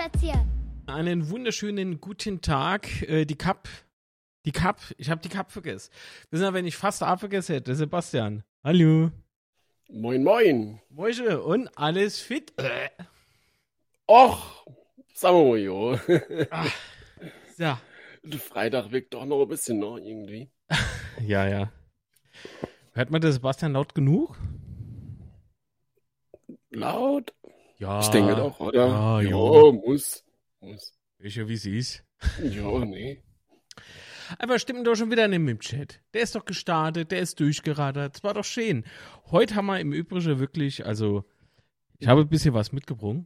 Schwätzchen. Einen wunderschönen guten Tag. Äh, die Cup. Die Cup. Ich habe die Cup vergessen. Wissen Sie, wenn ich fast A vergessen hätte, Sebastian. Hallo. Moin, moin. Moische und alles fit. Äh. Och, sagen wir mal jo. Ach, ja. Freitag wirkt doch noch ein bisschen noch irgendwie. Ja, ja. Hört man der Sebastian laut genug? Laut? Ja. Ich denke doch, oder? Ja, jo. muss. Muss. Ich ja, wie sie ist. Ja, nee. Aber stimmt doch schon wieder nicht mit dem Chat. Der ist doch gestartet, der ist durchgeradert. Das war doch schön. Heute haben wir im Übrigen wirklich, also, ich habe ein bisschen was mitgebracht.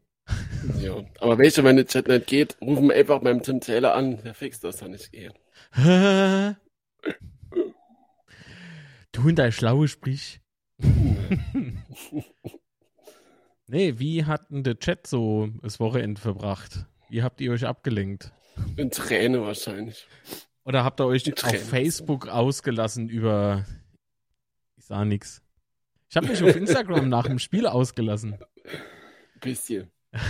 Ja. Aber du, wenn der Chat nicht geht, rufen wir einfach beim Tim Taylor an. Der fixt das dann nicht gehen. du und dein schlaue Sprich. nee, wie hat denn der Chat so das Wochenende verbracht? Wie habt ihr euch abgelenkt? In Träne wahrscheinlich. Oder habt ihr euch auf. Facebook ausgelassen über. Ich sah nix. Ich habe mich auf Instagram nach dem Spiel ausgelassen. Bisschen.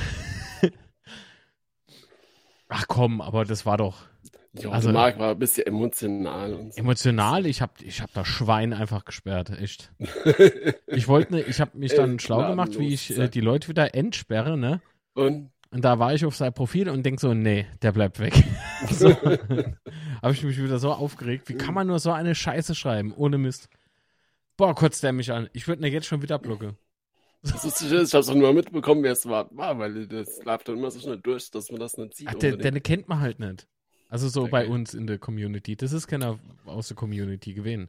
Ach komm, aber das war doch Ja, Also- Marc war ein bisschen emotional und so. emotional. Ich habe ich hab das Schwein einfach gesperrt, echt. Ich wollte, ne, ich habe mich dann schlau gemacht, wie ich äh, die Leute wieder entsperre, ne? Und Und da war ich auf sein Profil und denk so, nee, der bleibt weg. so. habe ich mich wieder so aufgeregt. Wie kann man nur so eine Scheiße schreiben, ohne Mist? Boah, kotzt der mich an. Ich würde ne jetzt schon wieder blocken. das ist, ich hab's auch nur mitbekommen, wer es war, weil das läuft dann immer so schnell durch, dass man das nicht sieht. Ach, der, den kennt man halt nicht. Also so bei uns in der Community. Das ist keiner aus der Community gewesen.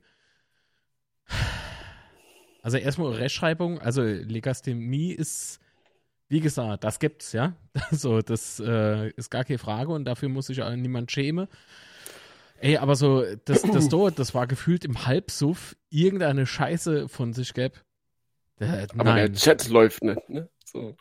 Also erstmal Rechtschreibung, also Legasthemie ist, wie gesagt, das gibt's, ja. Also das äh, ist gar keine Frage und dafür muss sich auch niemand schämen. Ey, aber so, das, das dort, das war gefühlt im Halbsuff irgendeine Scheiße von sich gäb. Äh, Aber der nein. Chat läuft nicht, ne? So.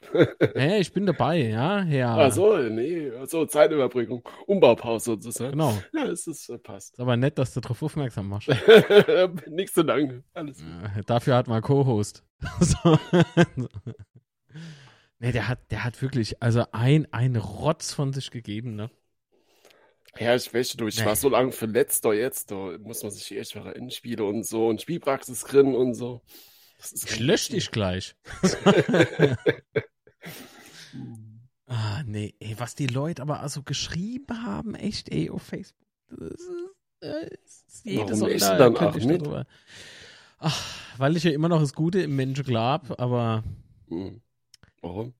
Hey, ich bin dabei, ja, ja. Ach so, nee, so Zeitüberbrückung. Umbaupause sozusagen. Genau. Ja, es ist äh, passt. Ist aber nett, dass du darauf aufmerksam machst. Nichts zu danken. Alles gut. Dafür hat man Co-Host. so. nee, der hat, der hat wirklich, also ein, ein Rotz von sich gegeben, ne? Ja, ich weiß du, ich Nee. war so lange verletzt, da jetzt, da muss man sich echt wieder Endspiele und so und Spielpraxis drin und so. Ist Ich lösch dich gleich. ah, nee, ey, was die Leute aber also geschrieben haben, echt, ey, auf Facebook. Das ist, äh, das ist jedes Warum echt Sonder dann auch ich mit? darüber- Ach, weil ich ja immer noch das Gute im Menschen glaub, aber Hm. Warum?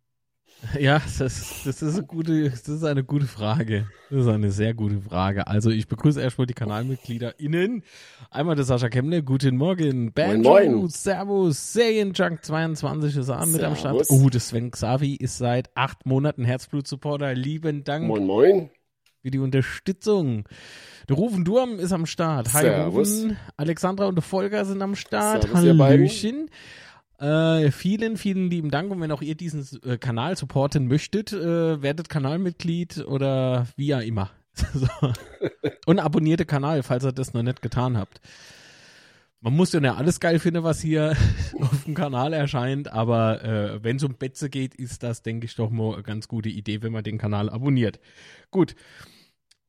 Ja, das, das, ist eine gute, das ist eine gute Frage. Das ist eine sehr gute Frage. Also ich begrüße erstmal die KanalmitgliederInnen. Einmal der Sascha Kemmler, guten Morgen. Banjo, moin. Servus, Serienjunk22 ist auch mit am Start. Oh, der Sven Xavi ist seit acht Monaten Herzblut-Supporter. Lieben Dank Moin, moin. für die Unterstützung. Der Rufen Durm ist am Start. Hi Servus. Rufen. Alexandra und der Volker sind am Start. Servus, ihr beiden. Äh, vielen, vielen lieben Dank. Und wenn auch ihr diesen äh, Kanal supporten möchtet, äh, werdet Kanalmitglied oder wie ja immer. so. Und abonniert den Kanal, falls ihr das noch nicht getan habt. Man muss ja nicht alles geil finden, was hier auf dem Kanal erscheint, aber äh, wenn es um Betze geht, ist das, denke ich, doch mal eine ganz gute Idee, wenn man den Kanal abonniert. Gut.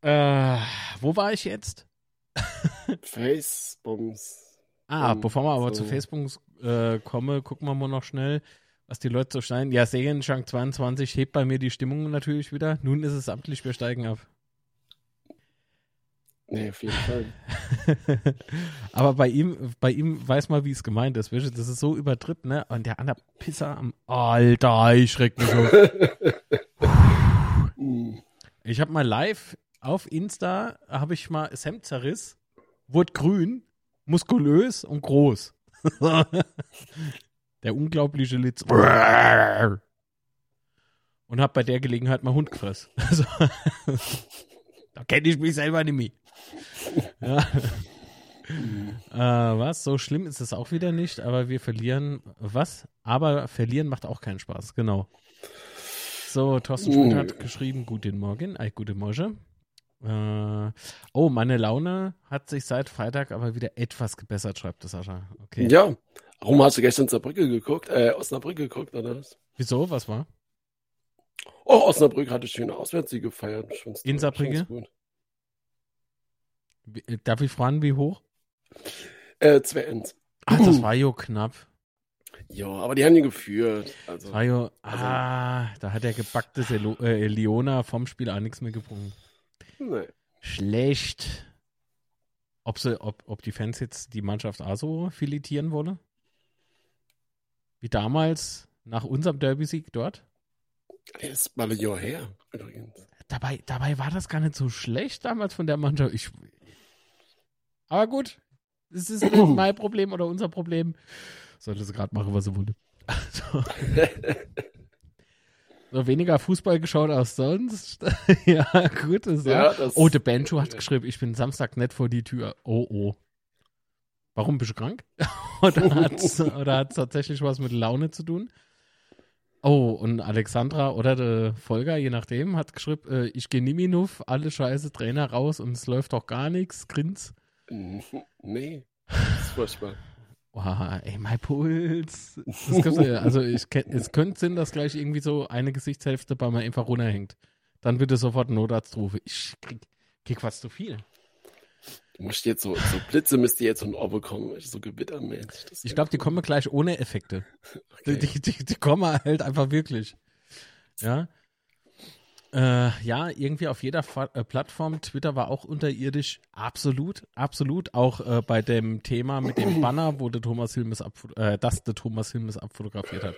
Äh, wo war ich jetzt? Facebombs. Ah, bevor wir aber so. zu Facebook äh, kommen, gucken wir mal noch schnell, was die Leute so schneiden. Ja, Serienschrank 22 hebt bei mir die Stimmung natürlich wieder. Nun ist es amtlich, wir steigen ab. Nee, auf jeden Fall. aber bei ihm, bei ihm weiß man, wie es gemeint ist. weißt du, Das ist so übertrieben, ne? Und der andere Pisser am. Alter, ich schreck mich auf. Ich habe mal live auf Insta, habe ich mal das Hemd zerriss, wurde grün, muskulös und groß. Der unglaubliche Litz. Und habe bei der Gelegenheit mal Hund gefressen. Also, da kenne ich mich selber nicht mehr. Ja. Äh, was? So schlimm ist es auch wieder nicht, aber wir verlieren. Was? Aber verlieren macht auch keinen Spaß, genau. So, Thorsten Schmidt Uh. hat geschrieben, guten Morgen, äh, guten Morgen. Äh, oh, meine Laune hat sich seit Freitag aber wieder etwas gebessert, schreibt der Sascha. Okay. Ja. Warum hast du gestern zur Brücke geguckt? Äh, Osnabrück geguckt, oder was? Wieso? Was war? Oh, Osnabrück hatte schöne Auswärtssiege gefeiert. In. Wie- äh, Darf ich fragen, wie hoch? Äh, 2-1. Ah, das war jo knapp. Ja, aber die haben ja geführt. Also, Das war jo, ah, da hat der gebackte äh, Leona vom Spiel auch nichts mehr gebrungen. Nee. Schlecht. Ob, sie, ob, ob die Fans jetzt die Mannschaft auch so filetieren wollen? Wie damals nach unserem Derby-Sieg dort? Der ist mal ein Jahr her, übrigens. Dabei, dabei war das gar nicht so schlecht damals von der Mannschaft. Ich, aber gut, es ist nicht mein Problem oder unser Problem. Sollte sie gerade machen, was sie wollte. Also, so weniger Fußball geschaut als sonst. ja, gut. Das Ja, das- oh, der Bencho hat geschrieben, ich bin Samstag nicht vor die Tür. Oh, oh. Warum bist du krank? oder hat es tatsächlich was mit Laune zu tun? Oh, und Alexandra oder der Volker, je nachdem, hat geschrieben, äh, ich gehe Niminuf, alle scheiße Trainer raus und es läuft doch gar nichts, grins. Nee, das ist furchtbar. Wow, ey, mein Puls. Ja- also ich, es könnte sein, dass gleich irgendwie so eine Gesichtshälfte bei mir einfach runterhängt. Dann bitte sofort Notarzt rufe. Ich krieg, krieg was zu viel. Du musst jetzt so, so Blitze müsste jetzt so ein Ohr bekommen, so gewittermäßig. Das Ich glaube, die kommen gleich ohne Effekte. Okay. Die, die, die kommen halt einfach wirklich. Ja. Äh, ja, irgendwie auf jeder Fa äh, Plattform. Twitter war auch unterirdisch. Absolut, absolut. Auch äh, bei dem Thema mit dem Banner, wo der Thomas Hilmes äh, das der Thomas Hilmes abfotografiert hat.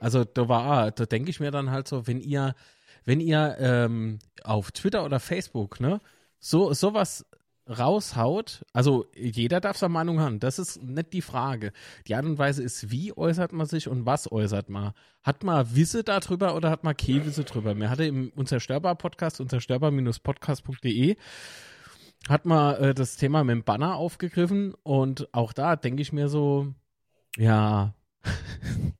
Also da war, da denke ich mir dann halt so, wenn ihr, wenn ihr ähm, auf Twitter oder Facebook, ne, so sowas raushaut, also jeder darf seine Meinung haben, das ist nicht die Frage. Die Art und Weise ist, wie äußert man sich und was äußert man. Hat man Wisse darüber oder hat man keine Wisse drüber? Mir hatte im Unzerstörbar-Podcast, unzerstörbar-podcast.de, hat man äh, das Thema mit dem Banner aufgegriffen und auch da denke ich mir so, ja,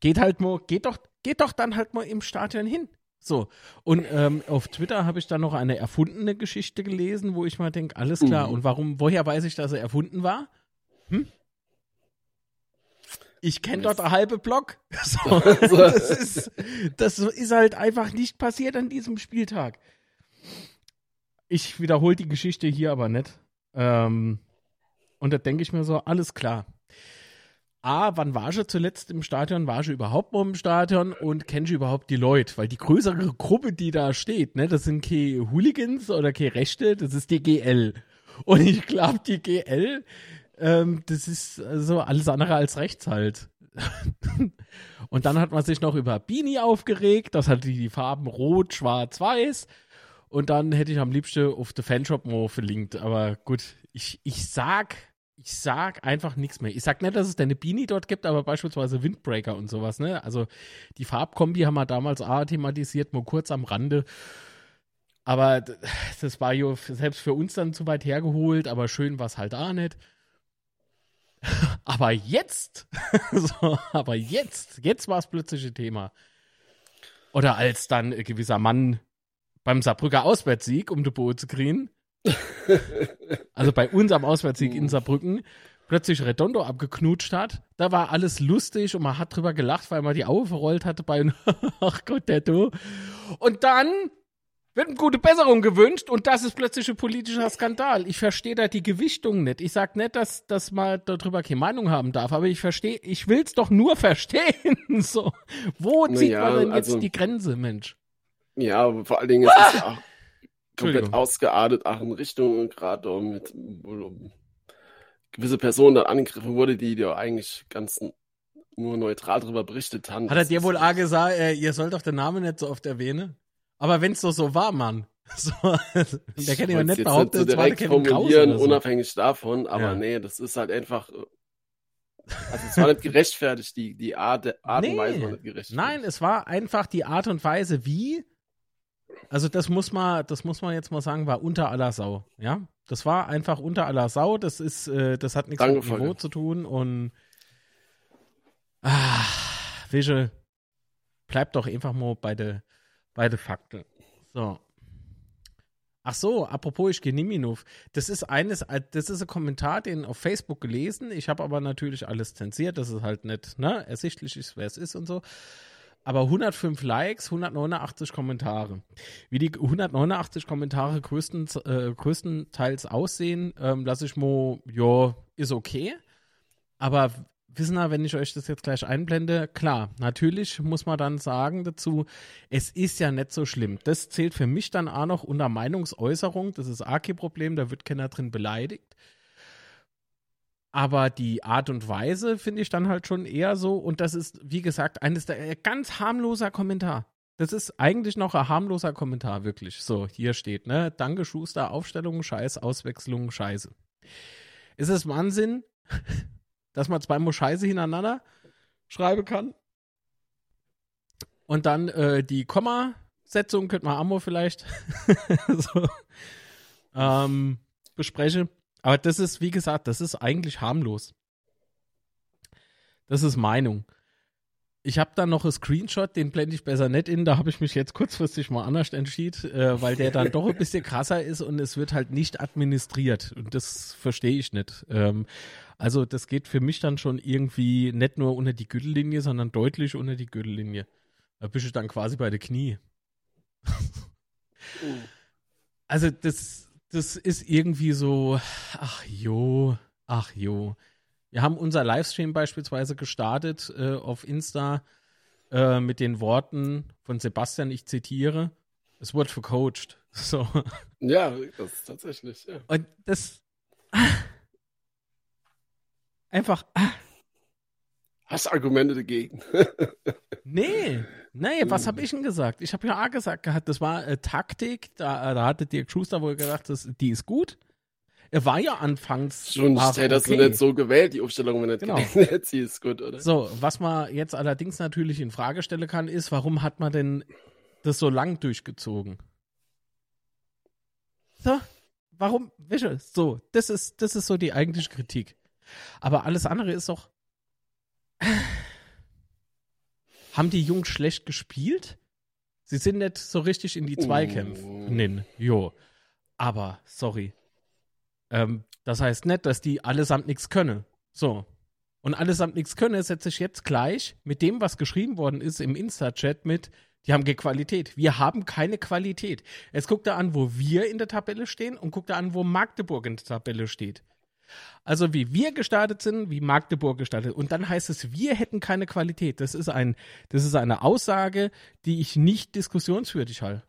geht halt mal, geht doch, geht doch dann halt mal im Stadion hin. So, und ähm, auf Twitter habe ich dann noch eine erfundene Geschichte gelesen, wo ich mal denke, alles klar, Mhm. und warum, woher weiß ich, dass er erfunden war? Hm? Ich kenne dort einen halbe Block. So, das, ist, das ist halt einfach nicht passiert an diesem Spieltag. Ich wiederhole die Geschichte hier aber nicht. Ähm, und da denke ich mir so, alles klar. A, wann war sie zuletzt im Stadion? War sie überhaupt mal im Stadion? Und kennst du überhaupt die Leute? Weil die größere Gruppe, die da steht, ne, das sind keine Hooligans oder keine Rechte, das ist die GL. Und ich glaube, die GL, ähm, das ist so alles andere als rechts halt. Und dann hat man sich noch über Bini aufgeregt, das hatte die Farben rot, schwarz, weiß. Und dann hätte ich am liebsten auf den Fanshop mal verlinkt. Aber gut, ich, ich sag, ich sag einfach nichts mehr. Ich sag nicht, dass es eine Beanie dort gibt, aber beispielsweise Windbreaker und sowas, ne? Also die Farbkombi haben wir damals auch thematisiert, nur kurz am Rande. Aber das war ja selbst für uns dann zu weit hergeholt, aber schön war es halt auch nicht. Aber jetzt, so, aber jetzt, jetzt war es plötzlich ein Thema. Oder als dann ein gewisser Mann beim Saarbrücker Auswärtssieg, um die Boot zu kriegen, also bei unserem Auswärtssieg in Saarbrücken, plötzlich Redondo abgeknutscht hat. Da war alles lustig und man hat drüber gelacht, weil man die Augen verrollt hatte bei, ach Gott, der du. Und dann wird eine gute Besserung gewünscht und das ist plötzlich ein politischer Skandal. Ich verstehe da die Gewichtung nicht. Ich sag nicht, dass, dass man darüber keine Meinung haben darf, aber ich verstehe, ich will's doch nur verstehen. So. Wo zieht Naja, man denn jetzt also- die Grenze, Mensch? Ja, aber vor allen Dingen es ist ja auch komplett ausgeartet, auch in Richtung gerade auch mit um gewisse Personen dann angegriffen wurde, die ja eigentlich ganz nur neutral darüber berichtet haben. Hat er Das dir wohl A gesagt, äh, ihr sollt doch den Namen nicht so oft erwähnen? Aber wenn's doch so war, Mann. So, der kann ja nicht behaupten, so es direkt Kevin Krause formulieren, so. unabhängig davon, aber Ja. nee, das ist halt einfach, äh, also es war nicht gerechtfertigt, die, die Art, Art und Nee. Weise war nicht gerechtfertigt. Nein, es war einfach die Art und Weise, wie. Also das muss man, das muss man jetzt mal sagen, war unter aller Sau. Ja, das war einfach unter aller Sau. Das ist, äh, das hat nichts Danke, mit Niveau Volker. zu tun und ah, Wische, bleibt doch einfach mal bei der, bei der Fakten. So. Ach so, apropos, ich Geniminov. Das ist eines, das ist ein Kommentar, den auf Facebook gelesen. Ich habe aber natürlich alles zensiert, dass es halt nicht ne, ersichtlich ist, wer es ist und so. Aber 105 Likes, 189 Kommentare. Wie die 189 Kommentare größten, äh, größtenteils aussehen, ähm, lasse ich mal, ja, ist okay. Aber wissen wir, wenn ich euch das jetzt gleich einblende, klar, natürlich muss man dann sagen dazu, es ist ja nicht so schlimm. Das zählt für mich dann auch noch unter Meinungsäußerung. Das ist auch kein Problem, da wird keiner drin beleidigt. Aber die Art und Weise finde ich dann halt schon eher so, und das ist, wie gesagt, eines der äh, ganz harmloser Kommentar. Das ist eigentlich noch ein harmloser Kommentar, wirklich. So, hier steht, ne? Danke, Schuster, Aufstellung, Scheiß, Auswechslung, Scheiße. Ist es Wahnsinn? dass man zweimal Scheiße hintereinander schreiben kann. Und dann äh, die Kommasetzung könnte man Amo vielleicht so, ähm, besprechen. Aber das ist, wie gesagt, das ist eigentlich harmlos. Das ist Meinung. Ich habe da noch einen Screenshot, den blende ich besser nicht in. Da habe ich mich jetzt kurzfristig mal anders entschieden, äh, weil der dann doch ein bisschen krasser ist und es wird halt nicht administriert. Und das verstehe ich nicht. Ähm, also das geht für mich dann schon irgendwie nicht nur unter die Gürtellinie, sondern deutlich unter die Gürtellinie. Da bist du dann quasi bei der Knie. oh. Also das, das ist irgendwie so, ach jo, ach jo. Wir haben unser Livestream beispielsweise gestartet äh, auf Insta äh, mit den Worten von Sebastian, ich zitiere, es wurde vercoacht. So. Ja, das ist tatsächlich, ja. Und das, ah, einfach. Ah. Hast Argumente dagegen? nee, nee, was habe ich denn gesagt? Ich habe ja auch gesagt gehabt, das war äh, Taktik, da, da hatte Dirk Schuster wohl gesagt, das, die ist gut. Er war ja anfangs. Schon, ach, hättest okay. du nicht so gewählt, die Aufstellung, wenn er genau. hätte, sie ist gut, oder? So, was man jetzt allerdings natürlich in Frage stellen kann, ist, warum hat man denn das so lang durchgezogen? So, warum, wische, so, das ist, das ist so die eigentliche Kritik. Aber alles andere ist doch. Haben die Jungs schlecht gespielt? Sie sind nicht so richtig in die Zweikämpfe. Mm. Jo. Aber, sorry. Ähm, das heißt nicht, dass die allesamt nichts können. So. Und allesamt nichts können setze ich jetzt gleich mit dem, was geschrieben worden ist im Insta-Chat mit, die haben Qualität. Wir haben keine Qualität. Jetzt guckt er an, wo wir in der Tabelle stehen und guckt er an, wo Magdeburg in der Tabelle steht. Also wie wir gestartet sind, wie Magdeburg gestartet. Und dann heißt es, wir hätten keine Qualität. Das ist ein, das ist eine Aussage, die ich nicht diskussionswürdig halte.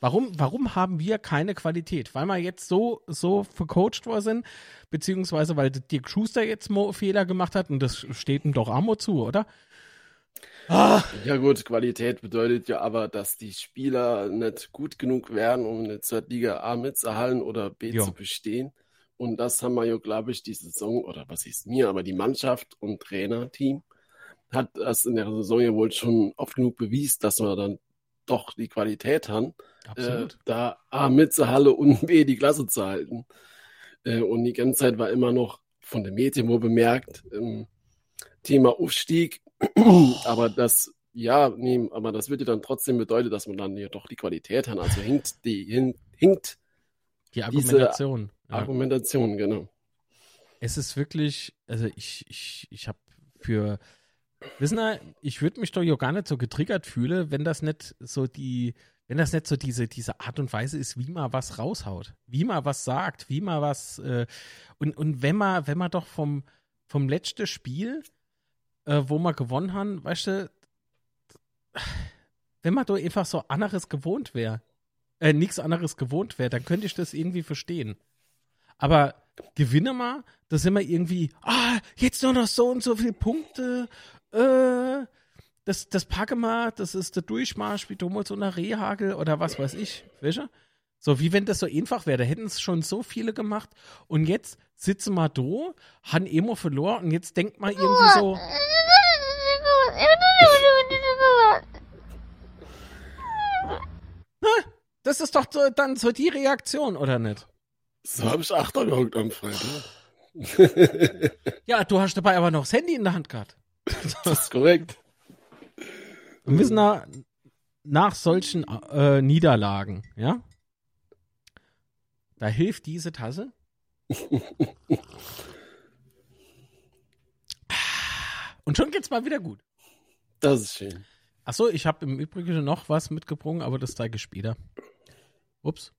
Warum, warum haben wir keine Qualität? Weil wir jetzt so, so vercoacht worden sind, beziehungsweise weil Dirk Schuster jetzt Fehler gemacht hat und das steht ihm doch Amo zu, oder? Ah. Ja gut, Qualität bedeutet ja aber, dass die Spieler nicht gut genug wären, um eine Liga A mitzuhalten oder B jo. zu bestehen. Und das haben wir ja, glaube ich, die Saison, oder was ist mir, aber die Mannschaft und Trainerteam hat das in der Saison ja wohl schon oft genug bewiesen, dass wir dann doch die Qualität haben, äh, da A mitzuhalle und B die Klasse zu halten. Äh, und die ganze Zeit war immer noch von der Medien wohl bemerkt, ähm, Thema Aufstieg, aber das ja, nee, aber das würde dann trotzdem bedeuten, dass man dann ja doch die Qualität hat. Also hinkt die, hin, hinkt die Argumentation. Ja. Argumentation, genau. Es ist wirklich, also ich, ich, ich habe für, wissen Sie, ich würde mich doch ja gar nicht so getriggert fühlen, wenn das nicht so die, wenn das nicht so diese, diese Art und Weise ist, wie man was raushaut, wie man was sagt, wie man was, äh, und, und wenn man, wenn man doch vom, vom letzten Spiel, äh, wo man gewonnen haben, weißt du, wenn man doch einfach so anderes gewohnt wäre, äh, nichts anderes gewohnt wäre, dann könnte ich das irgendwie verstehen. Aber gewinne mal, da sind wir irgendwie, ah, jetzt nur noch so und so viele Punkte, äh, das, das packe mal, das ist der Durchmarsch wie damals unter Rehagel oder was weiß ich, du? So, wie wenn das so einfach wäre, da hätten es schon so viele gemacht und jetzt sitzen wir da, haben Emo verloren und jetzt denkt man irgendwie so. Das ist doch so, dann so die Reaktion, oder nicht? So habe ich Achter gehockt am Freitag. ja, du hast dabei aber noch das Handy in der Hand gehabt. das ist korrekt. Wir müssen nach, nach solchen äh, Niederlagen, ja, Da hilft diese Tasse. Und schon geht's mal wieder gut. Das ist schön. Achso, ich habe im Übrigen noch was mitgebrungen, aber das zeige ich später. Ups.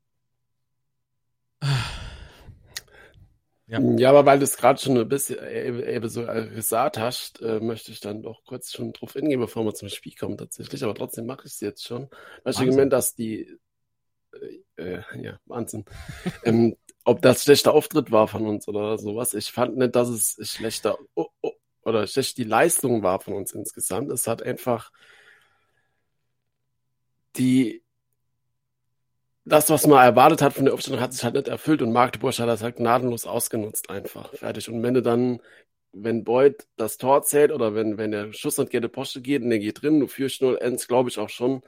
Ja. ja, aber weil du es gerade schon ein bisschen eben so gesagt hast, äh, möchte ich dann doch kurz schon drauf hingehen, bevor wir zum Spiel kommen tatsächlich. Aber trotzdem mache ich es jetzt schon. Weil ich gemeint, dass die äh, äh, ja, Wahnsinn. ähm, ob das schlechter Auftritt war von uns oder sowas. Ich fand nicht, dass es schlechter oh, oh, oder schlecht die Leistung war von uns insgesamt. Es hat einfach die das, was man erwartet hat von der Aufstellung, hat sich halt nicht erfüllt und Magdeburg hat das halt gnadenlos ausgenutzt einfach. Fertig. Und wenn du dann, wenn Boyd das Tor zählt oder wenn, wenn der Schuss an Gerde Poste geht und der geht drin, du führst 0 ends, glaube ich auch schon,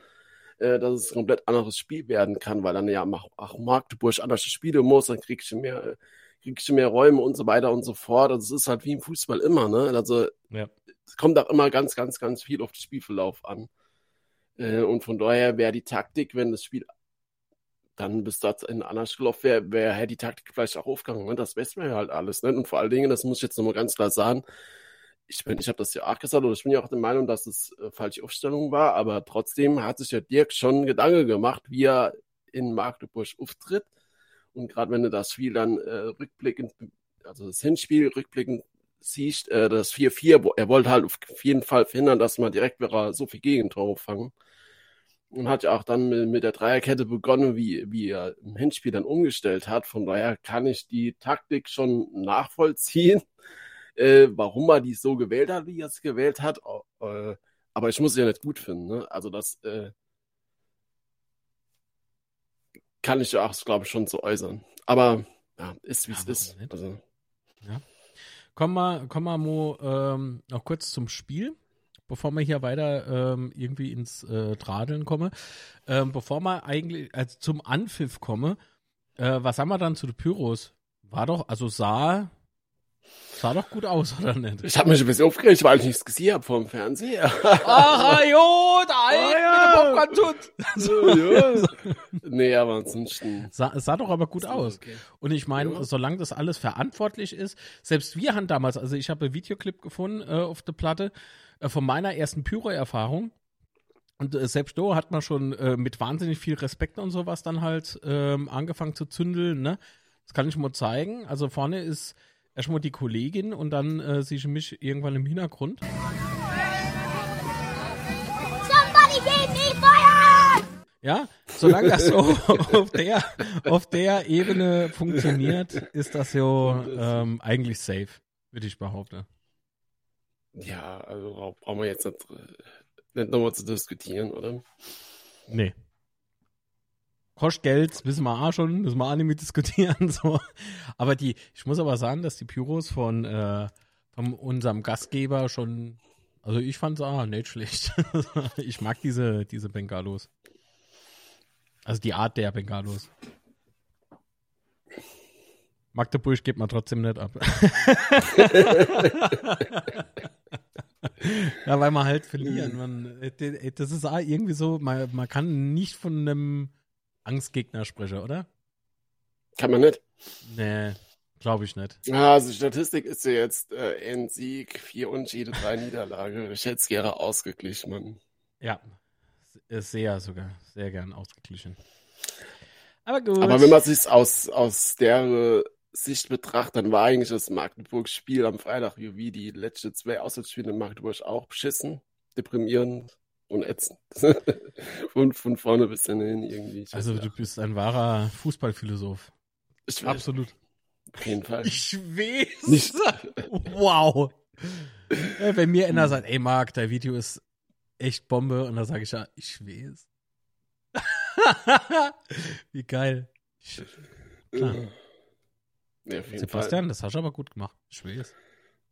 äh, dass es ein komplett anderes Spiel werden kann, weil dann ja auch Magdeburg anders spielen muss, dann kriegst du mehr, kriegst du mehr Räume und so weiter und so fort. Also es ist halt wie im Fußball immer, ne? Also ja. es kommt auch immer ganz, ganz, ganz viel auf den Spielverlauf an. Äh, und von daher wäre die Taktik, wenn das Spiel dann bis das in gelaufen wäre, wäre wär die Taktik vielleicht auch aufgegangen. Ne? Das wissen wir halt alles. Ne? Und vor allen Dingen, das muss ich jetzt nochmal ganz klar sagen, ich bin, ich habe das ja auch gesagt, oder ich bin ja auch der Meinung, dass es äh, falsche Aufstellung war, aber trotzdem hat sich ja Dirk schon Gedanken gemacht, wie er in Magdeburg auftritt. Und gerade wenn du das Spiel dann äh, rückblickend, also das Hinspiel rückblickend siehst, äh, das 4-4, er wollte halt auf jeden Fall verhindern, dass man direkt wieder so viel Gegentore fangen und hat ja auch dann mit, mit der Dreierkette begonnen, wie, wie er im Hinspiel dann umgestellt hat. Von daher kann ich die Taktik schon nachvollziehen, äh, warum er die so gewählt hat, wie er es gewählt hat. Äh, aber ich muss es ja nicht gut finden. Ne? Also das äh, kann ich ja auch, glaube ich, schon so äußern. Aber ja, ist wie es ist. Also. Ja. Komm mal, komm mal Mo, ähm, noch kurz zum Spiel bevor wir hier weiter ähm, irgendwie ins äh, Tradeln komme. Ähm, bevor wir eigentlich also zum Anpfiff komme, äh, was haben wir dann zu den Pyros? War doch, also sah Sah doch gut aus, oder nicht? Ich habe mich ein bisschen aufgeregt, weil ich nichts gesehen habe vom Fernseher. Ach, jo, da ah, ja. Popcorn-Tut. So, ja. nee, aber ansonsten. Sah, sah doch aber gut aus. Okay. Und ich meine, ja. solange das alles verantwortlich ist, selbst wir haben damals, also ich habe einen Videoclip gefunden äh, auf der Platte, von meiner ersten Pyro-Erfahrung. Und äh, selbst da hat man schon äh, mit wahnsinnig viel Respekt und sowas dann halt ähm, angefangen zu zündeln. Ne? Das kann ich mal zeigen. Also vorne ist erstmal die Kollegin und dann äh, sehe ich mich irgendwann im Hintergrund. Ja, solange das so auf der, auf der Ebene funktioniert, ist das so ähm, eigentlich safe, würde ich behaupten. Ja, also brauchen wir jetzt nicht, nicht nochmal zu diskutieren, oder? Nee. Kostet Geld, wissen wir auch schon, müssen wir auch nicht mit diskutieren. So. Aber die, ich muss aber sagen, dass die Pyros von, äh, von unserem Gastgeber schon, also ich fand es auch nicht schlecht. ich mag diese, diese Bengalos. Also die Art der Bengalos. Magdeburg geht man trotzdem nicht ab. ja, weil man halt verlieren. Man, äh, das ist auch irgendwie so, man, man kann nicht von einem Angstgegner sprechen, oder? Kann man nicht. Nee, glaube ich nicht. Ja, also Statistik ist ja jetzt äh, ein Sieg, vier Unentschieden, drei Niederlage. Ich hätte es gerne ausgeglichen, Mann. Ja, sehr sogar, sehr gern ausgeglichen. Aber gut. Aber wenn man sich aus, aus der Sicht betrachtet, dann war eigentlich das Magdeburg-Spiel am Freitag wie die letzten zwei Auswärtsspiele in Magdeburg auch beschissen, deprimierend und ätzend. von, von vorne bis hin irgendwie. Also du bist ein wahrer Fußballphilosoph. Ich Absolut. Auf jeden Fall. Ich weiß. Nicht. Wow. wenn mir einer sagt, ey Marc, dein Video ist echt Bombe, und dann sage ich ja, ich weiß. Wie geil. Klar. Ja, Sebastian, Fall. das hast du aber gut gemacht. Ich weiß.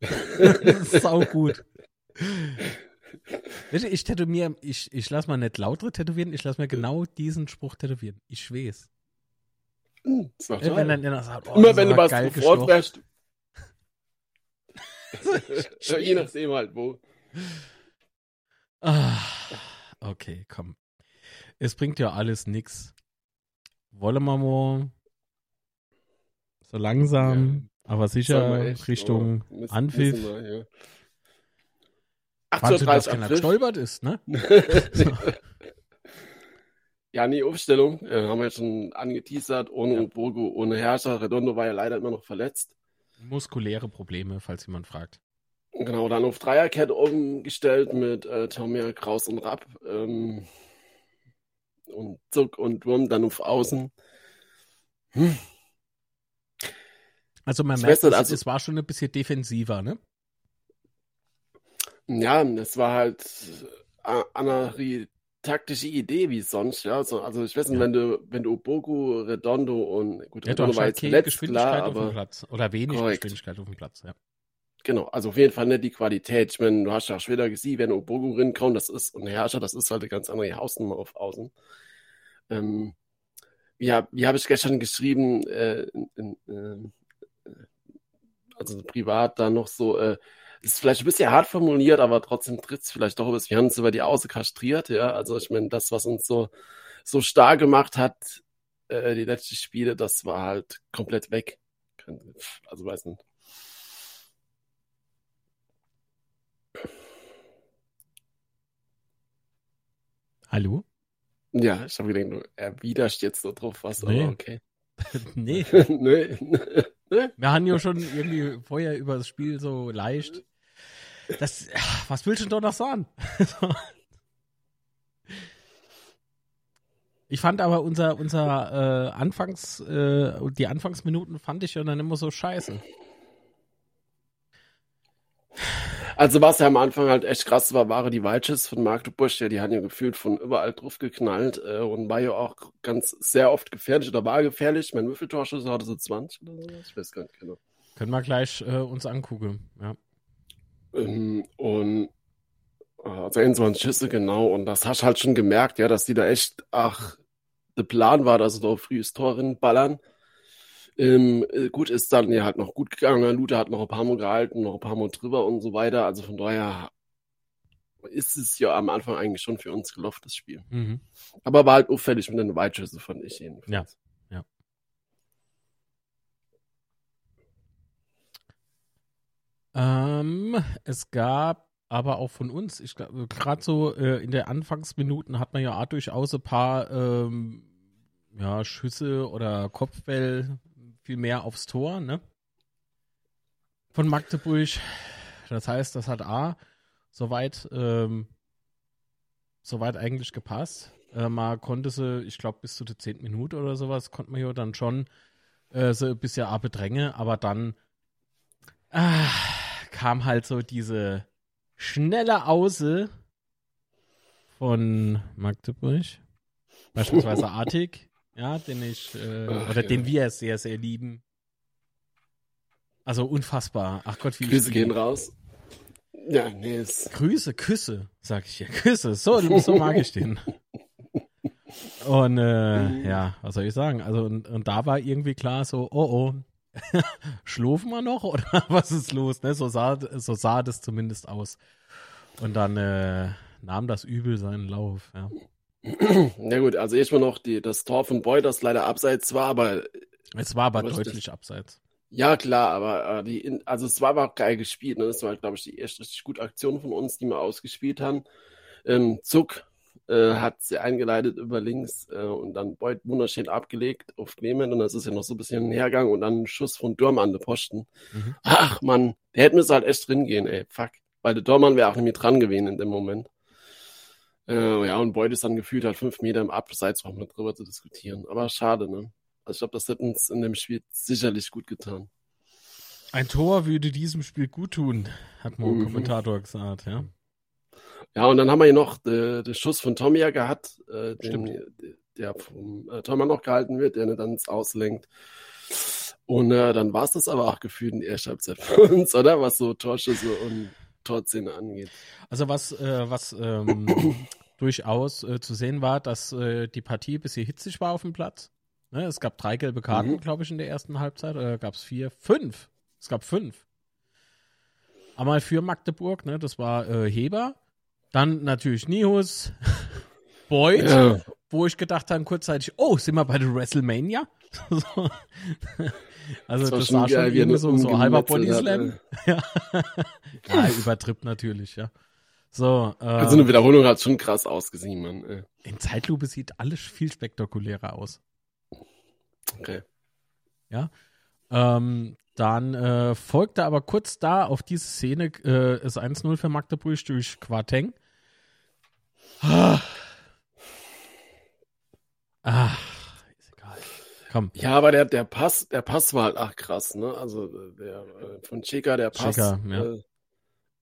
das ist auch gut. Ich tätowiere, ich, ich lasse mal nicht lautere tätowieren, ich lasse mir genau diesen Spruch tätowieren. Ich schwes. Hm, ist doch wenn dann, dann sagt, oh, Immer wenn du was wärst. Je nachdem halt wo. Ah, okay, komm. Es bringt ja alles nix. Wollen wir mal So langsam, ja. aber sicher echt, Richtung oh, müssen, Anpfiff. Müssen wir, ja. 18.30 Uhr gestolpert ist, ne? ja, nee, Aufstellung. Äh, haben wir schon angeteasert. Ohne ja. Burgo, ohne Herrscher. Redondo war ja leider immer noch verletzt. Muskuläre Probleme, falls jemand fragt. Genau, dann auf Dreierkette umgestellt mit äh, Tomir, Kraus und Rapp. Ähm, und Zuck und Wurm dann auf Außen. Hm. Also man merkt, es, also, es war schon ein bisschen defensiver, ne? Ja, es war halt äh, eine taktische Idee wie sonst, ja. Also, also ich weiß nicht, ja. wenn du, wenn du Bogu, Redondo und gut, ja, Redondo war jetzt letzt, Geschwindigkeit klar, auf dem Platz. Oder wenig korrekt. Geschwindigkeit auf dem Platz, ja. Genau, also auf jeden Fall nicht die Qualität. Ich meine, du hast ja auch später gesehen, wenn Obogu rinkommt, das ist, und Herrscher, das ist halt eine ganz andere Hausnummer auf Außen. Ähm, wie habe wie hab ich gestern geschrieben, äh, in, in, äh, also privat da noch so, äh, ist vielleicht ein bisschen hart formuliert, aber trotzdem tritt es vielleicht doch über Wir haben uns über die Außen kastriert, ja. Also ich meine, das, was uns so, so stark gemacht hat, äh, die letzten Spiele, das war halt komplett weg. Also weiß nicht. Hallo? Ja, ich habe gedacht, er erwiderst jetzt so drauf was, nee. aber okay. nee. nee. Wir haben ja schon irgendwie vorher über das Spiel so leicht. Das, was willst du denn doch noch sagen? ich fand aber unser, unser äh, Anfangs, äh, die Anfangsminuten fand ich ja dann immer so scheiße. Also was ja am Anfang halt echt krass war, waren die Walches von Magdeburg, ja, die haben ja gefühlt von überall drauf geknallt äh, und war ja auch ganz sehr oft gefährlich oder war gefährlich. Mein Würfeltorschüsse hatte so 20 oder so, ich weiß gar nicht genau. Können wir gleich äh, uns angucken, ja. Ähm, und also 21 Schüsse, genau, und das hast du halt schon gemerkt, ja, dass die da echt, ach, der Plan war, dass sie da frühes Tor ballern. Ähm, äh, gut, ist dann ja halt noch gut gegangen. Luther hat noch ein paar Mal gehalten, noch ein paar Mal drüber und so weiter. Also von daher ist es ja am Anfang eigentlich schon für uns gelaufen, das Spiel. Mhm. Aber war halt auffällig mit den Weitschüsse, fand ich jedenfalls. Ja, ja. Ähm, es gab aber auch von uns, ich glaube, gerade so äh, in der Anfangsminuten hat man ja auch durchaus ein paar ähm, ja, Schüsse oder Kopfbell viel mehr aufs Tor, ne? Von Magdeburg. Das heißt, das hat A soweit, ähm, soweit eigentlich gepasst. Äh, mal konnte sie, ich glaube, bis zu der 10. Minute oder sowas, konnte man ja dann schon äh, so ein bisschen A bedrängen, aber dann ah, kam halt so diese schnelle Auße von Magdeburg. Beispielsweise Artig ja, den ich, äh, Ach, oder ja. den wir sehr, sehr lieben. Also unfassbar. Ach Gott, wie Grüße gehen raus. Ja, nee, ist... Grüße, Küsse, sag ich ja. Küsse, so, so mag ich den. Und äh, mhm. ja, was soll ich sagen? Also und, und da war irgendwie klar so, oh oh, schlufen wir noch oder was ist los? Ne? So sah so sah das zumindest aus. Und dann äh, nahm das Übel seinen Lauf. Ja. Na gut, also erstmal noch die, das Tor von Boy, das leider abseits war, aber. Es war aber deutlich das, abseits. Ja, klar, aber äh, die, also es war aber auch geil gespielt. Ne? Das war, glaube ich, die erste richtig gute Aktion von uns, die wir ausgespielt haben. Ähm, Zuck äh, hat sie eingeleitet über links äh, und dann Boyd wunderschön abgelegt auf Clement und das ist ja noch so ein bisschen ein Hergang und dann ein Schuss von Dürm an den Posten. Mhm. Ach man, der hätte müssen halt echt drin gehen, ey, fuck. Weil der Dörmann wäre auch nicht mehr dran gewesen in dem Moment. Äh, ja, und Boyd ist dann gefühlt halt fünf Meter im Abseits, auch mit drüber zu diskutieren. Aber schade, ne? Also ich glaube, das hätte uns in dem Spiel sicherlich gut getan. Ein Tor würde diesem Spiel gut tun, hat mal ein mhm. Kommentator gesagt, ja. Ja, und dann haben wir hier noch äh, den Schuss von Tomia gehabt, äh, den, der vom äh, Tormann noch gehalten wird, der dann ins Auslenkt. Und äh, dann war es das aber auch gefühlt in der ersten Halbzeit für uns, oder? Was so Torschüsse und Torszene angeht. Also was, äh, was ähm, durchaus äh, zu sehen war, dass äh, die Partie ein bisschen hitzig war auf dem Platz. Ne? Es gab drei gelbe Karten, mhm. glaube ich, in der ersten Halbzeit. Oder gab es vier? Fünf. Es gab fünf. Einmal für Magdeburg, ne? das war äh, Heber. Dann natürlich Nihus, Beuth. Ja. wo ich gedacht habe kurzzeitig, oh, sind wir bei der WrestleMania? so. Also das, das sah schon irgendwie so, so halber Bodyslam. Ja. ja, übertrippt natürlich, ja. So, äh, also eine Wiederholung hat schon krass ausgesehen, man. In Zeitlupe sieht alles viel spektakulärer aus. Okay. Ja. Ähm, dann äh, folgte aber kurz da auf diese Szene äh, ist 1-0 für Magdeburg durch Quateng. Ah. ah. Komm. Ja, aber der, der Pass, der Pass war halt ach krass, ne? Also der äh, von Cheka, der Pass. Cheka, ja. Äh,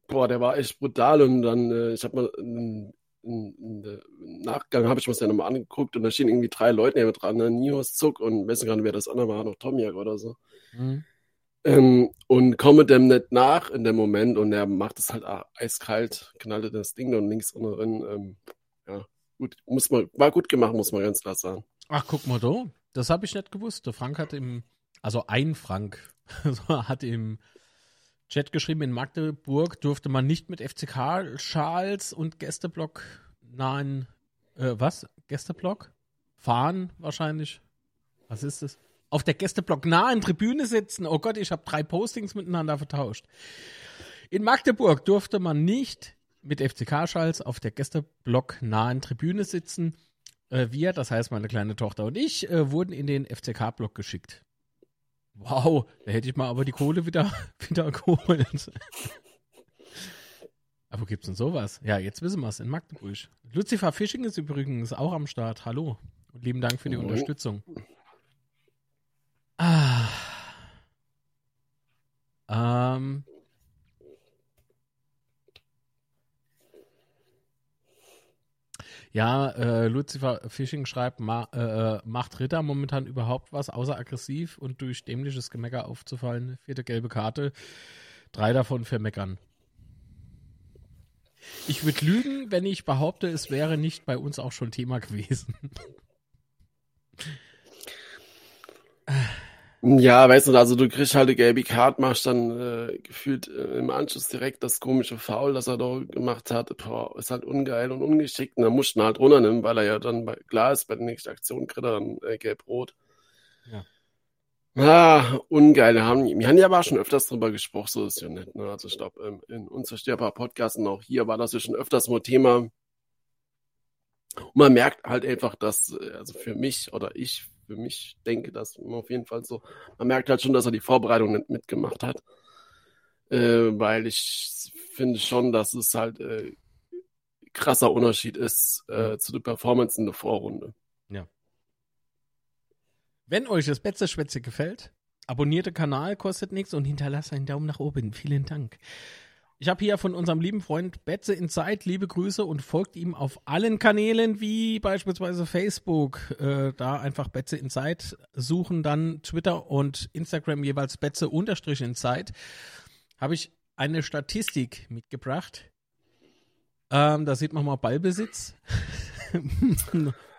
boah, der war echt brutal und dann, äh, ich habe mal im Nachgang habe ich mir das ja nochmal angeguckt und da stehen irgendwie drei Leute neben dran, ne? Nios Zuck und weiß gar nicht, wer das andere war, noch Tomiak oder so. Mhm. Ähm, und komme dem nicht nach in dem Moment und er macht es halt eiskalt, knallte das Ding dann links und drin. Ähm, ja, gut, muss man, war gut gemacht, muss man ganz klar sagen. Ach, guck mal da, das habe ich nicht gewusst. Der Frank hat im, also ein Frank, hat im Chat geschrieben, in Magdeburg durfte man nicht mit FCK-Schals und Gästeblock nahen, äh, was? Gästeblock? Fahren wahrscheinlich. Was ist das? auf der Gästeblock nahen Tribüne sitzen. Oh Gott, ich habe drei Postings miteinander vertauscht. In Magdeburg durfte man nicht mit FCK-Schals auf der Gästeblock nahen Tribüne sitzen. Äh, wir, das heißt meine kleine Tochter und ich, äh, wurden in den FCK-Block geschickt. Wow, da hätte ich mal aber die Kohle wieder, wieder geholt. aber wo gibt's denn sowas? Ja, jetzt wissen wir es in Magdeburg. Lucifer Fishing ist übrigens auch am Start. Hallo und lieben Dank für die oh. Unterstützung. Ah. Ähm. Ja, äh, Lucifer Fishing schreibt, ma, äh, macht Ritter momentan überhaupt was, außer aggressiv und durch dämliches Gemecker aufzufallen. Vierte gelbe Karte, drei davon für Meckern. Ich würde lügen, wenn ich behaupte, es wäre nicht bei uns auch schon Thema gewesen. Ja, weißt du, also du kriegst halt eine gelbe Karte, machst dann äh, gefühlt äh, im Anschluss direkt das komische Foul, das er da gemacht hat. Boah, ist halt ungeil und ungeschickt. Und dann musst du ihn halt runternehmen, weil er ja dann bei, klar ist, bei der nächsten Aktion kriegt er dann äh, gelb-rot. Ja. Ah, ungeil. Wir haben, wir haben ja aber schon öfters drüber gesprochen, so ist ja nicht. Ne? Also ich glaube, ähm, in unzerstörbar Podcasts und auch hier war das ja schon öfters mal Thema. Und man merkt halt einfach, dass, äh, also für mich oder ich für mich denke, dass man auf jeden Fall so, man merkt halt schon, dass er die Vorbereitung nicht mitgemacht hat. Äh, weil ich finde schon, dass es halt äh, krasser Unterschied ist äh, zu der Performance in der Vorrunde. Ja. Wenn euch das Betze gefällt, abonniert den Kanal, kostet nichts und hinterlasst einen Daumen nach oben. Vielen Dank. Ich habe hier von unserem lieben Freund Betze in Zeit liebe Grüße und folgt ihm auf allen Kanälen wie beispielsweise Facebook. Äh, da einfach Betze in Zeit suchen, dann Twitter und Instagram jeweils Betze unterstrich in Zeit. Habe ich eine Statistik mitgebracht. Ähm, da sieht man mal Ballbesitz.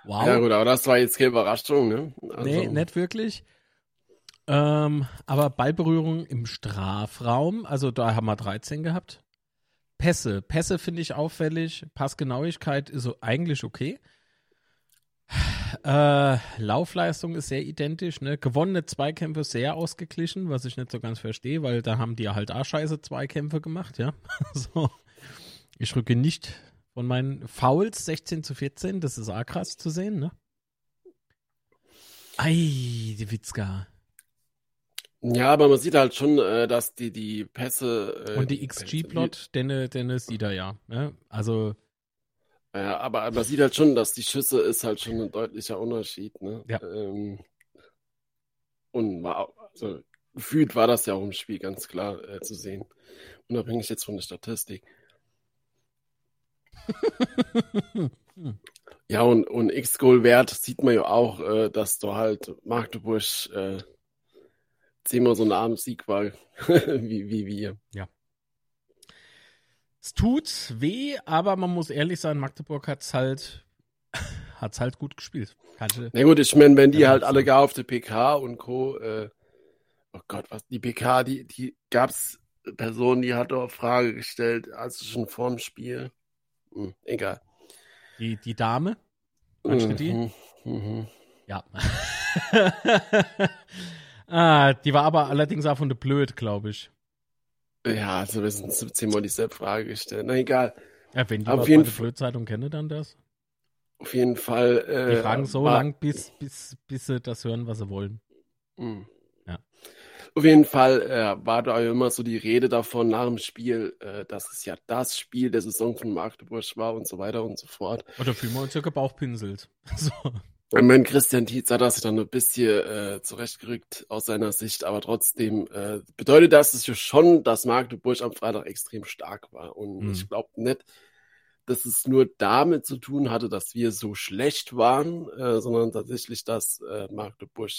wow. Ja gut, aber das war jetzt keine Überraschung, ne? Also. Nee, nicht wirklich. Ähm, aber Ballberührung im Strafraum, also da haben wir 13 gehabt. Pässe. Pässe finde ich auffällig. Passgenauigkeit ist so eigentlich okay. Äh, Laufleistung ist sehr identisch. Ne? Gewonnene Zweikämpfe sehr ausgeglichen, was ich nicht so ganz verstehe, weil da haben die halt auch scheiße Zweikämpfe gemacht, ja. so. Ich rücke nicht von meinen Fouls 16 zu 14, das ist auch krass zu sehen, ne? Ei, die Witzka. Ja, aber man sieht halt schon, äh, dass die, die Pässe. Äh, Und die XG-Plot, den, den sieht er ja. Ne? Also. Ja, aber man sieht halt schon, dass die Schüsse ist halt schon ein deutlicher Unterschied. Ne? Ja. Ähm, und war, also, gefühlt war das ja auch im Spiel ganz klar äh, zu sehen. Unabhängig jetzt von der Statistik. ja, und, und X-Goal-Wert sieht man ja auch, äh, dass du halt Magdeburg äh, zehnmal so ein Abendsieg war wie, wie wir. Ja. Es tut weh, aber man muss ehrlich sein, Magdeburg hat es halt, hat's halt gut gespielt. Kannte, Na gut, ich meine, wenn die halt alle gar auf der PK und Co. Äh, oh Gott, was, die PK, die, die gab's Personen, die hat doch Frage gestellt, also schon vorm Spiel. Hm, egal. Die, die Dame? Magst du die? Mhm. Mhm. Ja. ah, die war aber allerdings auch von der Blöd, glaube ich. Ja, also wir sind 17 Mal dieselbe Frage gestellt. Na egal. Ja, wenn die auf jeden Fall Blödzeitung kennen, dann das. Auf jeden Fall. Äh, die fragen so lang, bis, bis, bis sie das hören, was sie wollen. Mhm. Ja. Auf jeden Fall äh, war da immer so die Rede davon nach dem Spiel, äh, dass es ja das Spiel der Saison von Magdeburg war und so weiter und so fort. Oder fühlen wir uns ja gebauchpinselt. so. Ich meine, Christian Tietz hat das dann ein bisschen äh, zurechtgerückt aus seiner Sicht, aber trotzdem äh, bedeutet das es ja schon, dass Magdeburg am Freitag extrem stark war. Und mhm. ich glaube nicht, dass es nur damit zu tun hatte, dass wir so schlecht waren, äh, sondern tatsächlich, dass äh, Magdeburg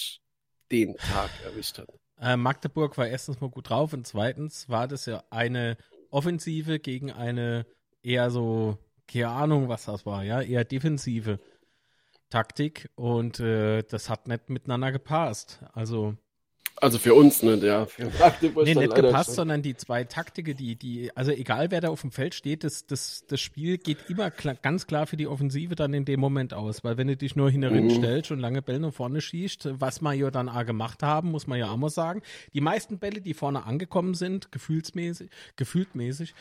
den Tag erwischt hat. Äh, Magdeburg war erstens mal gut drauf und zweitens war das ja eine Offensive gegen eine eher so, keine Ahnung, was das war, ja, eher Defensive. Taktik und äh, das hat nicht miteinander gepasst. Also also für uns nicht, ja. Für nee, nicht gepasst, schon. sondern die zwei Taktiken, die, die, also egal wer da auf dem Feld steht, das, das, das Spiel geht immer klar, ganz klar für die Offensive dann in dem Moment aus. Weil wenn du dich nur hinterin mhm. stellst und lange Bälle nach vorne schießt, was wir ja dann auch gemacht haben, muss man ja auch mal sagen. Die meisten Bälle, die vorne angekommen sind, gefühlsmäßig, gefühltmäßig,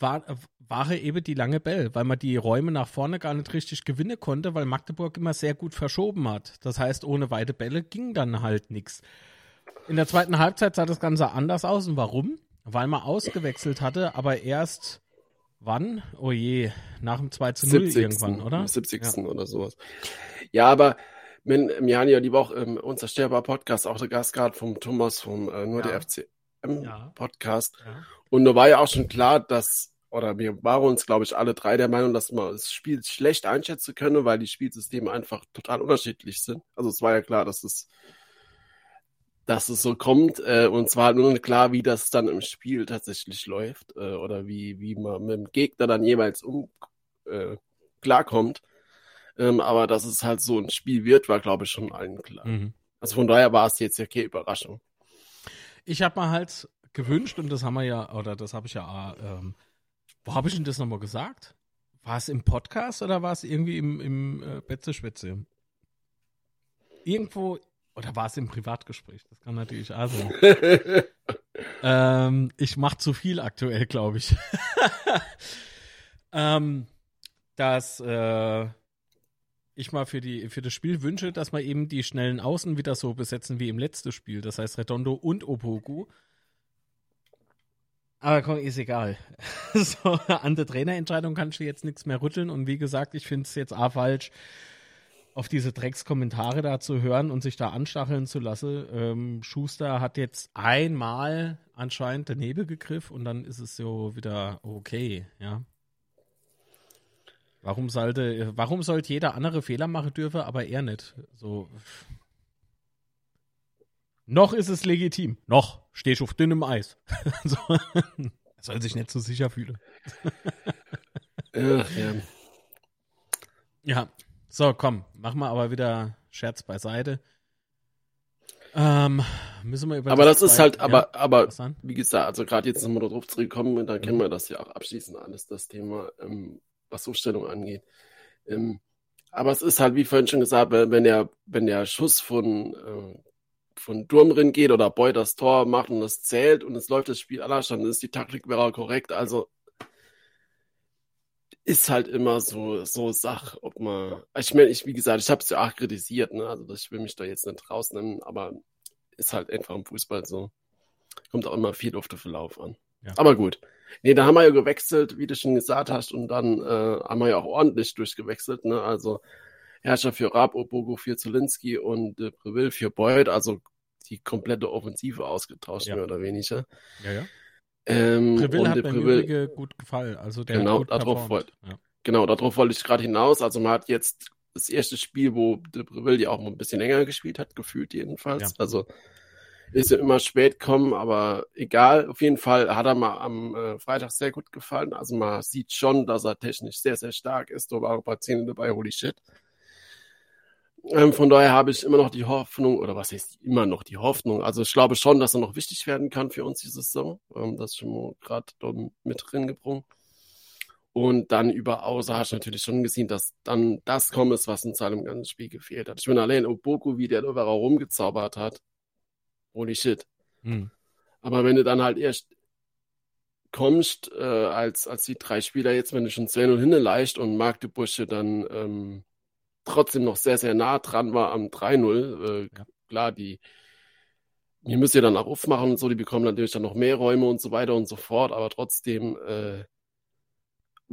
war, waren eben die lange Bälle, weil man die Räume nach vorne gar nicht richtig gewinnen konnte, weil Magdeburg immer sehr gut verschoben hat. Das heißt, ohne weite Bälle ging dann halt nichts. In der zweiten Halbzeit sah das Ganze anders aus. Und warum? Weil man ausgewechselt hatte, aber erst wann? Oh je, nach dem 2 zu 0 70. irgendwann, oder? 70. Ja. oder sowas. Ja, aber im Januar die Woche im Unzerstörbar Podcast auch der Gast gehabt vom Thomas vom äh, Nur ja. der FCM ja. Podcast. Und da war ja auch schon klar, dass, oder wir waren uns, glaube ich, alle drei der Meinung, dass man das Spiel schlecht einschätzen könne, weil die Spielsysteme einfach total unterschiedlich sind. Also es war ja klar, dass es dass es so kommt. Äh, und zwar nur klar, wie das dann im Spiel tatsächlich läuft äh, oder wie, wie man mit dem Gegner dann jeweils um äh, klarkommt. Ähm, aber dass es halt so ein Spiel wird, war, glaube ich, schon allen klar. Mhm. Also von daher war es jetzt ja keine Überraschung. Ich habe mir halt gewünscht, und das haben wir ja, oder das habe ich ja, ähm, wo habe ich denn das nochmal gesagt? War es im Podcast oder war es irgendwie im, im äh, Betze-Schwätze? Irgendwo, oder war es im Privatgespräch? Das kann natürlich auch sein. ähm, ich mache zu viel aktuell, glaube ich. ähm, dass äh, ich mal für, die, für das Spiel wünsche, dass wir eben die schnellen Außen wieder so besetzen wie im letzten Spiel. Das heißt Redondo und Opoku. Aber komm, ist egal. so, an der Trainerentscheidung kannst du jetzt nichts mehr rütteln. Und wie gesagt, ich finde es jetzt auch falsch, auf diese Dreckskommentare da zu hören und sich da anstacheln zu lassen. Ähm, Schuster hat jetzt einmal anscheinend daneben gegriffen und dann ist es so wieder okay, ja. Warum sollte, warum sollte jeder andere Fehler machen dürfen, aber er nicht? So. Noch ist es legitim. Noch. Stehst du auf dünnem Eis. so. Er soll sich nicht so sicher fühlen. Ach, ja. Ja, so, komm, mach mal aber wieder Scherz beiseite. Ähm, müssen wir über aber das, das ist halt, aber, ja, aber wie gesagt, also gerade jetzt nochmal darauf zurückkommen, und dann mhm. kennen wir das ja auch abschließend alles, das Thema, ähm, was Aufstellung angeht. Ähm, aber es ist halt, wie vorhin schon gesagt, wenn der, wenn der Schuss von, äh, von Durmrin geht oder Boy das Tor macht und das zählt und es läuft das Spiel anders, dann ist die Taktik wäre korrekt. Also ist halt immer so, so Sach, ob man, ich meine, ich, wie gesagt, ich habe es ja auch kritisiert, ne, also ich will mich da jetzt nicht rausnehmen, aber ist halt einfach im Fußball so. Kommt auch immer viel auf den Verlauf an. Ja. Aber gut. Nee, da haben wir ja gewechselt, wie du schon gesagt hast, und dann äh, haben wir ja auch ordentlich durchgewechselt, ne, also Herrscher für Raab, Obogo für Zulinski und äh, Breville für Boyd, also die komplette Offensive ausgetauscht, ja. mehr oder weniger. Ja, ja. Ähm, Preville hat mir Preville, gut gefallen. Also der genau, darauf wollte, ja. genau, darauf wollte ich gerade hinaus. Also man hat jetzt das erste Spiel, wo De Preville ja auch ein bisschen länger gespielt hat, gefühlt jedenfalls. Ja. Also ist ja immer spät kommen, aber egal. Auf jeden Fall hat er mal am äh, Freitag sehr gut gefallen. Also man sieht schon, dass er technisch sehr, sehr stark ist. Da waren ein paar Zähne dabei, holy shit. Ähm, von daher habe ich immer noch die Hoffnung, oder was heißt immer noch die Hoffnung? Also ich glaube schon, dass er noch wichtig werden kann für uns diese Saison. Ähm, das ist schon gerade mit drin gebrungen. Und dann über Außer hast du natürlich schon gesehen, dass dann das kommen ist, was in seinem ganzen Spiel gefehlt hat. Ich bin allein Oboku, wie der da rumgezaubert hat. Holy shit. Hm. Aber wenn du dann halt erst kommst, äh, als, als die drei Spieler jetzt, wenn du schon 2-0 hinleicht und Magdebursche dann ähm, trotzdem noch sehr, sehr nah dran war am 3-0, äh, ja. klar, die, die müssen ja dann auch aufmachen und so, die bekommen natürlich dann noch mehr Räume und so weiter und so fort, aber trotzdem, äh,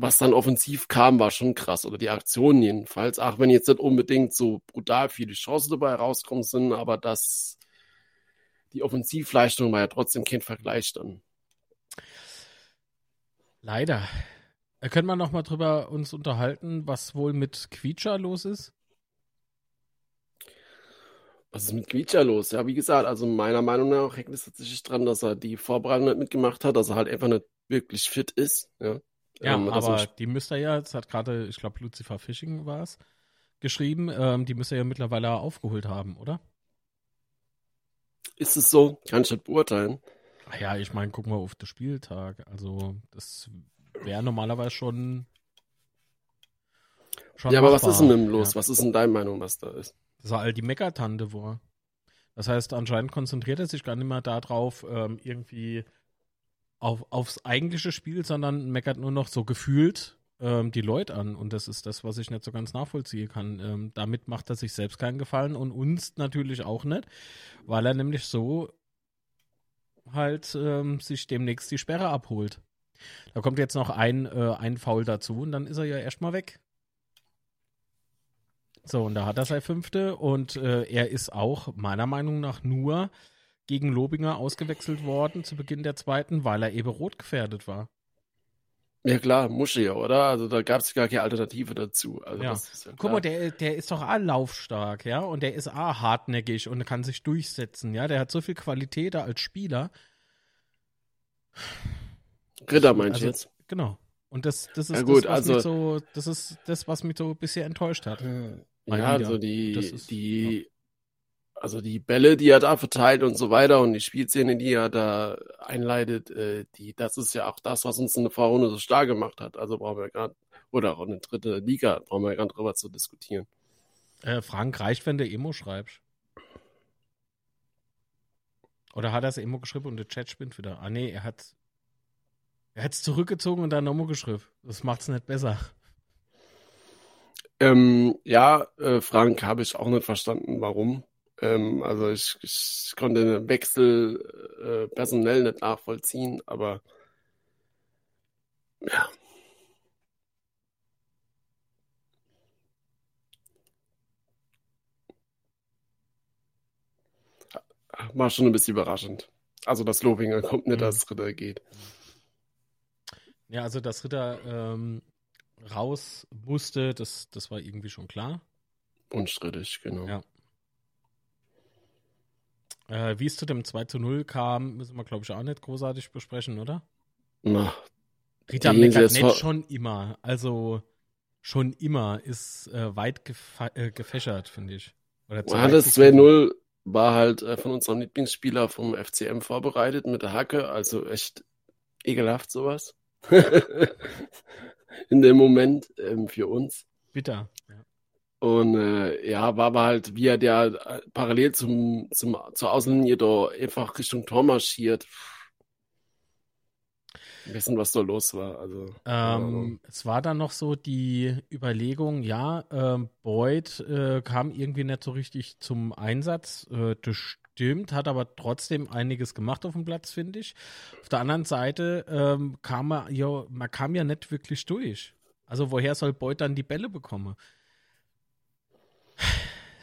was dann offensiv kam, war schon krass. Oder die Aktionen jedenfalls. Auch wenn jetzt nicht unbedingt so brutal viele Chancen dabei rauskommen sind, aber das, die Offensivleistung war ja trotzdem kein Vergleich dann. Leider. Äh, können wir noch mal drüber uns unterhalten, was wohl mit Quietscher los ist? Was ist mit Quietscher los? Ja, wie gesagt, also meiner Meinung nach hängt es tatsächlich dran, dass er die Vorbereitung nicht mitgemacht hat, dass er halt einfach nicht wirklich fit ist. Ja, ja ähm, aber die müsste ja, jetzt hat gerade, ich glaube, Lucifer Fishing war es, geschrieben, ähm, die müsste ja mittlerweile aufgeholt haben, oder? Ist es so? Kann ich nicht beurteilen. Ja, ich meine, gucken wir auf den Spieltag. Also, das wäre normalerweise schon. schon ja, aber machbar. was ist denn mit los? Ja. Was ist denn deine Meinung, was da ist? Das war all die Meckertante war. Das heißt, anscheinend konzentriert er sich gar nicht mehr darauf, ähm, irgendwie auf, aufs eigentliche Spiel, sondern meckert nur noch so gefühlt ähm, die Leute an. Und das ist das, was ich nicht so ganz nachvollziehen kann. Ähm, damit macht er sich selbst keinen Gefallen und uns natürlich auch nicht, weil er nämlich so halt ähm, sich demnächst die Sperre abholt. Da kommt jetzt noch ein, äh, ein Foul dazu und dann ist er ja erstmal weg. So, und da hat er sein fünfte und äh, er ist auch meiner Meinung nach nur gegen Lobinger ausgewechselt worden zu Beginn der zweiten, weil er eben rot gefährdet war. Ja klar, Musche ja, oder? Also da gab es gar keine Alternative dazu. Also ja. ja Guck mal, der, der ist doch auch laufstark, ja, und der ist auch hartnäckig und kann sich durchsetzen, ja. Der hat so viel Qualität als Spieler. Ritter meinst also, du jetzt? Genau. Und das, das ist ja, gut, das, was also, mich so, das ist das, was mich so bisher enttäuscht hat. Ja, also die, ist, die, ja. also die Bälle, die er da verteilt und so weiter und die Spielszene, die er da einleitet, äh, die, das ist ja auch das, was uns in der Vorrunde so stark gemacht hat. Also brauchen wir gerade, oder auch eine dritte Liga, brauchen wir gar nicht drüber zu diskutieren. Äh, Frank, reicht, wenn du Emo schreibst? Oder hat er es Emo geschrieben und der Chat spinnt wieder? Ah, nee, er hat er hat es zurückgezogen und dann nochmal geschrieben. Das macht es nicht besser. Ähm, ja, äh, Frank, habe ich auch nicht verstanden, warum. Ähm, also ich, ich, konnte den Wechsel äh, personell nicht nachvollziehen, aber ja. War schon ein bisschen überraschend. Also, dass Lobinger kommt nicht, mhm. dass Ritter geht. Ja, also dass Ritter ähm, raus musste, das, das war irgendwie schon klar. Unstrittig, genau. Ja. Äh, wie es zu dem 2 zu 0 kam, müssen wir, glaube ich, auch nicht großartig besprechen, oder? Na. Ritter meckert nicht schon immer. Also schon immer ist äh, weit äh, gefächert, finde ich. Oder ja, das 2-0 war halt äh, von unserem Lieblingsspieler vom FCM vorbereitet mit der Hacke, also echt ekelhaft sowas. in dem Moment ähm, für uns. Bitter. Ja. Und äh, ja, war aber halt, wie er der äh, parallel zum, zum, zur Außenlinie da einfach Richtung Tor marschiert. Wissen, was da los war. Also, ähm, es war dann noch so die Überlegung, ja, äh, Boyd äh, kam irgendwie nicht so richtig zum Einsatz. Äh, das stimmt, hat aber trotzdem einiges gemacht auf dem Platz, finde ich. Auf der anderen Seite ähm, kam man ja, man kam ja nicht wirklich durch. Also woher soll Boyd dann die Bälle bekommen?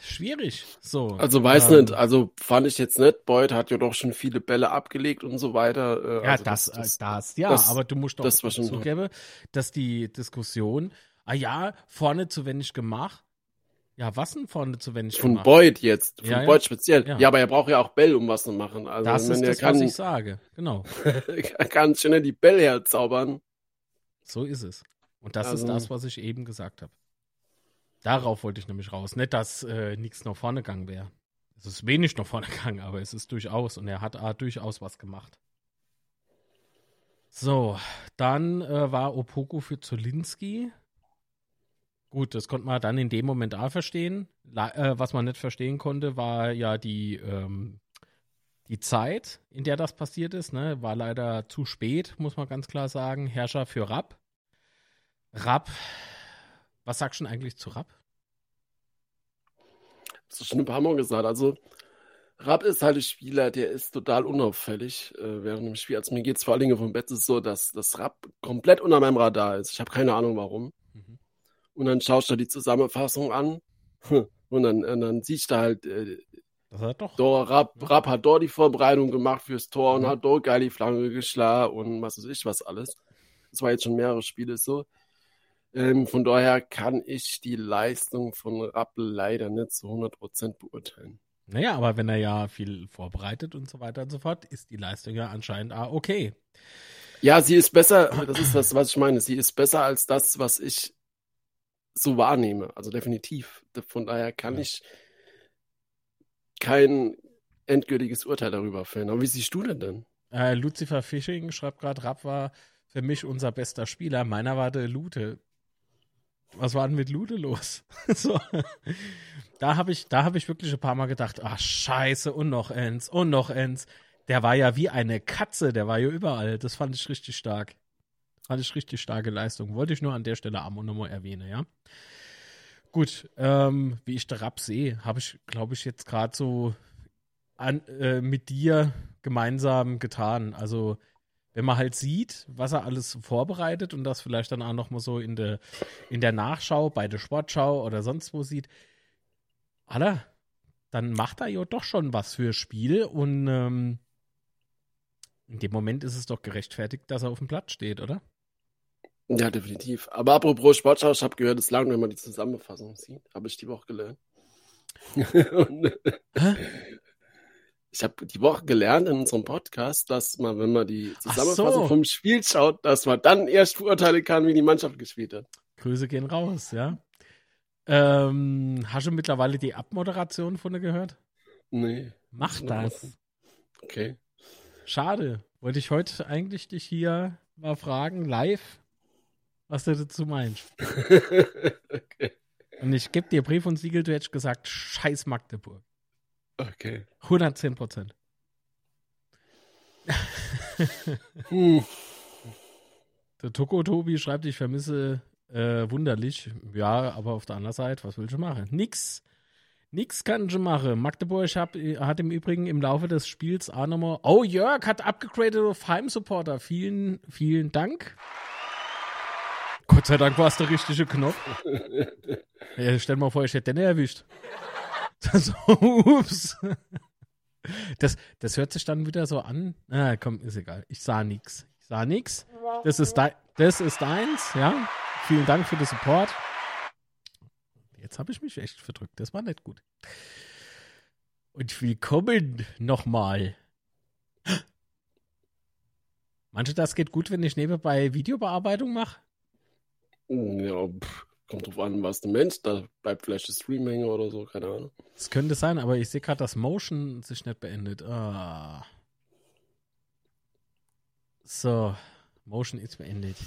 Schwierig. So. Also weiß ähm, nicht, also fand ich jetzt nicht. Boyd hat ja doch schon viele Bälle abgelegt und so weiter. Äh, ja, also das, das, das, das, ja, das, aber du musst doch das zugeben, dass die Diskussion, ah ja, vorne zu wenig gemacht, ja, was denn vorne zu wenig Von gemacht? Boyd jetzt, von ja, Boyd speziell. Ja. ja. aber er braucht ja auch Bell, um was zu machen. Also, das ist das, kann, was ich sage, genau. er kann schnell die Bälle herzaubern. So ist es. Und das also. ist das, was ich eben gesagt habe. Darauf wollte ich nämlich raus. Nicht, dass äh, nichts nach vorne gegangen wäre. Es ist wenig nach vorne gegangen, aber es ist durchaus. Und er hat ah, durchaus was gemacht. So, dann äh, war Opoko für Zolinski. Gut, das konnte man dann in dem Moment auch verstehen. La äh, was man nicht verstehen konnte, war ja die, ähm, die Zeit, in der das passiert ist. Ne? War leider zu spät, muss man ganz klar sagen. Herrscher für Rapp. Rapp, was sagst du denn eigentlich zu Rapp? Das ist schon ein paar Mal gesagt. Also, Rapp ist halt ein Spieler, der ist total unauffällig äh, während dem Spiel. Also, mir geht es vor allen Dingen vom Bett so, dass das Rapp komplett unter meinem Radar ist. Ich habe keine Ahnung warum. Mhm. Und dann schaust du die Zusammenfassung an und dann, und dann siehst du halt, äh, das hat doch. Dor, Rapp, Rapp hat dort die Vorbereitung gemacht fürs Tor mhm. und hat dort geil die Flanke geschlagen und was weiß ich was alles. Das war jetzt schon mehrere Spiele so. Ähm, von daher kann ich die Leistung von Rappel leider nicht zu 100% beurteilen. Naja, aber wenn er ja viel vorbereitet und so weiter und so fort, ist die Leistung ja anscheinend ah, okay. Ja, sie ist besser, das ist das, was ich meine. Sie ist besser als das, was ich so wahrnehme. Also definitiv. Von daher kann ja. ich kein endgültiges Urteil darüber fällen. Aber wie siehst du denn denn? Äh, Lucifer Fishing schreibt gerade, Rapp war für mich unser bester Spieler. Meiner war der Lute. Was war denn mit Lute los? so. Da habe ich, hab ich wirklich ein paar Mal gedacht, ach scheiße, und noch eins, und noch eins. Der war ja wie eine Katze, der war ja überall. Das fand ich richtig stark. Ich richtig starke Leistung. Wollte ich nur an der Stelle am und nochmal erwähnen, ja. Gut, ähm, wie ich der Rap sehe, habe ich, glaube ich, jetzt gerade so an, äh, mit dir gemeinsam getan. Also, wenn man halt sieht, was er alles vorbereitet und das vielleicht dann auch nochmal so in der, in der Nachschau, bei der Sportschau oder sonst wo sieht, Alter, dann macht er ja doch schon was für Spiel und ähm, in dem Moment ist es doch gerechtfertigt, dass er auf dem Platz steht, oder? Ja, definitiv. Aber apropos Sportschau, ich habe gehört, es lang, wenn man die Zusammenfassung sieht. Habe ich die Woche gelernt. Und, ich habe die Woche gelernt in unserem Podcast, dass man, wenn man die Zusammenfassung so. vom Spiel schaut, dass man dann erst beurteilen kann, wie die Mannschaft gespielt hat. Grüße gehen raus, ja. Ähm, hast du mittlerweile die Abmoderation von dir gehört? Nee. Mach das. Okay. Schade. Wollte ich heute eigentlich dich hier mal fragen, live, was du dazu meinst. okay. Und ich gebe dir Brief und Siegel, du hättest gesagt, scheiß Magdeburg. Okay. 110 Prozent. hm. Der Toko Tobi schreibt, ich vermisse äh, wunderlich. Ja, aber auf der anderen Seite, was will ich machen? Nix. Nix kann ich machen. Magdeburg hab, hat im Übrigen im Laufe des Spiels auch nochmal. Oh, Jörg hat abgegradet auf Heimsupporter. Vielen, vielen Dank. Gott sei Dank war es der richtige Knopf. ja, stell mal vor, ich hätte den erwischt. so, ups. Das, das hört sich dann wieder so an. Ah, komm, ist egal. Ich sah nix. Ich sah nix. Das ist, de das ist deins, ja. Vielen Dank für den Support. Jetzt habe ich mich echt verdrückt. Das war nicht gut. Und willkommen nochmal. Manche, das geht gut, wenn ich nebenbei Videobearbeitung mache? Ja, pff, kommt drauf an, was du meinst. Da bleibt vielleicht das Stream hängen oder so, keine Ahnung. Das könnte sein, aber ich sehe gerade, dass Motion sich nicht beendet. Ah. So, Motion ist beendet.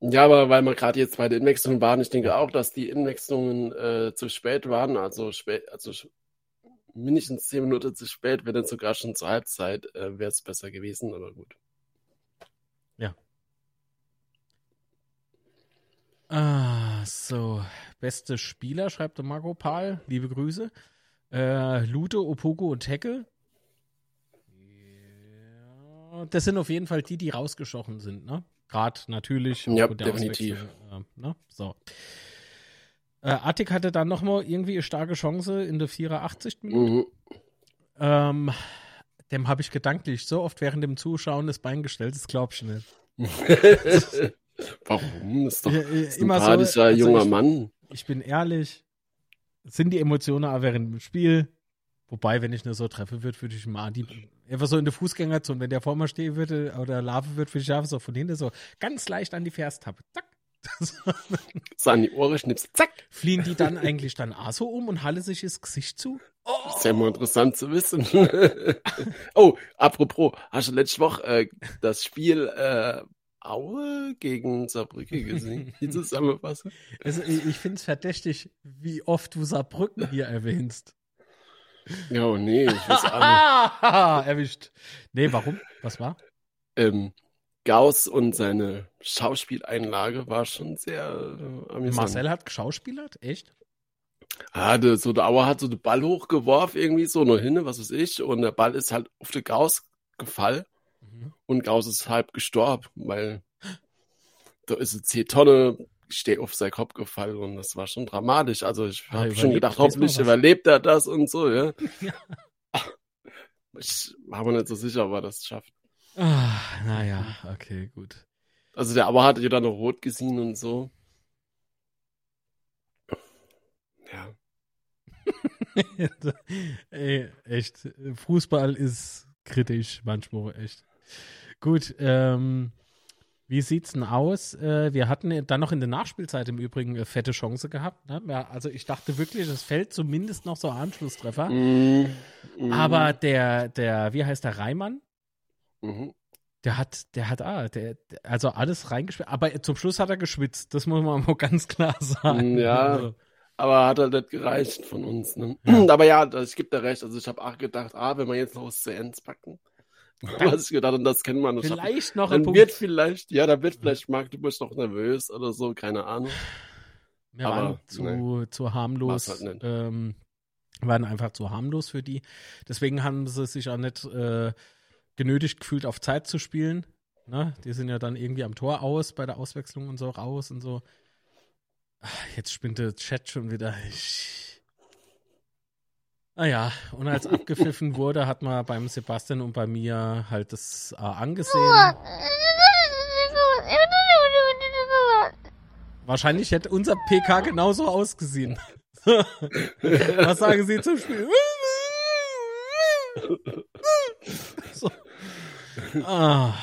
Ja, aber weil wir gerade jetzt bei den Inwechslungen waren, ich denke auch, dass die Inwechslungen äh, zu spät waren, also spät, also mindestens zehn Minuten zu spät, wenn dann sogar schon zur Halbzeit, äh, wäre es besser gewesen, aber gut. Ah, so. Beste Spieler, schreibt der Marco Pahl. Liebe Grüße. Äh, Lute, Opogo und Hecke. Ja, das sind auf jeden Fall die, die rausgestochen sind, ne? Gerade natürlich. Ja, definitiv. Äh, ne? So. Äh, Attik hatte dann nochmal irgendwie eine starke Chance in der 84. Minute. Mhm. Ähm, dem habe ich gedanklich so oft während dem Zuschauen das Bein gestellt, das glaubst du nicht. Warum? Das ist doch ein sympathischer so, also junger ich, Mann. Ich bin ehrlich, sind die Emotionen auch während dem Spiel. Wobei, wenn ich nur so treffe würde, würde ich mal die einfach so in der Fußgängerzone, wenn der vor mir stehen würde oder laufen würde, würde ich einfach so von hinten so ganz leicht an die Ferstappe. Zack. so an die Ohren schnippst, zack. Fliehen die dann eigentlich dann auch so um und halle sich das Gesicht zu? Oh. Ist ja immer interessant zu wissen. oh, apropos, hast du letzte Woche äh, das Spiel äh, Aue gegen Saarbrücken gesehen? Die Zusammenfassung? Also, ich, finde es verdächtig, wie oft du Saarbrücken hier erwähnst. Ja, oh, nee, ich weiß auch nicht. Erwischt. Nee, warum? Was war? Ähm, Gauss und seine Schauspieleinlage war schon sehr äh, amüsant. Marcel hat geschauspielert? Echt? Ah, der, so der Auer hat so den Ball hochgeworfen, irgendwie so nur hin, was weiß ich, und der Ball ist halt auf den Gauss gefallen mhm. und Gauss ist halb gestorben, weil da ist eine C-Tonne stehe auf seinen Kopf gefallen und das war schon dramatisch. Also ich habe schon gedacht, hoffentlich überlebt er das und so, ja. ja. Ich war mir nicht so sicher, ob er das schafft. Ah, naja, okay, gut. Also der aber hatte ja dann noch rot gesehen und so. Ja. Ey, echt. Fußball ist kritisch manchmal, echt. Gut, ähm, wie sieht's denn aus? Äh, wir hatten dann noch in der Nachspielzeit im Übrigen eine fette Chance gehabt. Ne? Ja, also ich dachte wirklich, es fällt zumindest noch so Anschlusstreffer. Mm, mm. Aber der, der, wie heißt der Reimann? Mhm. Der hat, der hat, ah, der, also alles reingeschwitzt. Aber zum Schluss hat er geschwitzt. Das muss man mal ganz klar sagen. Ja. Also. Aber hat halt nicht gereicht von uns. Ne? Ja. Aber ja, ich gebe dir recht. Also ich habe auch gedacht, ah, wenn wir jetzt noch was zu Ends packen, was ich gedacht und das wir noch. Vielleicht noch ein Dann wird vielleicht, ja, da wird vielleicht Magdeburg noch nervös oder so, keine Ahnung. Wir Aber, waren zu, nee, zu harmlos. Halt ähm, waren einfach zu harmlos für die. Deswegen haben sie sich auch nicht äh, genötigt gefühlt, auf Zeit zu spielen. Ne? Die sind ja dann irgendwie am Tor aus bei der Auswechslung und so raus und so. Jetzt spinnt der Chat schon wieder. Ich naja, ah und als abgepfiffen wurde, hat man beim Sebastian und bei mir halt das äh, angesehen. Wahrscheinlich hätte unser PK genauso ausgesehen. Was sagen Sie zum Spiel? so. ah.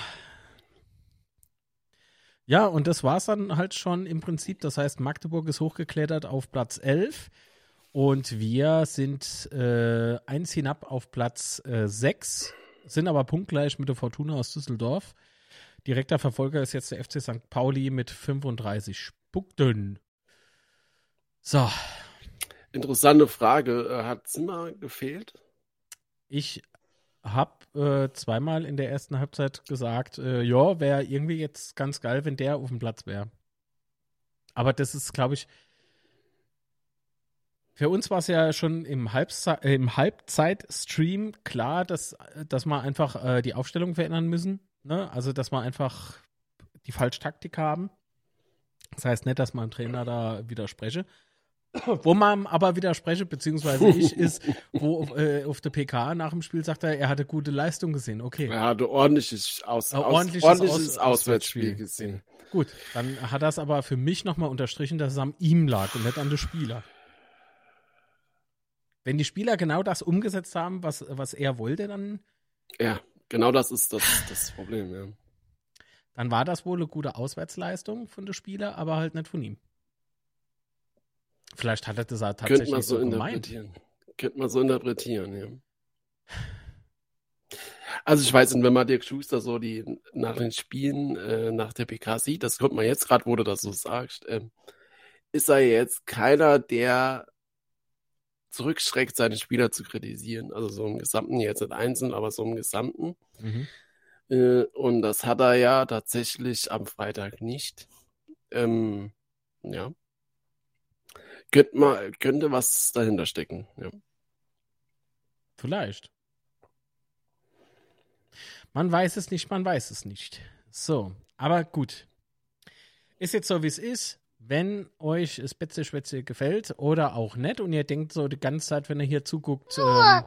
Ja, und das war es dann halt schon im Prinzip. Das heißt, Magdeburg ist hochgeklettert auf Platz 11 und wir sind äh, eins hinab auf Platz äh, 6, sind aber punktgleich mit der Fortuna aus Düsseldorf. Direkter Verfolger ist jetzt der FC St. Pauli mit 35 Punkten. So. Interessante Frage. Äh, hat Zimmer gefehlt? Ich habe äh, zweimal in der ersten Halbzeit gesagt, äh, ja, wäre irgendwie jetzt ganz geil, wenn der auf dem Platz wäre. Aber das ist, glaube ich, für uns war es ja schon im, Halbze äh, im Halbzeitstream klar, dass, dass wir einfach äh, die Aufstellung verändern müssen. Ne? Also, dass wir einfach die falsche Taktik haben. Das heißt nicht, dass man Trainer da widerspreche. Wo man aber widerspreche, beziehungsweise ich, ist, wo äh, auf der PK nach dem Spiel sagt er, er hatte gute Leistung gesehen. Okay. Er hatte ordentliches, aus, äh, ordentliches, ordentliches aus, Auswärtsspiel gesehen. Gut, dann hat er es aber für mich nochmal unterstrichen, dass es an ihm lag und nicht an den Spieler. Wenn die Spieler genau das umgesetzt haben, was, was er wollte, dann. Ja, genau das ist das, das Problem, ja. Dann war das wohl eine gute Auswärtsleistung von den Spielern, aber halt nicht von ihm. Vielleicht hat er das halt tatsächlich Könnte man so, so interpretieren. Könnte man so interpretieren, ja. Also ich weiß nicht, wenn man Dirk Schuster so die nach den Spielen äh, nach der PK sieht, das kommt man jetzt gerade, wo du das so sagst, äh, ist er jetzt keiner, der zurückschreckt, seine Spieler zu kritisieren. Also so im Gesamten, jetzt nicht einzeln, aber so im Gesamten. Mhm. Äh, und das hat er ja tatsächlich am Freitag nicht. Ähm, ja. Könnte, mal, könnte was dahinter stecken, ja. Vielleicht. Man weiß es nicht, man weiß es nicht. So, aber gut. Ist jetzt so, wie es ist. Wenn euch das Betze gefällt oder auch nicht und ihr denkt so die ganze Zeit, wenn ihr hier zuguckt, ähm,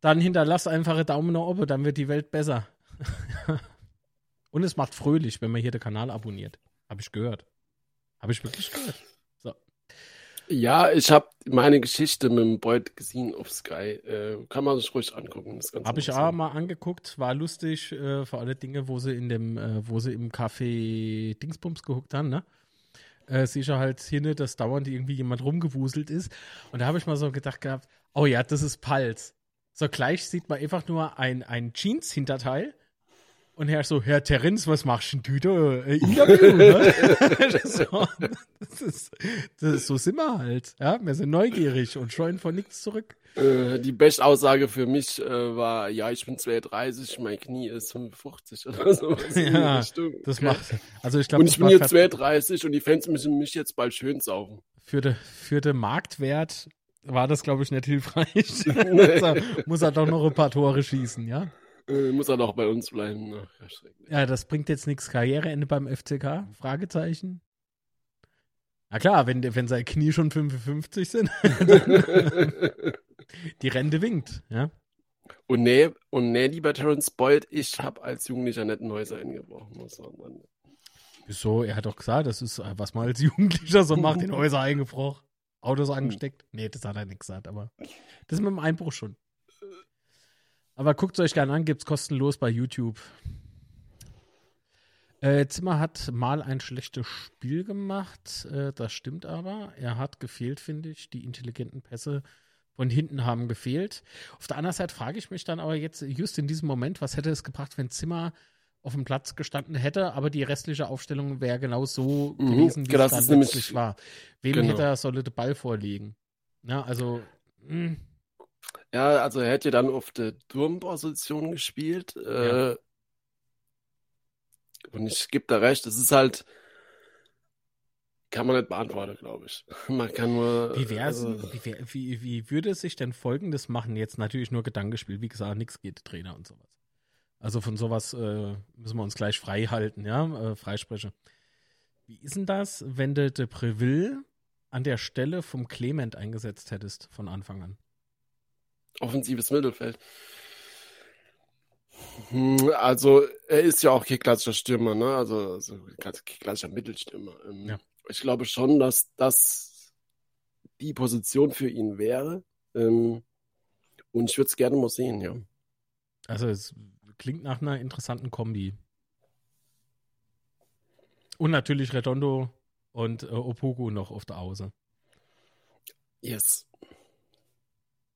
dann hinterlasst einfach einen Daumen nach oben, dann wird die Welt besser. und es macht fröhlich, wenn man hier den Kanal abonniert. Habe ich gehört. Habe ich wirklich gehört. So. Ja, ich habe meine Geschichte mit dem Beut gesehen auf Sky. Äh, kann man sich ruhig angucken. Habe ich auch mal angeguckt, war lustig, äh, vor alle Dinge, wo sie in dem, äh, wo sie im Café Dingsbums gehuckt haben, ne? Äh, sicher halt hin, dass dauernd irgendwie jemand rumgewuselt ist. Und da habe ich mal so gedacht gehabt, oh ja, das ist Pals. So gleich sieht man einfach nur ein, ein Jeans-Hinterteil und er so, Herr Terence, was machst denn du da? Äh, Interview, ne? so, das ist, das ist, so sind wir halt. Ja? Wir sind neugierig und scheuen vor nichts zurück. Äh, die beste Aussage für mich äh, war, ja, ich bin 32, mein Knie ist 55 oder so. Ja, das macht, also ich glaube. Und ich bin jetzt 32 und die Fans müssen mich jetzt bald schön saugen. Für den für de Marktwert war das, glaube ich, nicht hilfreich. muss, er, muss er doch noch ein paar Tore schießen, ja? Äh, muss er doch bei uns bleiben. Ach, ja, das bringt jetzt nichts. Karriereende beim FCK? Fragezeichen. Na klar, wenn, wenn seine Knie schon 55 sind. die Rente winkt, ja. Und nee, und nee, lieber Terence Boyd, ich habe als Jugendlicher nicht ein Häuser eingebrochen. Wieso? Er hat doch gesagt, das ist, was man als Jugendlicher so macht, in Häuser eingebrochen. Autos hm. angesteckt. Nee, das hat er nicht gesagt, aber das ist mit dem Einbruch schon. Aber guckt es euch gerne an, gibt es kostenlos bei YouTube. Äh, Zimmer hat mal ein schlechtes Spiel gemacht, äh, das stimmt aber. Er hat gefehlt, finde ich. Die intelligenten Pässe von hinten haben gefehlt. Auf der anderen Seite frage ich mich dann aber jetzt, just in diesem Moment, was hätte es gebracht, wenn Zimmer auf dem Platz gestanden hätte, aber die restliche Aufstellung wäre genau so mhm, gewesen, wie genau, es dann letztlich war. Wem genau. hätte er solle den Ball vorlegen? Ja, also. Mh. Ja, also er hätte dann auf der Turmposition gespielt. Ja. Äh, und ich gebe da recht, es ist halt, kann man nicht beantworten, glaube ich. Man kann nur. Wie, wär's, also, wie, wie, wie, würde es sich denn Folgendes machen? Jetzt natürlich nur Gedankenspiel. Wie gesagt, nichts geht Trainer und sowas. Also von sowas äh, müssen wir uns gleich frei halten, ja, äh, freisprechen. Wie ist denn das, wenn du de Preville an der Stelle vom Clement eingesetzt hättest von Anfang an? Offensives Mittelfeld. Hm, also, er ist ja auch kein klassischer Stürmer, ne? Also, also klassischer Mittelstürmer. Ähm, ja. Ich glaube schon, dass das die Position für ihn wäre. Ähm, und ich würde es gerne mal sehen, ja. Also, es klingt nach einer interessanten Kombi. Und natürlich Redondo und äh, Opoku noch auf der Auße. Yes.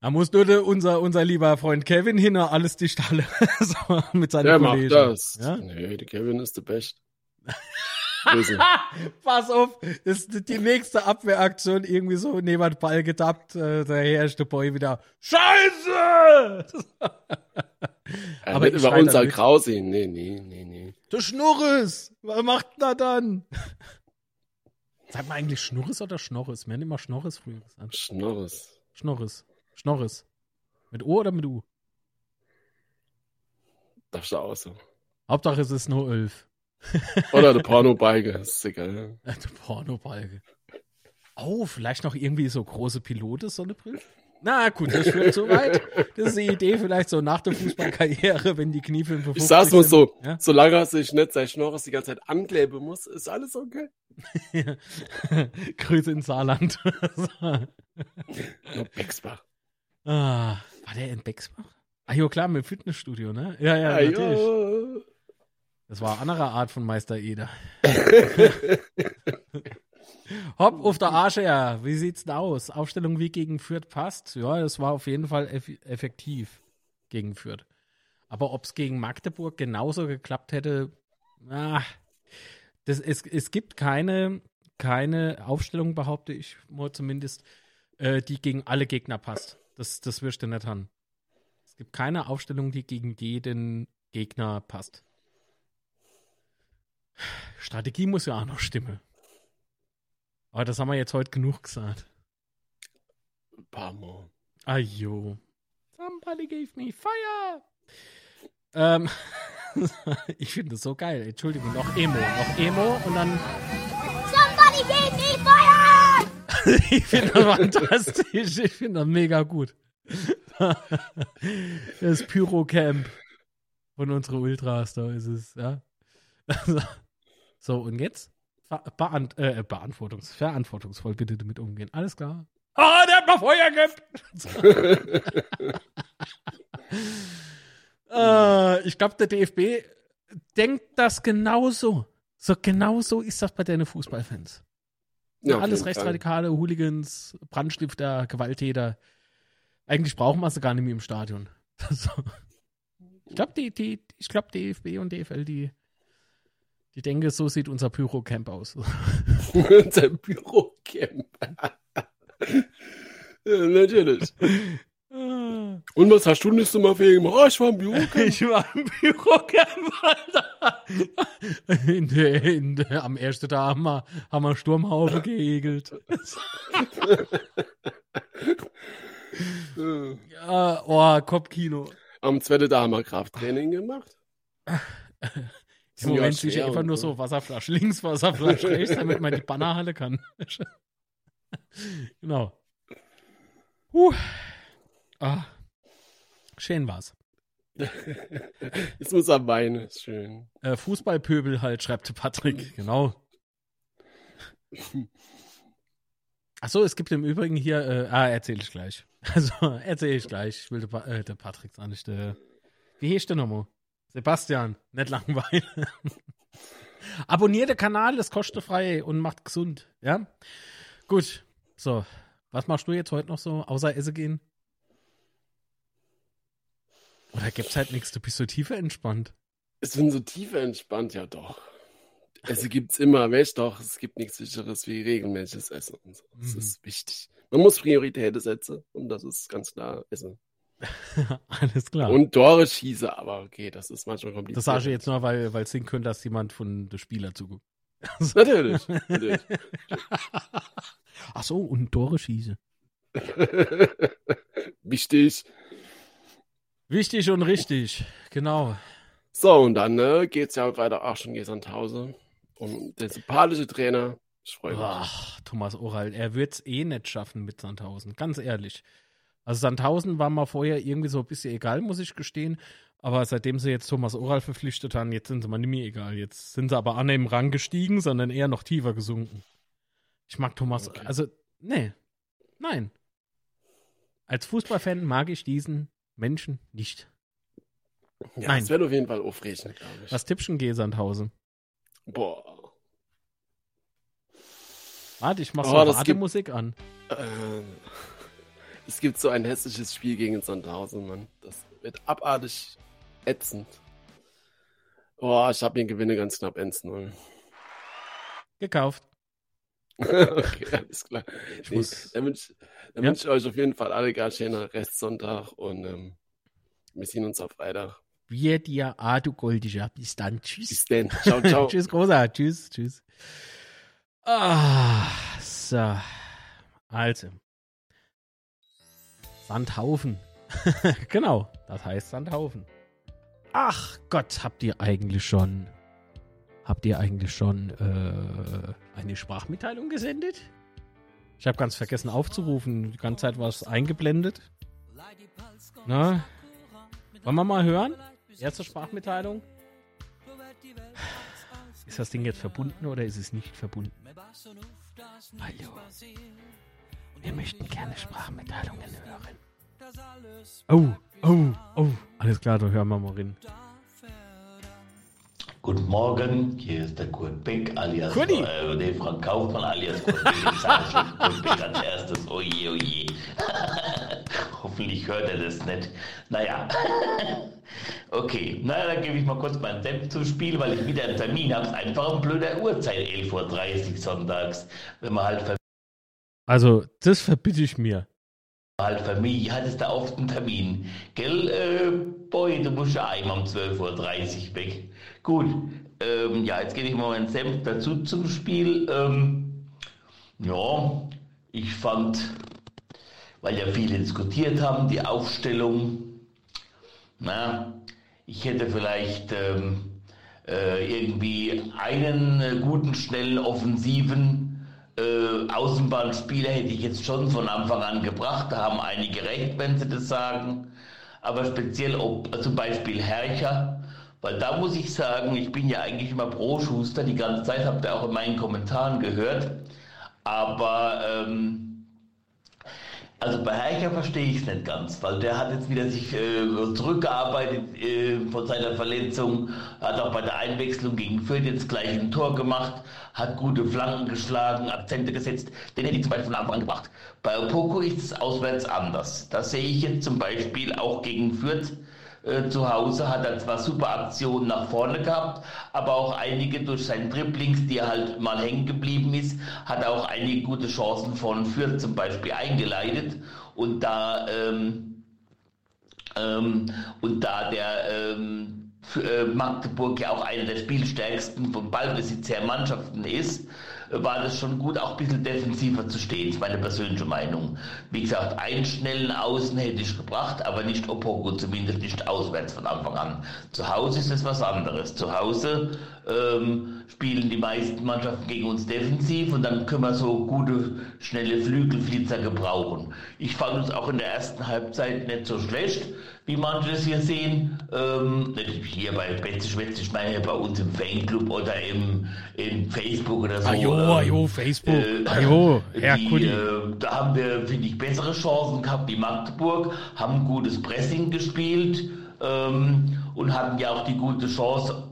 Da muss nur unser, unser lieber Freund Kevin hin, alles die Stalle so, mit seinen der Kollegen. Der macht das. Ja? Nee, der Kevin ist der Best. Pass auf, das ist die nächste Abwehraktion irgendwie so den Ball gedappt, äh, der herrschte Boy wieder Scheiße! Aber nicht über unser Krausi. Nee, nee, nee, nee. Du Schnurres! Was macht er dann? Sagt man eigentlich Schnurres oder Schnorres? Wir haben immer Schnorres früher gesagt. Schnorres. Schnorres. Schnorris. Mit O oder mit U? Darfst du auch so. Hauptsache es ist nur Ölf. oder der Pornobalge, ist egal. Der Pornobalge. Oh, vielleicht noch irgendwie so große Pilote, so eine Brille? Na gut, das führt zu weit. Das ist die Idee vielleicht so nach der Fußballkarriere, wenn die Knie 55 Ich sag's nur so, ja? solange er sich nicht sein Schnorres die ganze Zeit ankleben muss, ist alles okay. Grüße in Saarland. Nur Bexbach. Ah, war der in Bexbach? Ah, jo, klar, mit Fitnessstudio, ne? Ja, ja, ja natürlich. Jo. Das war eine andere Art von Meister Eder. Hopp auf der Arsch her. Wie sieht's denn aus? Aufstellung wie gegen Fürth passt? Ja, das war auf jeden Fall eff effektiv gegen Fürth. Aber ob es gegen Magdeburg genauso geklappt hätte, ah, das, es, es gibt keine, keine Aufstellung, behaupte ich mal zumindest, äh, die gegen alle Gegner passt. Das, das wirst du nicht haben. Es gibt keine Aufstellung, die gegen jeden Gegner passt. Strategie muss ja auch noch stimmen. Aber das haben wir jetzt heute genug gesagt. Ein paar Mal. Ajo. Somebody gave me fire. Ähm, ich finde das so geil. Entschuldigung, noch Emo. Noch Emo und dann. Somebody gave me fire! ich finde das fantastisch. Ich finde das mega gut. das Pyro-Camp von unseren Ultras, da ist es, ja. so, und jetzt? beant äh, beantwortungs verantwortungsvoll bitte damit umgehen. Alles klar. Ah, der hat mal Feuer gehabt. äh, ich glaube, der DFB denkt das genauso. So genauso ist das bei deinen Fußballfans. Ja, alles rechtsradikale Fall. Hooligans, Brandstifter, Gewalttäter. Eigentlich brauchen wir sie gar nicht mehr im Stadion. so. Ich glaube, die, die, ich glaube, DFB und DFL, die, die denken, so sieht unser Pyrocamp aus. unser Pyrocamp. ja, natürlich. Und was hast du nächstes Mal für gemacht? Oh, ich war im Bürocamp. Ich war im Bürocamp, Alter. In der, in der, am ersten Tag haben wir, haben wir Sturmhaufen geegelt. ja, oh, Kopfkino. Am zweiten Tag haben wir Krafttraining gemacht. Im Moment sehe ich einfach nur so Wasserflasche links, Wasserflasche rechts, damit man die Bannerhalle kann. genau. Uh. Ah. Schön war's. Jetzt muss er weinen, ist schön. Äh, Fußballpöbel halt, schreibt Patrick, genau. Achso, es gibt im Übrigen hier, äh, ah, erzähle ich gleich. Also, erzähle ich gleich. Ich will der, äh, der Patrick sagen, nicht der, wie hieß der nochmal? Sebastian, nicht langweilen. Abonniert den Kanal, das kostet frei und macht gesund, ja? Gut, so. Was machst du jetzt heute noch so, außer Essen gehen? Oder gibt's halt nichts, du bist so tiefer entspannt. Ich bin so tiefer entspannt, ja doch. Essen gibt's immer, weißt doch, es gibt nichts Sicheres wie regelmäßiges Essen. Und so. Das mhm. ist wichtig. Man muss Prioritäten setzen und das ist ganz klar Essen. Alles klar. Und Tore schieße, aber okay, das ist manchmal kompliziert. Das sage ich jetzt nur, weil, es sehen könnte, dass jemand von der Spieler zuguckt. natürlich, natürlich. Ach so, und Tore schieße. Wichtig. Wichtig und richtig, genau. So, und dann ne, geht es ja weiter auch schon Gesandhause. Und der sympathische Trainer, ich freue mich. Ach, Thomas Oral, er wird es eh nicht schaffen mit Sandhausen, ganz ehrlich. Also Sandhausen war mal vorher irgendwie so ein bisschen egal, muss ich gestehen. Aber seitdem sie jetzt Thomas Oral verpflichtet haben, jetzt sind sie mal nicht mehr egal. Jetzt sind sie aber an dem Rang gestiegen, sondern eher noch tiefer gesunken. Ich mag Thomas, okay. also, nee, nein. Als Fußballfan mag ich diesen Menschen nicht. Ja, Nein. das wird auf jeden Fall aufregend, glaube ich. Was tippst du G Sandhausen? Boah. Warte, ich mach so oh, Wartemusik an. Äh, es gibt so ein hässliches Spiel gegen Sandhausen, Mann. Das wird abartig ätzend. Boah, ich habe den Gewinne ganz knapp 1-0. Gekauft. okay, alles klar. Ich nee, muss, dann wünsche ja? wünsch ich euch auf jeden Fall alle gar schönen Restsonntag und ähm, wir sehen uns auf Freitag. Wir dir, ah, du Goldischer. Bis dann. Tschüss. Bis dann. Ciao, ciao. tschüss, Großer. Tschüss, tschüss. Ah, so. Also. Sandhaufen. genau, das heißt Sandhaufen. Ach Gott, habt ihr eigentlich schon Habt ihr eigentlich schon äh, eine Sprachmitteilung gesendet? Ich habe ganz vergessen aufzurufen. Die ganze Zeit war es eingeblendet. Na? Wollen wir mal hören? Erste Sprachmitteilung. Ist das Ding jetzt verbunden oder ist es nicht verbunden? Hallo. Wir möchten gerne Sprachmitteilungen hören. Oh, oh, oh. Alles klar, da hören wir mal rein. Guten Morgen, hier ist der Kurt Beck alias äh, nee, Frank Kaufmann alias Kurt Beck. Ich sage schon Kurt Beck als erstes. Oje, oje. Hoffentlich hört er das nicht. Naja. okay, na dann gebe ich mal kurz meinen Senf zum Spiel, weil ich wieder einen Termin habe. Es ist einfach ein blöder Uhrzeit, 11.30 Uhr sonntags. Wenn man halt. Also, das verbitte ich mir. Halt Familie hattest da oft einen Termin. Gell, äh, Boy, du musst ja einmal um 12.30 Uhr weg. Gut, ähm, ja, jetzt gebe ich mal meinen Senf dazu zum Spiel. Ähm, ja, ich fand, weil ja viele diskutiert haben, die Aufstellung, na, ich hätte vielleicht ähm, äh, irgendwie einen äh, guten, schnellen, offensiven äh, Außenbahnspieler hätte ich jetzt schon von Anfang an gebracht. Da haben einige recht, wenn sie das sagen. Aber speziell ob zum Beispiel Herrscher Weil da muss ich sagen, ich bin ja eigentlich immer pro Schuster, die ganze Zeit habt ihr auch in meinen Kommentaren gehört. Aber ähm, also bei Hercher verstehe ich es nicht ganz, weil der hat jetzt wieder sich äh, zurückgearbeitet äh, von seiner Verletzung, hat auch bei der Einwechslung gegen Fürth jetzt gleich ein Tor gemacht, hat gute Flanken geschlagen, Akzente gesetzt, den hätte ich zum Beispiel von Anfang an gebracht. Bei Opoko ist es auswärts anders. Da sehe ich jetzt zum Beispiel auch gegen Fürth äh, zu Hause hat er zwar super Aktionen nach vorne gehabt, aber auch einige durch seinen Dribblings, die er halt mal hängen geblieben ist, hat er auch einige gute Chancen von Fürth zum Beispiel eingeleitet. Und da, ähm, ähm, und da der ähm, äh, Magdeburg ja auch einer der spielstärksten vom Ballbesitz her Mannschaften ist, war das schon gut, auch ein bisschen defensiver zu stehen, ist meine persönliche Meinung. Wie gesagt, einen schnellen Außen hätte ich gebracht, aber nicht Opoko, zumindest nicht auswärts von Anfang an. Zu Hause ist es was anderes. Zu Hause ähm, spielen die meisten Mannschaften gegen uns defensiv und dann können wir so gute, schnelle Flügelflitzer gebrauchen. Ich fand uns auch in der ersten Halbzeit nicht so schlecht wie manche es hier sehen. Ähm, hier bei Betze Schwätze, ich meine bei uns im Fanclub oder im, in Facebook oder so. Ajo, ähm, ajo, Facebook, äh, ajo, Herr die, äh, Da haben wir, finde ich, bessere Chancen gehabt wie Magdeburg, haben gutes Pressing gespielt ähm, und hatten ja auch die gute Chance,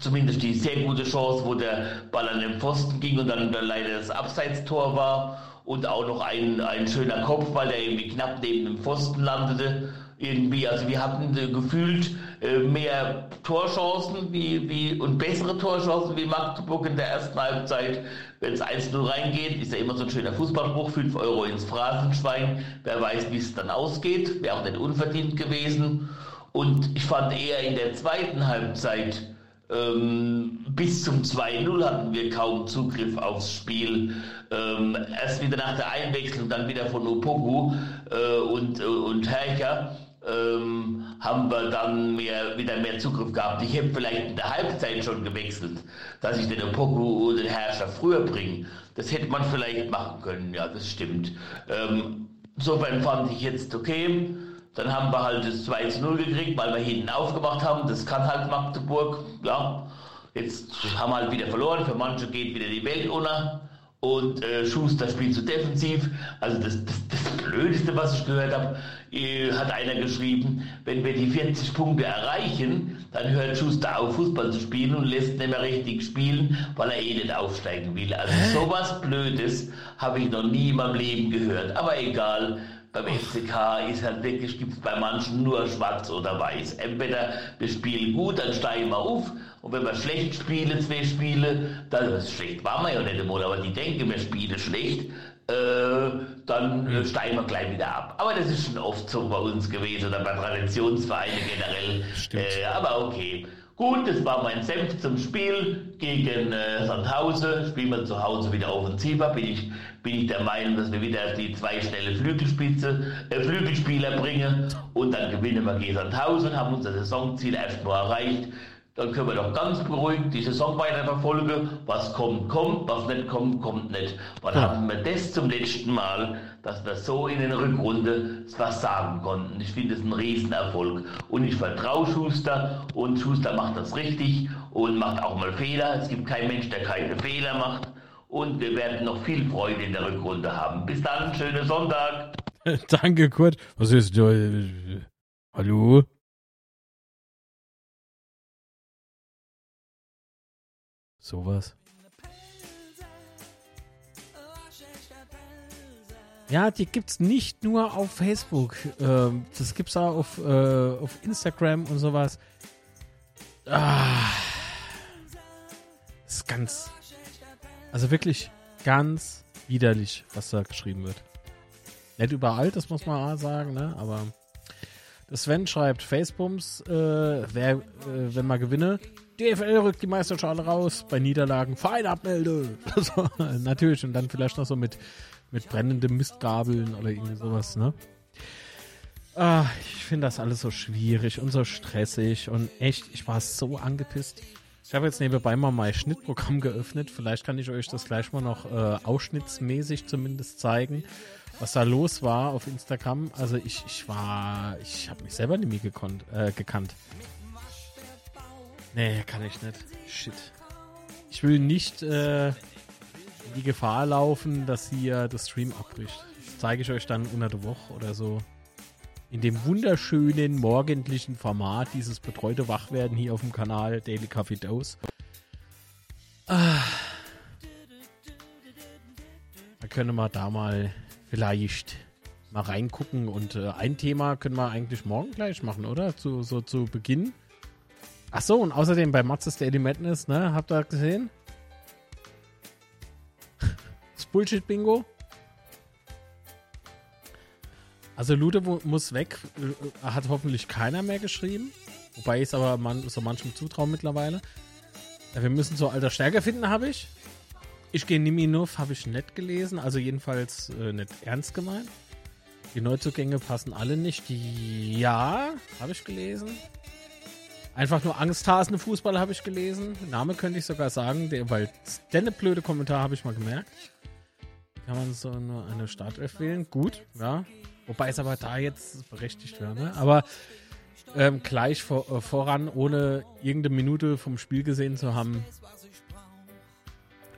zumindest die sehr gute Chance, wo der Ball an den Pfosten ging und dann leider das Abseitstor war und auch noch ein, ein schöner Kopfball, der irgendwie knapp neben dem Pfosten landete irgendwie, also wir hatten äh, gefühlt äh, mehr Torchancen wie, wie, und bessere Torchancen wie Magdeburg in der ersten Halbzeit. Wenn es 1-0 reingeht, ist ja immer so ein schöner Fußballspruch, 5 Euro ins Phrasenschwein. Wer weiß, wie es dann ausgeht. Wäre auch nicht unverdient gewesen. Und ich fand eher in der zweiten Halbzeit, ähm, bis zum 2-0 hatten wir kaum Zugriff aufs Spiel. Ähm, erst wieder nach der Einwechslung, dann wieder von Opoku äh, und, äh, und Hercher ähm, haben wir dann mehr, wieder mehr Zugriff gehabt. Ich hätte vielleicht in der Halbzeit schon gewechselt, dass ich den Opoku oder den Herrscher früher bringe. Das hätte man vielleicht machen können, ja, das stimmt. Ähm, insofern fand ich jetzt okay. Dann haben wir halt das 2 zu 0 gekriegt, weil wir hinten aufgemacht haben. Das kann halt Magdeburg, ja. Jetzt haben wir halt wieder verloren. Für manche geht wieder die Welt unter und äh, Schuster spielt zu so defensiv. Also das, das, das Blödeste, was ich gehört habe, äh, hat einer geschrieben, wenn wir die 40 Punkte erreichen, dann hört Schuster auf, Fußball zu spielen und lässt nicht mehr richtig spielen, weil er eh nicht aufsteigen will. Also sowas Blödes habe ich noch nie in meinem Leben gehört. Aber egal, beim FCK ist halt wirklich, gibt es bei manchen nur schwarz oder weiß. Entweder wir spielen gut, dann steigen wir auf und wenn wir schlecht spielen, zwei Spiele, dann ist schlecht waren wir ja nicht einmal, aber die denken, wir spielen schlecht, äh, dann äh, steigen wir gleich wieder ab. Aber das ist schon oft so bei uns gewesen oder bei Traditionsvereinen generell. Äh, aber okay. Gut, das war mein Senf zum Spiel gegen äh, Sandhausen. Spielen wir zu Hause wieder offensiver. Bin ich, bin ich der Meinung, dass wir wieder die zwei schnelle Flügelspitze, äh, Flügelspieler bringen und dann gewinnen wir gegen Sandhausen, haben unser Saisonziel erstmal erreicht dann können wir doch ganz beruhigt die Saison weiter verfolgen. Was kommt, kommt, was nicht kommt, kommt nicht. Wann ja. hatten wir das zum letzten Mal, dass wir so in der Rückrunde was sagen konnten? Ich finde es ein Riesenerfolg. Und ich vertraue Schuster und Schuster macht das richtig und macht auch mal Fehler. Es gibt keinen Mensch, der keine Fehler macht. Und wir werden noch viel Freude in der Rückrunde haben. Bis dann, schönen Sonntag. Danke, Kurt. Was ist, äh, hallo? Sowas. Ja, die gibt's nicht nur auf Facebook. Ähm, das gibt's auch auf, äh, auf Instagram und sowas. Ah, ist ganz, also wirklich ganz widerlich, was da geschrieben wird. Nicht überall, das muss man auch sagen, ne? Aber Sven schreibt, Facepumps, äh, wer, äh, wenn man gewinne, DFL rückt die Meisterschale raus, bei Niederlagen Verein abmelde. so, natürlich, und dann vielleicht noch so mit, mit brennenden Mistgabeln oder irgendwie sowas, ne? Ah, ich finde das alles so schwierig und so stressig und echt, ich war so angepisst. Ich habe jetzt nebenbei mal mein Schnittprogramm geöffnet. Vielleicht kann ich euch das gleich mal noch äh, ausschnittsmäßig zumindest zeigen, was da los war auf Instagram. Also ich, ich war, ich habe mich selber nicht mehr gekonnt, äh, gekannt. Nee, kann ich nicht. Shit. Ich will nicht äh, die Gefahr laufen, dass hier das Stream abbricht. Das zeige ich euch dann unter der Woche oder so. In dem wunderschönen morgendlichen Format, dieses betreute Wachwerden hier auf dem Kanal Daily Coffee Dose. Ah. Da können wir da mal vielleicht mal reingucken und äh, ein Thema können wir eigentlich morgen gleich machen, oder? Zu, so zu Beginn. Ach so, und außerdem bei Matzes Daily Madness, ne? Habt ihr gesehen? Das Bullshit-Bingo. Also Lude muss weg, äh, hat hoffentlich keiner mehr geschrieben. Wobei ich es aber man, so manchem zutrauen mittlerweile. Wir müssen so alter Stärke finden, habe ich. Ich gehe Niminov, habe ich nett gelesen, also jedenfalls äh, nicht ernst gemeint. Die Neuzugänge passen alle nicht. Ja, habe ich gelesen. Einfach nur Angsthasen Fußball habe ich gelesen. Name könnte ich sogar sagen, der, weil der blöde Kommentar habe ich mal gemerkt. Kann man so nur eine Startelf wählen? Gut, ja. Wobei es aber da jetzt berechtigt wäre, ne? Aber ähm, gleich vor, äh, voran, ohne irgendeine Minute vom Spiel gesehen zu haben.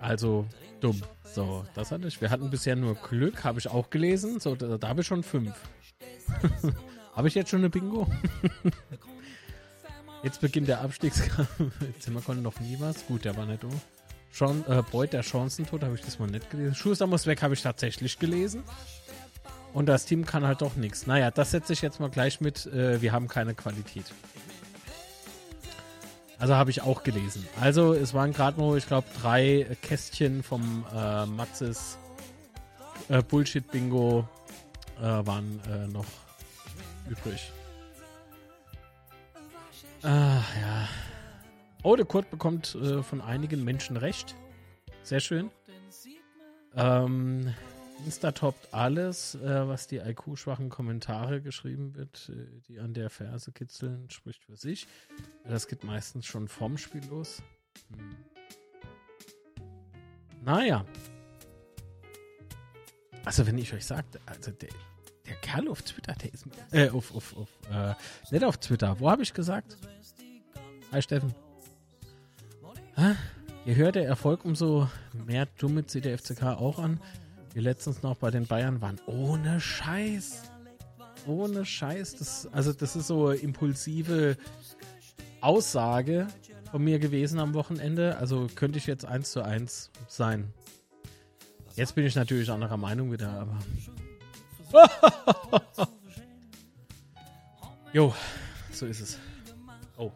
Also dumm. So, das hatte ich. Wir hatten bisher nur Glück, habe ich auch gelesen. So, da, da habe ich schon fünf. habe ich jetzt schon eine Bingo? jetzt beginnt der Abstiegskampf. Zimmer konnte noch nie was. Gut, der war nicht doof. Sean, äh, Boyd, der Chancentod, habe ich das mal nicht gelesen. Schuster muss weg, habe ich tatsächlich gelesen. Und das Team kann halt doch nichts. Naja, das setze ich jetzt mal gleich mit. Äh, wir haben keine Qualität. Also habe ich auch gelesen. Also es waren gerade nur, ich glaube, drei Kästchen vom äh, Matzes äh, Bullshit-Bingo äh, waren äh, noch übrig. Ah, ja. Oh, der Kurt bekommt äh, von einigen Menschen recht. Sehr schön. Ähm, Insta toppt alles, äh, was die IQ-schwachen Kommentare geschrieben wird, äh, die an der Ferse kitzeln, spricht für sich. Das geht meistens schon vom Spiel los. Hm. Naja. Also, wenn ich euch sage, also der, der Kerl auf Twitter, der ist. Äh, auf, auf, auf, äh, nicht auf Twitter. Wo habe ich gesagt? Hi, Steffen. Hä? Ihr hört der Erfolg umso mehr dumme zieht der FCK auch an wir letztens noch bei den Bayern waren. Ohne Scheiß. Ohne Scheiß. Das, also das ist so impulsive Aussage von mir gewesen am Wochenende. Also könnte ich jetzt eins zu eins sein. Jetzt bin ich natürlich anderer Meinung wieder, aber. jo, so ist es. Oh.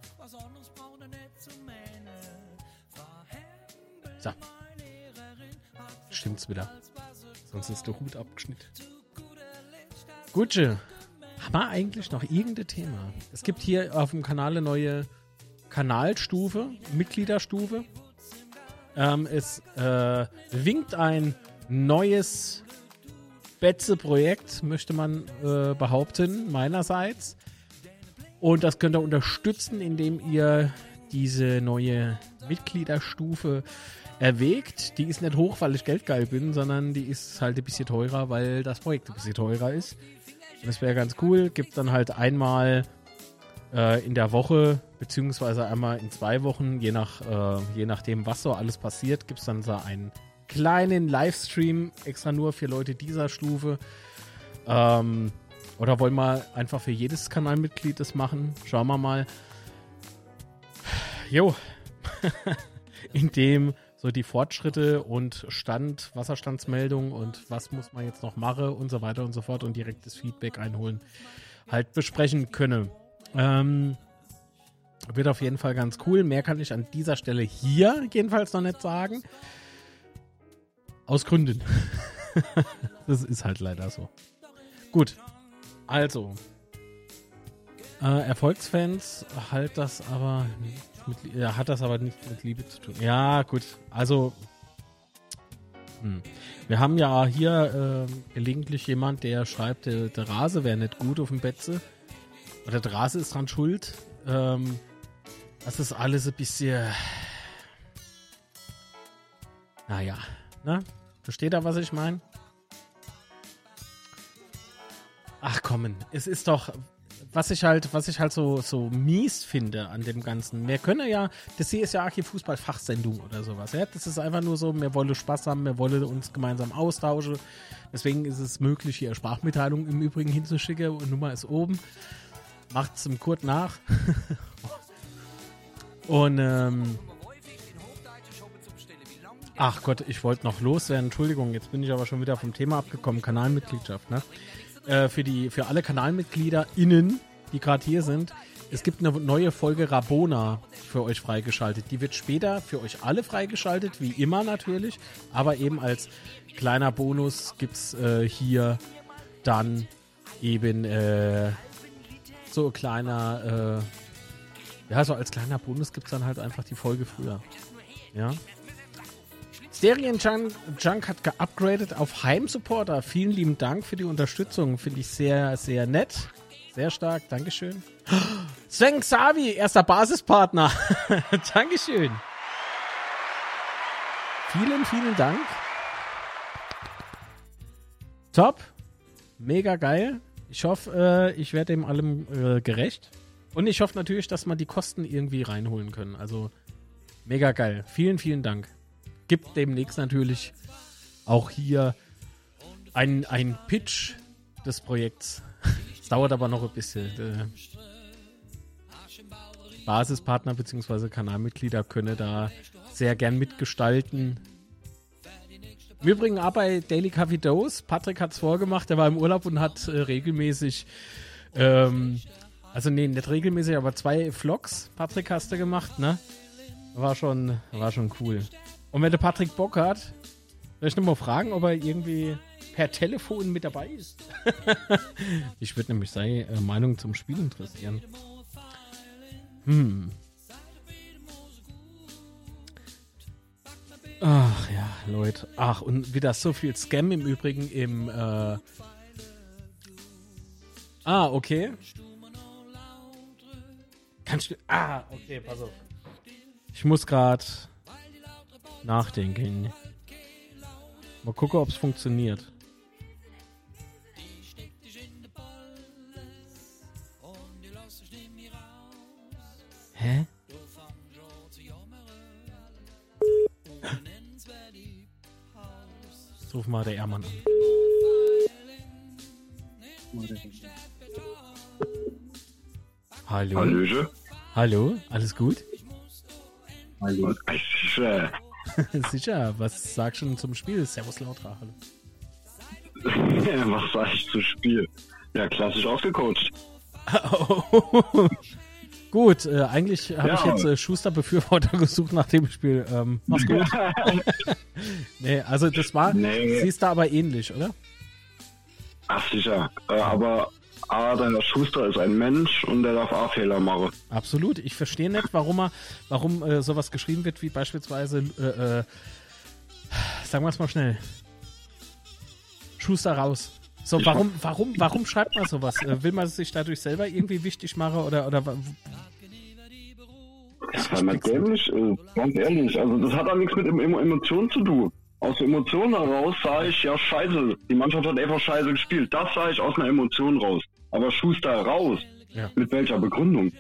So. Stimmt's wieder. Sonst ist der Hut abgeschnitten. Gutsche, haben wir eigentlich noch irgendein Thema? Es gibt hier auf dem Kanal eine neue Kanalstufe, Mitgliederstufe. Ähm, es äh, winkt ein neues Betze-Projekt, möchte man äh, behaupten, meinerseits. Und das könnt ihr unterstützen, indem ihr diese neue Mitgliederstufe erwägt. Die ist nicht hoch, weil ich geldgeil bin, sondern die ist halt ein bisschen teurer, weil das Projekt ein bisschen teurer ist. Das wäre ganz cool. Gibt dann halt einmal äh, in der Woche, beziehungsweise einmal in zwei Wochen, je, nach, äh, je nachdem, was so alles passiert, gibt es dann so einen kleinen Livestream extra nur für Leute dieser Stufe. Ähm, oder wollen wir einfach für jedes Kanalmitglied das machen? Schauen wir mal. Jo. in dem so die Fortschritte und Stand, Wasserstandsmeldung und was muss man jetzt noch machen und so weiter und so fort und direktes Feedback einholen, halt besprechen könne. Ähm, wird auf jeden Fall ganz cool. Mehr kann ich an dieser Stelle hier jedenfalls noch nicht sagen. Aus Gründen. das ist halt leider so. Gut. Also. Äh, Erfolgsfans halt das aber mit, ja, hat das aber nicht mit Liebe zu tun. Ja, gut. Also, hm. wir haben ja hier äh, gelegentlich jemand, der schreibt, der, der Rase wäre nicht gut auf dem Betze. Oder der Rase ist dran schuld. Ähm, das ist alles ein bisschen. Naja, ne? Versteht ihr, was ich meine? Ach kommen, es ist doch, was ich halt, was ich halt so, so mies finde an dem Ganzen. Wir können ja, das hier ist ja Archivfußball-Fachsendung oder sowas. Ja? Das ist einfach nur so, wir wollen Spaß haben, wir wollen uns gemeinsam austauschen. Deswegen ist es möglich, hier Sprachmitteilungen im Übrigen hinzuschicken und Nummer ist oben. Macht es im Kurt nach. und ähm, Ach Gott, ich wollte noch loswerden. Entschuldigung, jetzt bin ich aber schon wieder vom Thema abgekommen. Kanalmitgliedschaft, ne? Äh, für, die, für alle KanalmitgliederInnen, die gerade hier sind, es gibt eine neue Folge Rabona für euch freigeschaltet. Die wird später für euch alle freigeschaltet, wie immer natürlich. Aber eben als kleiner Bonus gibt es äh, hier dann eben äh, so kleiner, äh, ja, so als kleiner Bonus gibt es dann halt einfach die Folge früher. Ja. Sterien Junk, hat geupgradet auf Heimsupporter. Vielen lieben Dank für die Unterstützung. Finde ich sehr, sehr nett. Sehr stark. Dankeschön. Sven Xavi, erster Basispartner. Dankeschön. Vielen, vielen Dank. Top. Mega geil. Ich hoffe, äh, ich werde dem allem äh, gerecht. Und ich hoffe natürlich, dass wir die Kosten irgendwie reinholen können. Also mega geil. Vielen, vielen Dank gibt demnächst natürlich auch hier ein, ein Pitch des Projekts. Es dauert aber noch ein bisschen. Basispartner bzw. Kanalmitglieder können da sehr gern mitgestalten. Im Übrigen auch bei Daily Coffee Dose. Patrick hat es vorgemacht, er war im Urlaub und hat äh, regelmäßig, ähm, also nee, nicht regelmäßig, aber zwei Vlogs, Patrick hast du gemacht, ne? War schon, war schon cool. Und wenn der Patrick Bock hat, soll ich nochmal fragen, ob er irgendwie per Telefon mit dabei ist. ich würde nämlich seine äh, Meinung zum Spiel interessieren. Hm. Ach ja, Leute. Ach, und wieder so viel Scam im Übrigen im. Äh ah, okay. Kannst du. Ah, okay, pass auf. Ich muss gerade nachdenken. Mal gucken, ob es funktioniert. Hä? Jetzt ruf mal der Ehrmann an. Hallo? Hallöche. Hallo? Alles gut? Hallo. Sicher. Was sagst du denn zum Spiel? Servus Lautra, hallo. was sag ich zum Spiel? Ja, klassisch ausgecoacht. gut, äh, eigentlich habe Ja. ich jetzt äh, Schuster-Befürworter gesucht nach dem Spiel. Ähm, mach's gut. nee, also das war, Nee. siehst du aber ähnlich, oder? Ach sicher. Äh, aber A, der Schuster ist ein Mensch und der darf auch Fehler machen. Absolut. Ich verstehe nicht, warum er, warum äh, sowas geschrieben wird, wie beispielsweise, äh, äh, sagen wir es mal schnell. Schuster raus. So, warum, warum, warum schreibt man sowas? Äh, will man sich dadurch selber irgendwie wichtig machen oder, oder wa- Weil man dämlich ist, ganz ehrlich. Also das hat auch nichts mit Emo- Emotionen zu tun. Aus der Emotion heraus sage ich, ja scheiße, die Mannschaft hat einfach scheiße gespielt. Das sage ich aus einer Emotion raus. Aber Schuster raus. Ja. Mit welcher Begründung?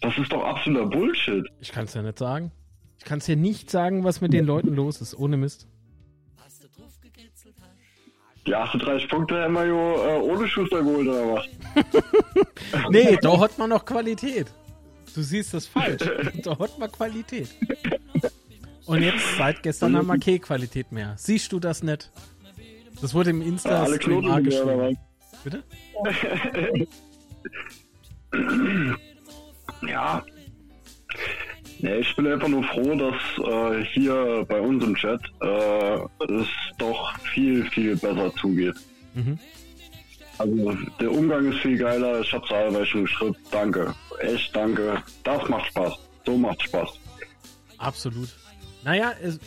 Das ist doch absoluter Bullshit. Ich kann es ja nicht sagen. Ich kann es dir nicht sagen, was mit den Leuten los ist, ohne Mist. Die 38 Punkte haben wir ja äh, ohne Schuster geholt, oder was? Nee, da hat man noch Qualität. Du siehst das falsch. Da hat man Qualität. Und jetzt, seit gestern haben wir keine Qualität mehr. Siehst du das nicht? Das wurde im Äh, alle Knoten A wieder, oder geschrieben. was? Bitte? Ja. Nee, ich bin einfach nur froh, dass äh, hier bei uns im Chat äh, es doch viel, viel besser zugeht. Mhm. Also der Umgang ist viel geiler. Ich habe zahlreich schon geschrieben. Danke. Echt danke. Das macht Spaß. So macht Spaß. Absolut. Naja, es,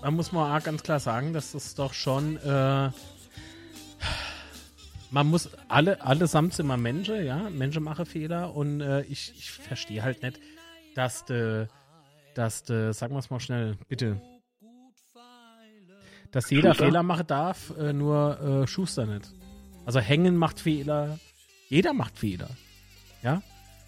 da muss man auch ganz klar sagen, dass das doch schon. Äh, man muss alle, allesamt sind wir Menschen, ja. Menschen machen Fehler und äh, ich, ich verstehe halt nicht, dass de, dass de, sagen wir es mal schnell, bitte. Dass jeder Schuster? Fehler machen darf, äh, nur äh, Schuster nicht. Also Hängen macht Fehler, Jeder macht Fehler. Ja?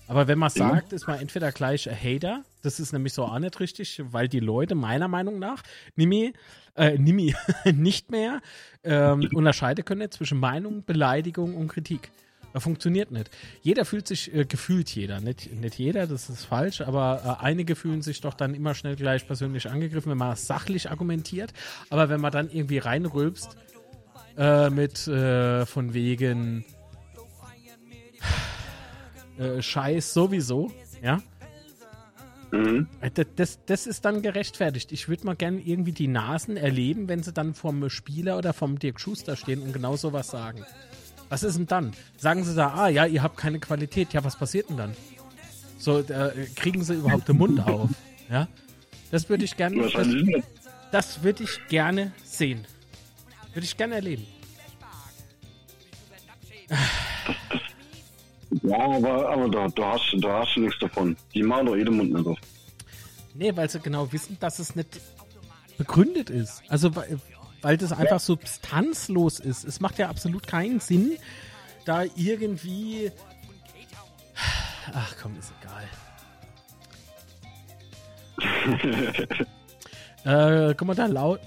Aber wenn man sagt, ist man entweder gleich ein Hater, das ist nämlich so auch nicht richtig, weil die Leute meiner Meinung nach nimi, äh, nimi, nicht mehr ähm, unterscheiden können zwischen Meinung, Beleidigung und Kritik. Das funktioniert nicht. Jeder fühlt sich, äh, gefühlt jeder, nicht, nicht jeder, das ist falsch, aber äh, einige fühlen sich doch dann immer schnell gleich persönlich angegriffen, wenn man sachlich argumentiert. Aber wenn man dann irgendwie reinrülpst äh, mit äh, von wegen äh, Scheiß sowieso, ja. Mhm. Äh, Das, das, das ist dann gerechtfertigt. Ich würde mal gerne irgendwie die Nasen erleben, wenn sie dann vom Spieler oder vom Dirk Schuster stehen und genau sowas sagen. Was ist denn dann? Sagen sie da, ah ja, ihr habt keine Qualität. Ja, was passiert denn dann? So, äh, kriegen sie überhaupt den Mund auf? Ja? Das würde ich gerne, das, das würde ich gerne sehen. Würde ich gerne erleben. Ja, aber, aber da, da, hast, du- da hast du nichts davon. Die machen doch jeden Mund nicht auf. Nee, weil sie genau wissen, dass es nicht begründet ist. Also weil, weil das einfach substanzlos ist. Es macht ja absolut keinen Sinn, da irgendwie. Ach komm, ist egal. äh, guck mal, da laut.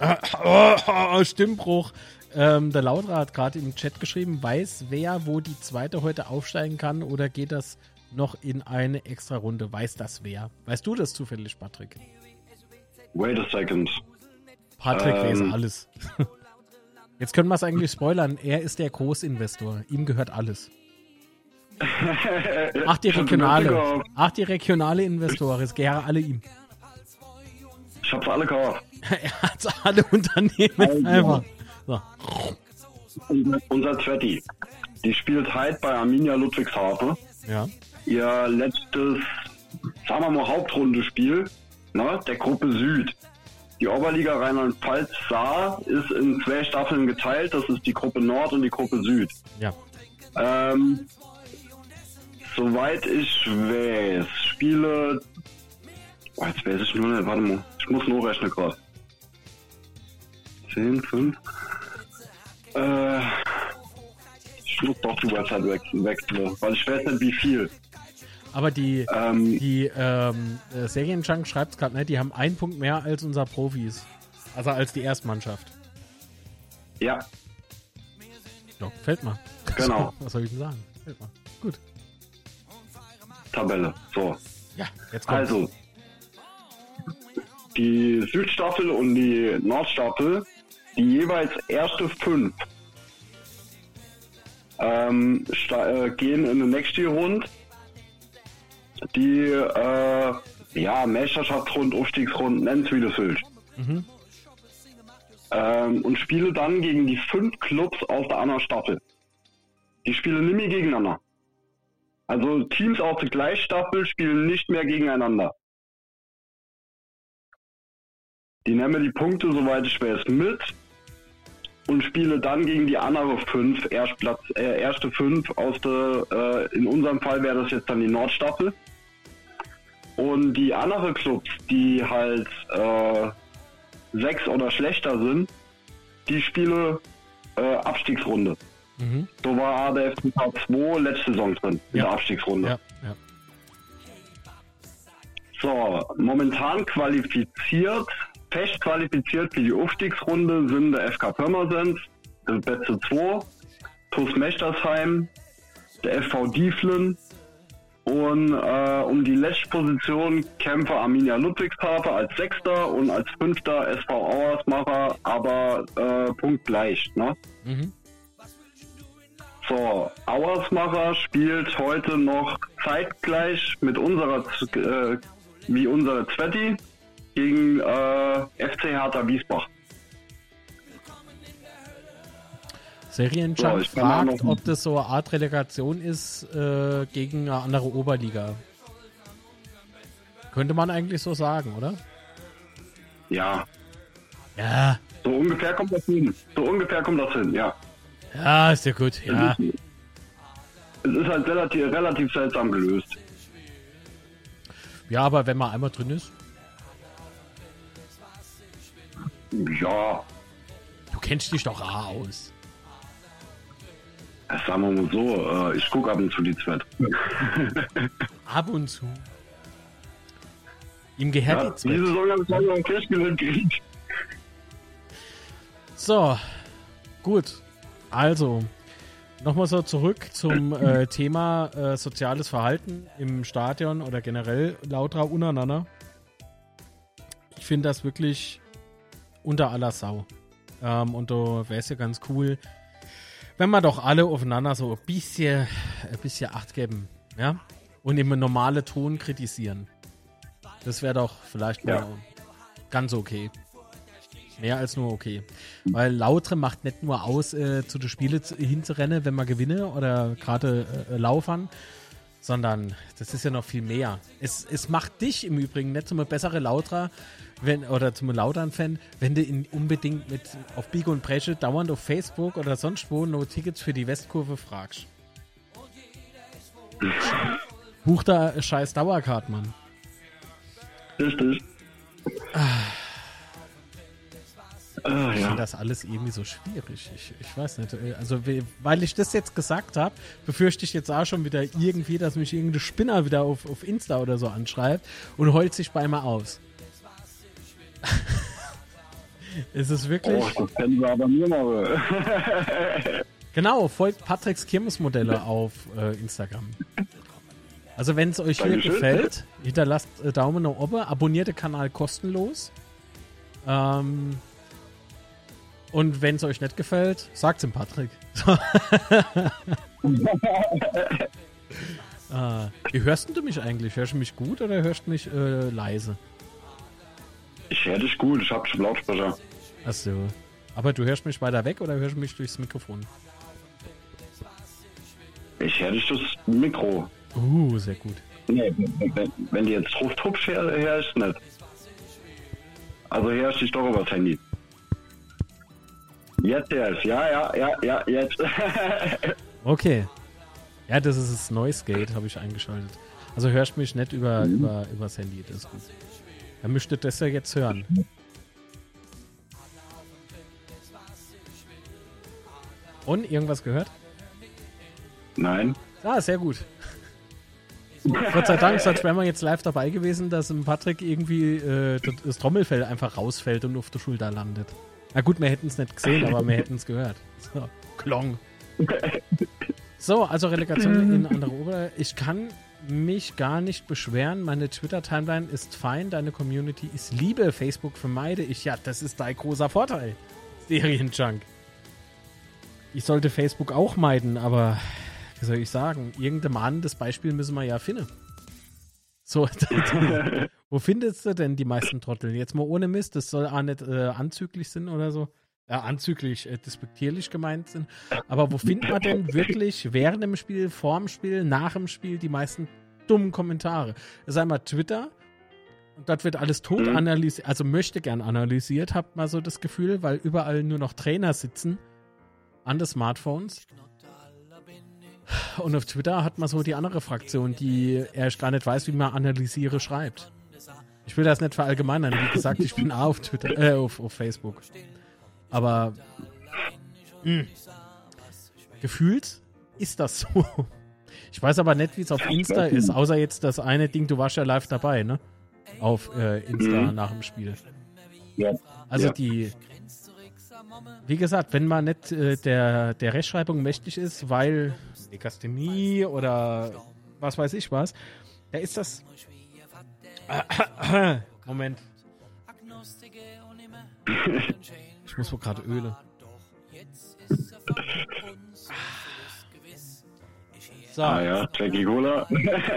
oh, Stimmbruch. Ähm, der Lauter hat gerade im Chat geschrieben, weiß wer, wo die zweite heute aufsteigen kann oder geht das noch in eine extra Runde? Weiß das wer? Weißt du das zufällig, Patrick? Wait a second. Patrick Ähm. weiß alles. Jetzt können wir es eigentlich spoilern. Er ist der Großinvestor. Ihm gehört alles. Ach, die regionale. Ach, die regionale Investoren. Es gehören alle ihm. Ich hab's alle gekauft. er hat alle Unternehmen einfach. So. Unser Zwetti. Die spielt heute bei Arminia Ludwigshafen. Ja. Ihr letztes, sagen wir mal, Hauptrundespiel ne, der Gruppe Süd. Die Oberliga Rheinland-Pfalz Saar ist in zwei Staffeln geteilt. Das ist die Gruppe Nord und die Gruppe Süd. Ja. Ähm, soweit ich weiß, Spiele. Oh, jetzt weiß ich nur nicht, warte mal. Ich muss nur rechnen gerade. 10, 5. Äh, ich muss doch die Website wechseln, wechseln, weil ich weiß nicht wie viel. Aber die, Ähm, die ähm, äh, Serienjunk schreibt es gerade, ne? Die haben einen Punkt mehr als unser Profis. Also als die Erstmannschaft. ja, Ja, fällt mal. Genau. Was soll ich denn sagen? Fällt mal. Gut. Tabelle. So. Ja, jetzt kommt's. Also, die Südstaffel und die Nordstaffel, die jeweils erste fünf, ähm, äh, gehen in den nächsten Rund. Die äh, ja, Meisterschaftsrund, Aufstiegsrund, nenn's wie du willst. Mhm. Ähm, und spiele dann gegen die fünf Clubs aus der anderen Staffel. Die spielen nicht mehr gegeneinander. Also Teams aus der Gleichstaffel spielen nicht mehr gegeneinander. Die nehmen die Punkte, soweit ich weiß, mit und spiele dann gegen die andere fünf, Erstplatz, äh, erste fünf aus der, äh, in unserem Fall wäre das jetzt dann die Nordstaffel. Und die andere Clubs, die halt äh, sechs oder schlechter sind, die spiele äh, Abstiegsrunde. Mhm. So war der FCK 2 letzte Saison drin, in Ja. der Abstiegsrunde. Ja, ja. So, momentan qualifiziert, fest qualifiziert für die Aufstiegsrunde sind der FK Pirmasens, der Betze 2, TuS Mechtersheim, der FV Dieflen und äh, um die letzte Position kämpfe Arminia Ludwigshafen als Sechster und als Fünfter SV Auersmacher, aber äh, punktgleich. Ne? Mhm. So, Auersmacher spielt heute noch zeitgleich mit unserer, äh, wie unsere Zwetti gegen äh, FC Hertha Wiesbach. Serienjunk So, fragt, ob das so eine Art Relegation ist äh, gegen eine andere Oberliga. Könnte man eigentlich so sagen, oder? Ja, Ja, so ungefähr kommt das hin. So ungefähr kommt das hin, ja. ja, ist ja gut. Ja, Es ist halt relativ, relativ seltsam gelöst. ja aber wenn man einmal drin ist, Ja, du kennst dich doch auch aus. Sagen wir mal so, äh, ich gucke ab und zu die Zweit. Ab und zu. Ihm gehört Ja, die diese Zwett. Saison habe ich noch einen gekriegt. So, gut. Also, nochmal so zurück zum äh, Thema äh, soziales Verhalten im Stadion oder generell lauter untereinander. Ich finde das wirklich unter aller Sau. Ähm, und da wäre es ja ganz cool, wenn wir doch alle aufeinander so ein bisschen, ein bisschen Acht geben. Ja? Und im normalen Ton kritisieren. Das wäre doch vielleicht mal Ja. ganz okay. Mehr als nur okay. Weil Lautre macht nicht nur aus, äh, zu den Spielen zu- hinzurennen, wenn man gewinne oder gerade äh, laufern, sondern das ist ja noch viel mehr. Es, es macht dich im Übrigen nicht zum bessere Lauter wenn, oder zum Lautern-Fan, wenn du ihn unbedingt mit auf Biege und Breche dauernd auf Facebook oder sonst wo no Tickets für die Westkurve fragst. Buch da scheiß Dauercard, Mann. Richtig. Ah, Ich ja. finde das alles irgendwie so schwierig. Ich, ich weiß nicht. Also, we- weil ich das jetzt gesagt habe, befürchte ich jetzt auch schon wieder irgendwie, dass mich irgendein Spinner wieder auf, auf Insta oder so anschreibt und heult sich bei mir aus. es ist wirklich. Oh, das kennen wir aber mir mal. Genau, folgt Patricks Kirmesmodelle auf äh, Instagram. Also wenn es euch hier gefällt, hinterlasst äh, Daumen nach oben, abonniert den Kanal kostenlos. Ähm, und wenn es euch nicht gefällt, sagt dem Patrick. äh, wie hörst du mich eigentlich? Hörst du mich gut oder hörst du mich äh, leise? Ich hätte dich gut, ich hab schon Lautsprecher. Achso. Aber du hörst mich weiter weg oder hörst du mich durchs Mikrofon? Ich hätte dich durchs Mikro. Uh, sehr gut. Nee, wenn, wenn die jetzt ruft, hupsch her, her ist nicht. Also her ist dich doch übers Handy. Jetzt erst, ja, ja, ja, ja, jetzt. Okay. Ja, das ist das Noise Gate, habe ich eingeschaltet. Also hörst mich nicht über, über, übers Handy, das ist gut. Dann müsstet das ja jetzt hören. Und irgendwas gehört? Nein. Ah, sehr gut. Gott sei Dank, sonst wären wir jetzt live dabei gewesen, dass im Patrick irgendwie äh, das- das Trommelfell einfach rausfällt und auf der Schulter landet. Na gut, wir hätten es nicht gesehen, aber wir hätten es gehört. So, Klong. So, also Relegation in andere Ober. Ich kann mich gar nicht beschweren. Meine Twitter-Timeline ist fein. Deine Community ist Liebe. Facebook vermeide ich. Ja, das ist dein großer Vorteil. Serienjunk. Ich sollte Facebook auch meiden, aber wie soll ich sagen? Irgendein Mann, das Beispiel müssen wir ja finden. So, wo findest du denn die meisten Trottel? Jetzt mal ohne Mist, das soll auch nicht äh, anzüglich sind oder so. Äh, anzüglich, äh, despektierlich gemeint sind. Aber wo findet man denn wirklich während dem Spiel, vorm Spiel, nach dem Spiel die meisten dummen Kommentare? Das ist einmal Twitter. Und dort wird alles tot Mhm. analysiert, also möchte gern analysiert, habt mal so das Gefühl, weil überall nur noch Trainer sitzen an den Smartphones. Und auf Twitter hat man so die andere Fraktion, die erst gar nicht weiß, wie man analysiere schreibt. Ich will das nicht verallgemeinern. Wie gesagt, ich bin auch auf Twitter, äh, auf, auf Facebook. Aber mh, gefühlt ist das so. Ich weiß aber nicht, wie es auf Insta ist, außer jetzt das eine Ding, du warst ja live dabei, ne? Auf äh, Insta Mhm. nach dem Spiel. Ja. Also Ja. die, wie gesagt, wenn man nicht äh, der, der Rechtschreibung mächtig ist, weil Legasthenie oder was weiß ich was, da ist das. Moment. Ich muss wohl gerade Öle. So, Ah ja, Jackie Cola.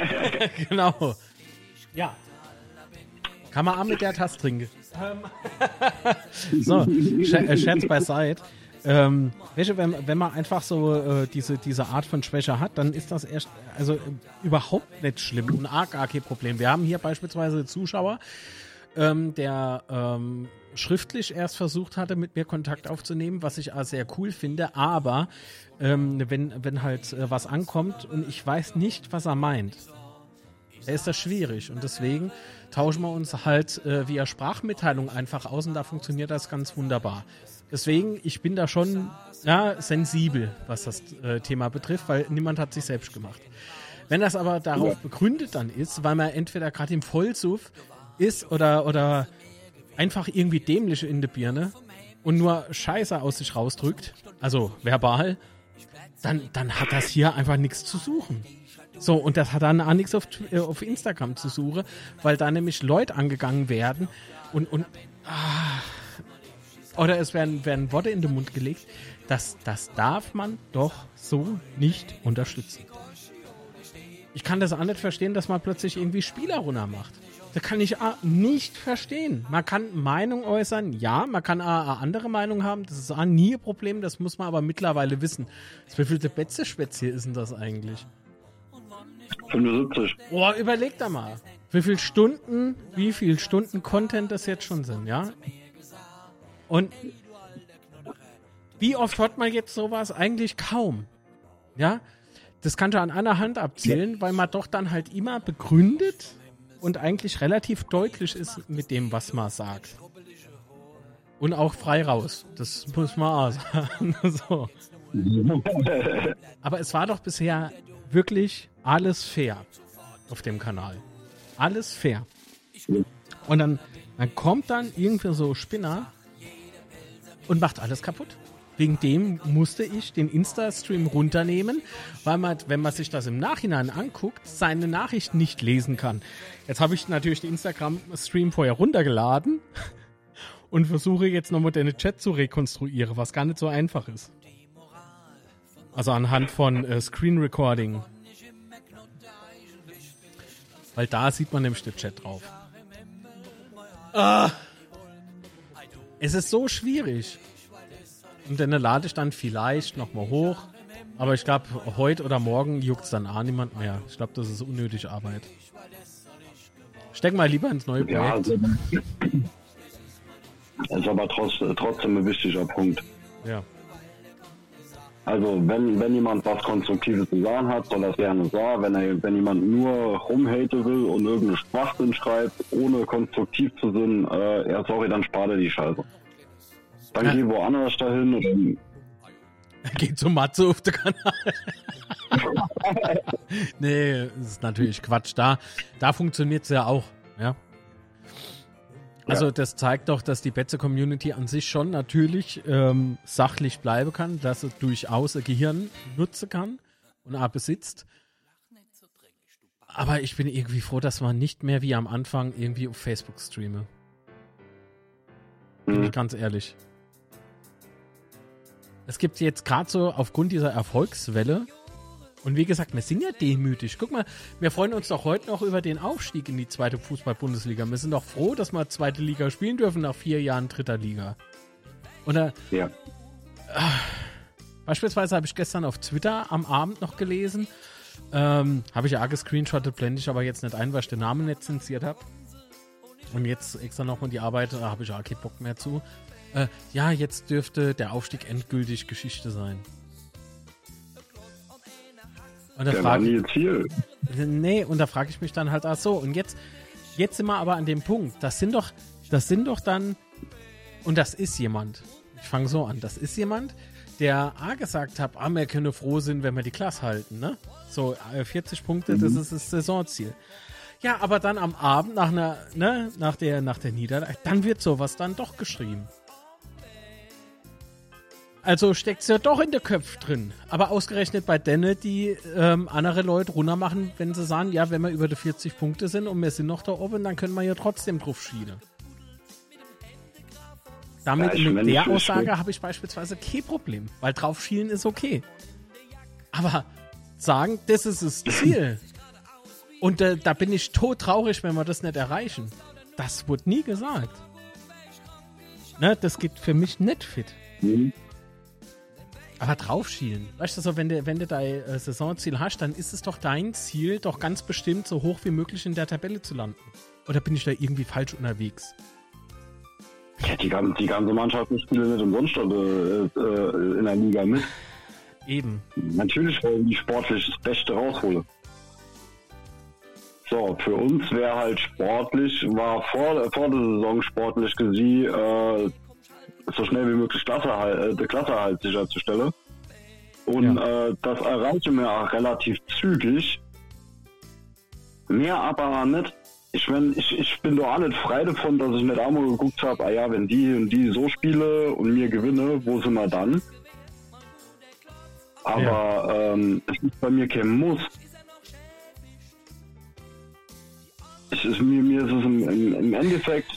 genau. Ja. Kann man auch mit der Tasse trinken. so, Scher äh, Scherz beiseite. Ähm, welche, wenn, wenn man einfach so äh, diese, diese Art von Schwäche hat, dann ist das erst also äh, überhaupt nicht schlimm und arg gar kein Problem. Wir haben hier beispielsweise Zuschauer, ähm, der ähm, schriftlich erst versucht hatte, mit mir Kontakt aufzunehmen, was ich auch sehr cool finde, aber ähm, wenn, wenn halt äh, was ankommt und ich weiß nicht, was er meint, da ist das schwierig und deswegen tauschen wir uns halt äh, via Sprachmitteilung einfach aus und da funktioniert das ganz wunderbar. Deswegen, ich bin da schon ja, sensibel, was das äh, Thema betrifft, weil niemand hat sich selbst gemacht. Wenn das aber darauf begründet dann ist, weil man entweder gerade im Vollsuff ist oder, oder einfach irgendwie dämlich in der Birne und nur Scheiße aus sich rausdrückt, also verbal, dann, dann hat das hier einfach nichts zu suchen. So, und das hat dann auch nichts auf, äh, auf Instagram zu suchen, weil da nämlich Leute angegangen werden und, und ah, oder es werden, werden Worte in den Mund gelegt. Das, das darf man doch so nicht unterstützen. Ich kann das auch nicht verstehen, dass man plötzlich irgendwie Spieler runter macht. Das kann ich auch nicht verstehen. Man kann Meinung äußern, ja, man kann auch andere Meinung haben, das ist auch nie ein Problem, das muss man aber mittlerweile wissen. Wie viel Betze-Spätzle ist denn das eigentlich? 75. Boah, überleg da mal. Wie viele Stunden, wie viele Stunden Content das jetzt schon sind, ja? Und wie oft hört man jetzt sowas? Eigentlich kaum. Ja? Das kannst du an einer Hand abzählen, weil man doch dann halt immer begründet und eigentlich relativ deutlich ist mit dem, was man sagt. Und auch frei raus. Das muss man auch sagen. so. Aber es war doch bisher wirklich alles fair auf dem Kanal. Alles fair. Und dann, dann kommt dann irgendwie so Spinner und macht alles kaputt. Wegen dem musste ich den Insta-Stream runternehmen, weil man, wenn man sich das im Nachhinein anguckt, seine Nachricht nicht lesen kann. Jetzt habe ich natürlich den Instagram-Stream vorher runtergeladen und versuche jetzt nochmal den Chat zu rekonstruieren, was gar nicht so einfach ist. Also anhand von äh, Screen Recording. Weil da sieht man nämlich den Chat drauf. Ah. Es ist so schwierig. Und dann lade ich dann vielleicht nochmal hoch. Aber ich glaube, heute oder morgen juckt es dann auch niemand mehr. Ich glaube, das ist unnötig Arbeit. Steck mal lieber ins neue Projekt. Ja, also, das ist aber trotz, trotzdem ein wichtiger Punkt. Ja. Also wenn, wenn jemand was Konstruktives zu sagen hat, soll er es gerne sagen. Wenn, er, wenn jemand nur rumhate will und irgendeinen Schwachsinn schreibt, ohne konstruktiv zu sein, äh, ja sorry, dann spart er die Scheiße. Dann ja. geh woanders dahin und Geht zum Matze auf den Kanal. nee, das ist natürlich Quatsch. Da, da funktioniert es ja auch. Ja. Also ja. das zeigt doch, dass die Betze-Community an sich schon natürlich ähm, sachlich bleiben kann, dass es durchaus ein Gehirn nutzen kann und auch besitzt. Aber ich bin irgendwie froh, dass man nicht mehr wie am Anfang irgendwie auf Facebook streame. Bin ich ganz ehrlich. Es gibt jetzt gerade so aufgrund dieser Erfolgswelle und wie gesagt, wir sind ja demütig. Guck mal, wir freuen uns doch heute noch über den Aufstieg in die zweite Fußball-Bundesliga. Wir sind doch froh, dass wir zweite Liga spielen dürfen nach vier Jahren dritter Liga. Oder? Ja. Beispielsweise habe ich gestern auf Twitter am Abend noch gelesen. Ähm, habe ich ja gescreenshottet, blende ich aber jetzt nicht ein, weil ich den Namen nicht zensiert habe. Und jetzt extra nochmal die Arbeit, da habe ich auch keinen Bock mehr zu. Äh, ja, jetzt dürfte der Aufstieg endgültig Geschichte sein. Und da war nie Ziel. Nee, und da frage ich mich dann halt, ach so, und jetzt, jetzt sind wir aber an dem Punkt, das sind doch, das sind doch dann, und das ist jemand, ich fange so an, das ist jemand, der A gesagt hat, ah, wir können froh sein, wenn wir die Klasse halten, ne? So, 40 äh, Punkte, mhm. das ist das Saisonziel. Ja, aber dann am Abend nach einer, ne, nach der, nach der Niederlage, dann wird sowas dann doch geschrieben. Also steckt es ja doch in der Köpf drin. Aber ausgerechnet bei denen, die ähm, andere Leute runter machen, wenn sie sagen, ja, wenn wir über die 40 Punkte sind und wir sind noch da oben, dann können wir ja trotzdem drauf schielen. Damit ja, mit der Aussage habe ich beispielsweise kein Problem, weil drauf schielen ist okay. Aber sagen, das ist das Ziel. Und äh, da bin ich tot traurig, wenn wir das nicht erreichen. Das wurde nie gesagt. Ne, das geht für mich nicht fit. Mhm. Aber draufschielen. Weißt du, so, wenn du, wenn du dein äh, Saisonziel hast, dann ist es doch dein Ziel, doch ganz bestimmt so hoch wie möglich in der Tabelle zu landen. Oder bin ich da irgendwie falsch unterwegs? Ja, die, die ganze Mannschaft spielt nicht umsonst äh, äh, in der Liga mit. Eben. Natürlich wollen die sportlich das Beste rausholen. So, für uns wäre halt sportlich, war vor, vor der Saison sportlich gesehen, äh, so schnell wie möglich Klasse, äh, die Klasse halt sicherzustellen. Und Ja. äh, das erreichen wir auch relativ zügig. Mehr aber nicht. Ich, mein, ich, ich bin doch auch nicht frei davon, dass ich nicht einmal geguckt habe, ah ja, wenn die und die so spiele und mir gewinne, wo sind wir dann? Aber ähm, es ist bei mir kein Muss. Es ist, mir, mir ist es im, im, im Endeffekt,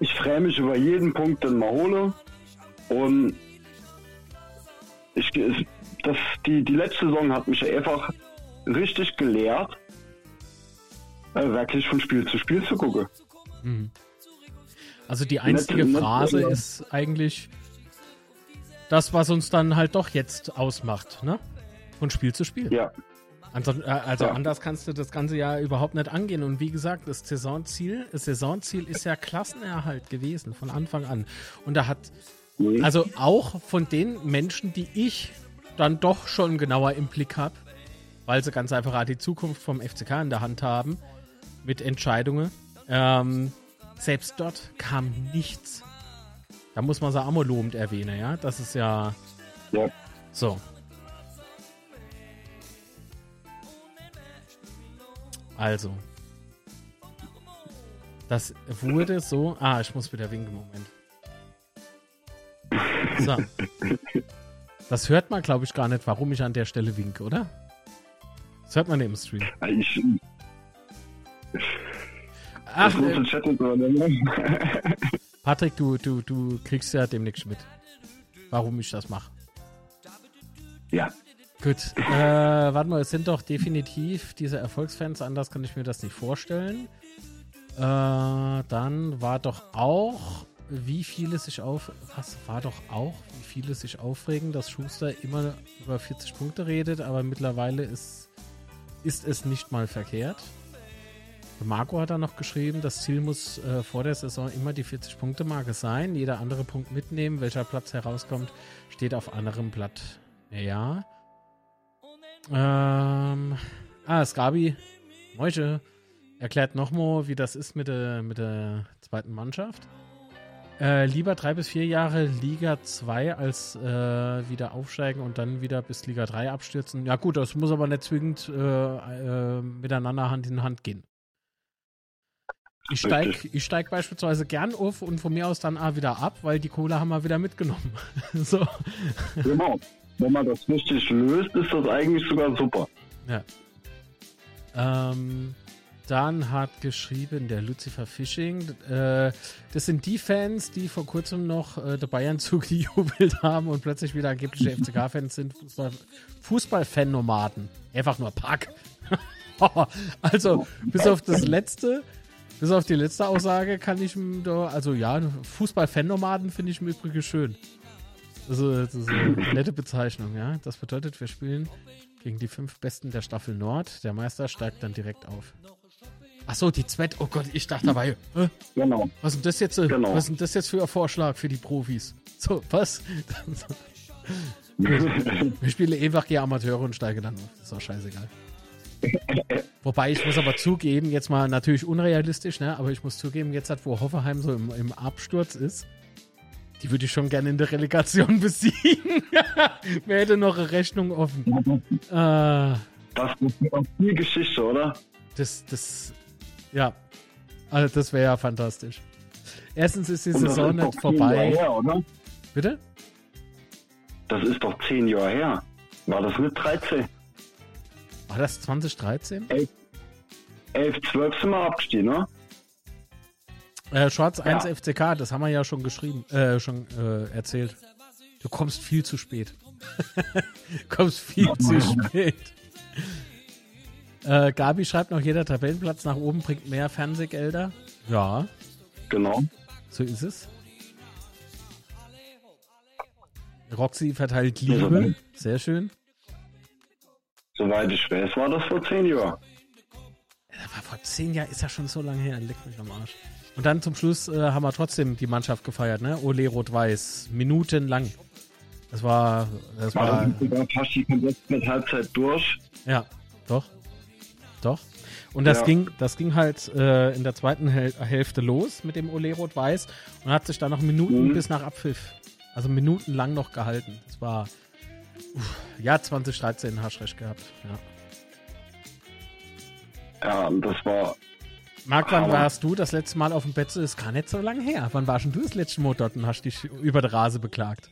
ich freue mich über jeden Punkt, den man hole. Und ich, das, die, die letzte Saison hat mich einfach richtig gelehrt, äh, wirklich von Spiel zu Spiel zu gucken. Mhm. Also die einzige nett- Phrase ja. ist eigentlich das, was uns dann halt doch jetzt ausmacht, ne? Von Spiel zu Spiel. Ja, Also, äh, also Ja. anders kannst du das ganze Jahr überhaupt nicht angehen. Und wie gesagt, das Saisonziel, das Saisonziel ist ja Klassenerhalt gewesen von Anfang an. Und da hat Mhm. also auch von den Menschen, die ich dann doch schon genauer im Blick habe, weil sie ganz einfach auch die Zukunft vom FCK in der Hand haben, mit Entscheidungen, ähm, selbst dort kam nichts. Da muss man mal lobend erwähnen, ja. Das ist ja ja. so. Also. Das wurde so. Ah, ich muss wieder winken, Moment. So. Das hört man, glaube ich, gar nicht, warum ich an der Stelle winke, oder? Das hört man im Stream. Ich, Ach, äh. Patrick, du, du, du kriegst ja demnächst mit, warum ich das mache. ja, Gut, äh, warte mal, es sind doch definitiv diese Erfolgsfans, anders kann ich mir das nicht vorstellen. Äh, dann war doch auch, wie viele sich auf, was war doch auch, wie viele sich aufregen, dass Schuster immer über 40 Punkte redet, aber mittlerweile ist, ist es nicht mal verkehrt. Marco hat da noch geschrieben, das Ziel muss äh, vor der Saison immer die 40-Punkte-Marke sein. Jeder andere Punkt mitnehmen, welcher Platz herauskommt, steht auf anderem Blatt. Ja. Ähm, ah, Skabi, Moische, erklärt nochmal, wie das ist mit der, mit der zweiten Mannschaft. Äh, lieber drei bis vier Jahre Liga 2 als äh, wieder aufsteigen und dann wieder bis Liga 3 abstürzen. Ja gut, das muss aber nicht zwingend äh, äh, miteinander Hand in Hand gehen. Ich steig, ich steig beispielsweise gern auf und von mir aus dann auch wieder ab, weil die Kohle haben wir wieder mitgenommen. so. genau. Wenn man das richtig löst, ist das eigentlich sogar super. Ja. Ähm, dann hat geschrieben der Lucifer Fishing, äh, das sind die Fans, die vor kurzem noch äh, der Bayern-Zug gejubelt haben und plötzlich wieder angebliche FCK-Fans sind, Fußball, Fußball-Fan-Nomaden. Einfach nur Pack. also, bis auf das letzte, bis auf die letzte Aussage kann ich also ja, Fußball-Fan-Nomaden finde ich im Übrigen schön. Also, das ist eine nette Bezeichnung, ja. Das bedeutet, wir spielen gegen die fünf Besten der Staffel Nord. Der Meister steigt dann direkt auf. Ach so, die Zwett. Oh Gott, ich dachte dabei, äh, Genau. was ist denn das jetzt? äh, Genau. Was ist das jetzt für ein Vorschlag für die Profis? So, was? Wir spielen einfach gegen Amateure und steigen dann auf. Das ist auch scheißegal. Wobei ich muss aber zugeben, jetzt mal natürlich unrealistisch, ne? aber ich muss zugeben, jetzt hat, wo Hoffenheim so im, im Absturz ist, die würde ich schon gerne in der Relegation besiegen. Wer hätte noch eine Rechnung offen? Äh, Das ist die Geschichte, oder? das, das, ja, also das wäre ja fantastisch. Erstens ist die Saison ist nicht doch zehn Jahre vorbei. her, oder? Bitte? Das ist doch zehn Jahre her. War das nicht 13? War das 2013? 11, 12 sind wir abgestiegen, ne? Äh, Schwarz 1 Ja. FCK, das haben wir ja schon geschrieben, äh, schon äh, erzählt. Du kommst viel zu spät. kommst viel zu spät. Äh, Gabi schreibt noch, jeder Tabellenplatz nach oben bringt mehr Fernsehgelder. Ja, Genau. so ist es. Roxy verteilt Liebe. Sehr schön. Soweit ich weiß, war das vor zehn Jahren. Aber vor zehn Jahren ist ja schon so lange her. Leck mich am Arsch. Und dann zum Schluss äh, haben wir trotzdem die Mannschaft gefeiert, ne? Ole Rot-Weiß. Minutenlang. Das war, das War war, sogar fast die komplette Halbzeit durch. ja, doch. Doch. Und das Ja. ging, das ging halt äh, in der zweiten Häl Hälfte los mit dem Ole Rot-Weiß und hat sich dann noch Minuten Mhm. bis nach Abpfiff, also minutenlang noch gehalten. Das war, uff, ja, 2013 hast recht gehabt. Ja. Ja, und das war, Marc, wann warst du das letzte Mal auf dem Bett? Das ist gar nicht so lange her. Wann warst denn du das letzte Mal dort und hast dich über die Rase beklagt?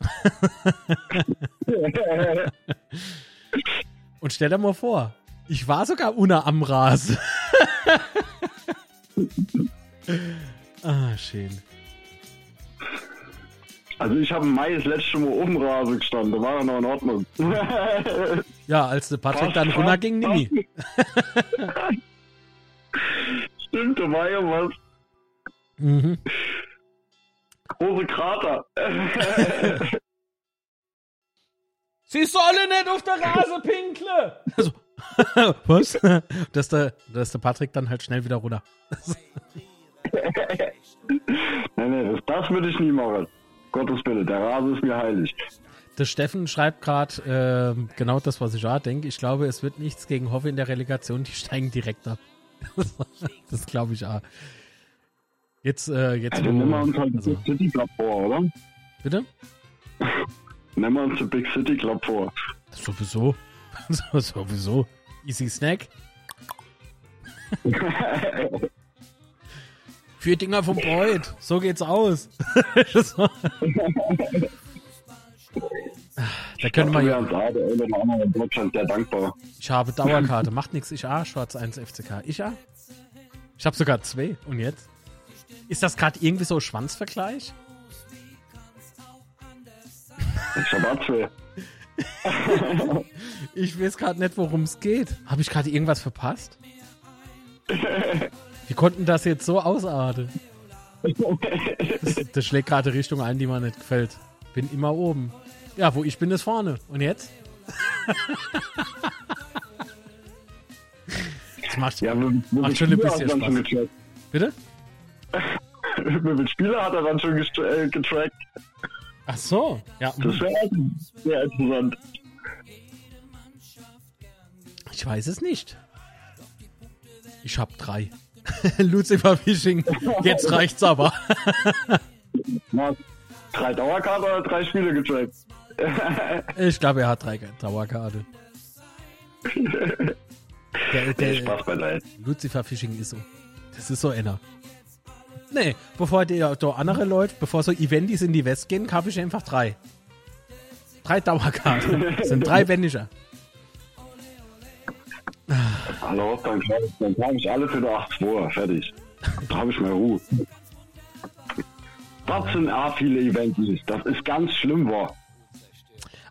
Und stell dir mal vor, ich war sogar unter am Ras. ah, schön. also ich habe im Mai das letzte Mal oben Rase gestanden, da war er noch in Ordnung. Ja, als der Patrick dann runterging, Nimi. Stimmt, da war ja was. Mhm. Große Krater. Sie sollen nicht auf der Rase pinkle! Also, was? Dass der, dass der Patrick dann halt schnell wieder runter. nee, nee, das, das würde ich nie machen. Gottes Bitte, der Rase ist mir heilig. Der Steffen schreibt gerade ähm, genau das, was ich auch denke. Ich glaube, es wird nichts gegen Hoffe in der Relegation. Die steigen direkt ab. das glaube ich auch. Jetzt, äh, jetzt. Also nehmen wir uns halt also, Big City Club vor, oder? bitte? Nehmen wir uns den Big City Club vor. Sowieso. So- Sowieso. Easy Snack. Vier Dinger vom Freud. So geht's aus. Da können wir ja. auch, der eine oder andere in Deutschland sehr dankbar. Ich habe Dauerkarte. Macht nichts. Ich A, Schwarz 1 FCK. Ich A? Ich habe sogar zwei. Und jetzt? Ist das gerade irgendwie so Schwanzvergleich? Ich hab auch zwei. Ich weiß gerade nicht, worum es geht. Habe ich gerade irgendwas verpasst? Wie konnten das jetzt so ausarten? Das, das schlägt gerade Richtung ein, die mir nicht gefällt. Bin immer oben. Ja, wo ich bin, ist vorne. Und jetzt? Das macht, Ja, wie, wie Macht schon ein bisschen Spaß. Bitte? Viele Spieler hat er dann schon äh, getrackt? Ach so. Ja, Das wäre sehr interessant. ich weiß es nicht. Ich hab drei. Lucifer Fishing. Jetzt reicht's aber. Drei Dauerkarten oder drei Spiele getrackt? Ich glaube, er hat drei Dauerkarte. Der, der, Spaß beiseite. Lucifer Fishing ist so. Das ist so einer. Nee, bevor die da andere Leute, bevor so Eventis in die West gehen, kaufe ich einfach drei. Drei Dauerkarten. Das sind drei Wendiger. Hallo, dann, kann ich- dann kann ich alle für die 8 vor. Fertig. Da habe ich mal Ruhe. Das sind auch viele Events. Das ist ganz schlimm war.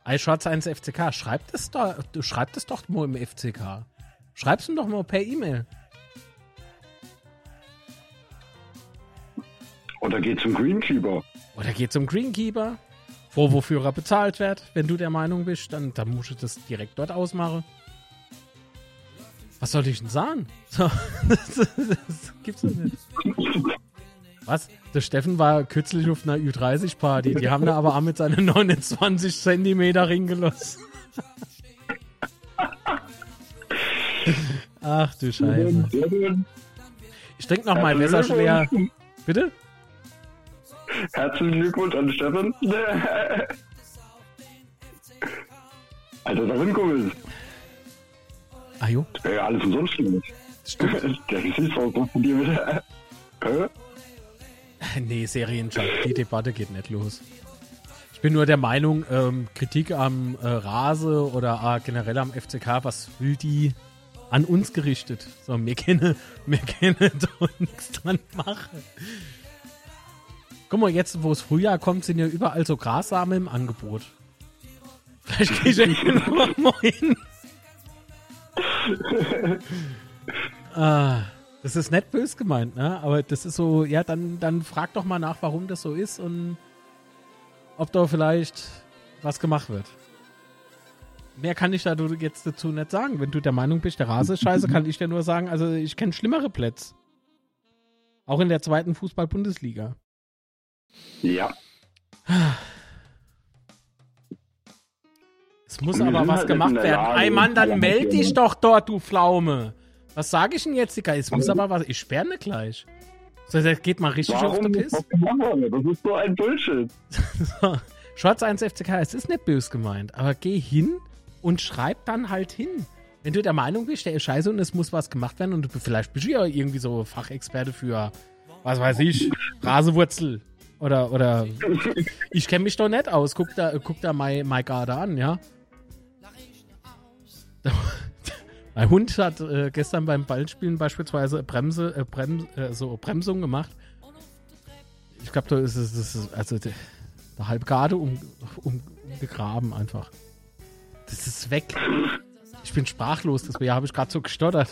iShorts 1 FCK, schreibt es doch, du schreibt es doch mal im FCK. Schreib's ihm doch mal per E-Mail. Oder geht zum Greenkeeper. Oder geht zum Greenkeeper, wo wofür er bezahlt wird. Wenn du der Meinung bist, dann, dann musst du das direkt dort ausmachen. Was soll ich denn sagen? So, das, das gibt's doch nicht. Was? Der Steffen war kürzlich auf einer Ü30-Party. Die haben da aber auch mit seinen 29 Zentimeter Ring gelassen. Ach du Scheiße. Ich trinke noch mein Messer leer. Bitte? Herzlichen Glückwunsch an Steffen. Alter, da hinkommen Ah jo, Das wäre ja alles umsonst stimmt. Der Gesichtsausdruck von dir wieder. Hä? Nee, Serienschalt, die Debatte geht nicht los. Ich bin nur der Meinung, ähm, Kritik am äh, Rase oder äh, generell am FCK, was will die an uns gerichtet? So, wir können, wir können da nichts dran machen. Guck mal, jetzt, wo es Frühjahr kommt, sind ja überall so Grassamen im Angebot. Vielleicht gehe ich einfach mal hin. ah, das ist nicht bös gemeint, ne? Aber das ist so, ja, dann, dann frag doch mal nach, warum das so ist und ob da vielleicht was gemacht wird. Mehr kann ich da jetzt dazu nicht sagen. Wenn du der Meinung bist, der Rase ist scheiße, kann ich dir nur sagen, also ich kenne schlimmere Plätze. Auch in der zweiten Fußball-Bundesliga. Ja. Es muss aber sind was halt gemacht werden. Ey Mann, dann meld dich doch dort, du Pflaume. Was sage ich denn jetzt, Digga? Es muss aber was. Ich sperre ne gleich. So, das geht mal richtig auf Warum den muss Piss. das ist so ein Bullshit. So. Schwarz 1 FCK, es ist nicht böse gemeint, aber geh hin und schreib dann halt hin. Wenn du der Meinung bist, der ist scheiße und es muss was gemacht werden und du, vielleicht bist du ja irgendwie so Fachexperte für, was weiß ich, Rasewurzel oder, oder ich kenne mich doch nicht aus. Guck da, guck da mein, mein Garde an, ja. Mein Hund hat äh, gestern beim Ballspielen beispielsweise Bremse, äh, Brem, äh, so Bremsung gemacht. Ich glaube, da ist es, das ist, also der, der halbe Garde um, um, umgegraben einfach. Das ist weg. Ich bin sprachlos, deswegen habe ich gerade so gestottert.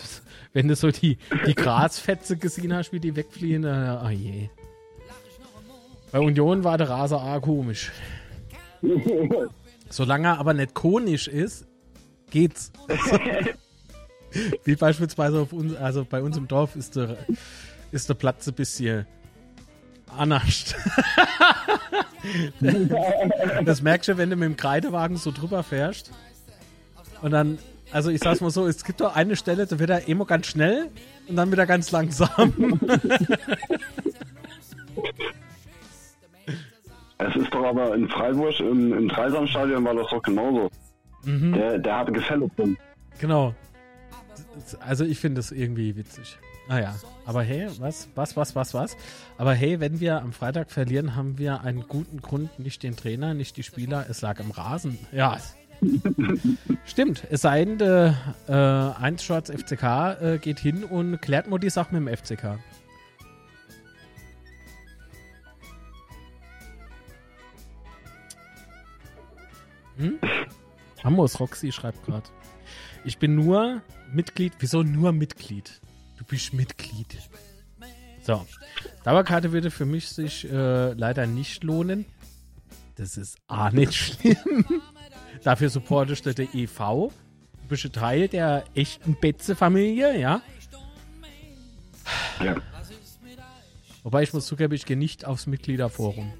Wenn du so die, die Grasfetze gesehen hast, wie die wegfliehen, äh, oh je. Bei Union war der Raser A komisch. Solange er aber nicht konisch ist, geht's. Wie beispielsweise auf uns, also bei uns im Dorf ist der, ist der Platz ein bisschen anascht. das merkst du, wenn du mit dem Kreidewagen so drüber fährst. Und dann, also ich sag's mal so, es gibt doch eine Stelle, da wird er immer ganz schnell und dann wieder ganz langsam. Es ist doch aber in Freiburg, im, im Dreisamstadion war das doch genauso. Mhm. Der, der hatte Gefälle drin. Genau. Also ich finde es irgendwie witzig. Naja, aber hey, was, was, was, was, was? Aber hey, wenn wir am Freitag verlieren, haben wir einen guten Grund, nicht den Trainer, nicht die Spieler, es lag am Rasen. Ja. Stimmt, es sei denn, äh, äh, 1 Schwarz FCK äh, geht hin und klärt nur die Sache mit dem FCK. Hm? Amos Roxy schreibt gerade. Ich bin nur Mitglied. Wieso nur Mitglied? Du bist Mitglied. So. Dauerkarte würde für mich sich äh, leider nicht lohnen. Das ist A nicht schlimm. Dafür supportest du der EV. Du bist ein Teil der echten Betze-Familie, ja. Ja. Wobei ich muss zugeben, ich gehe nicht aufs Mitgliederforum.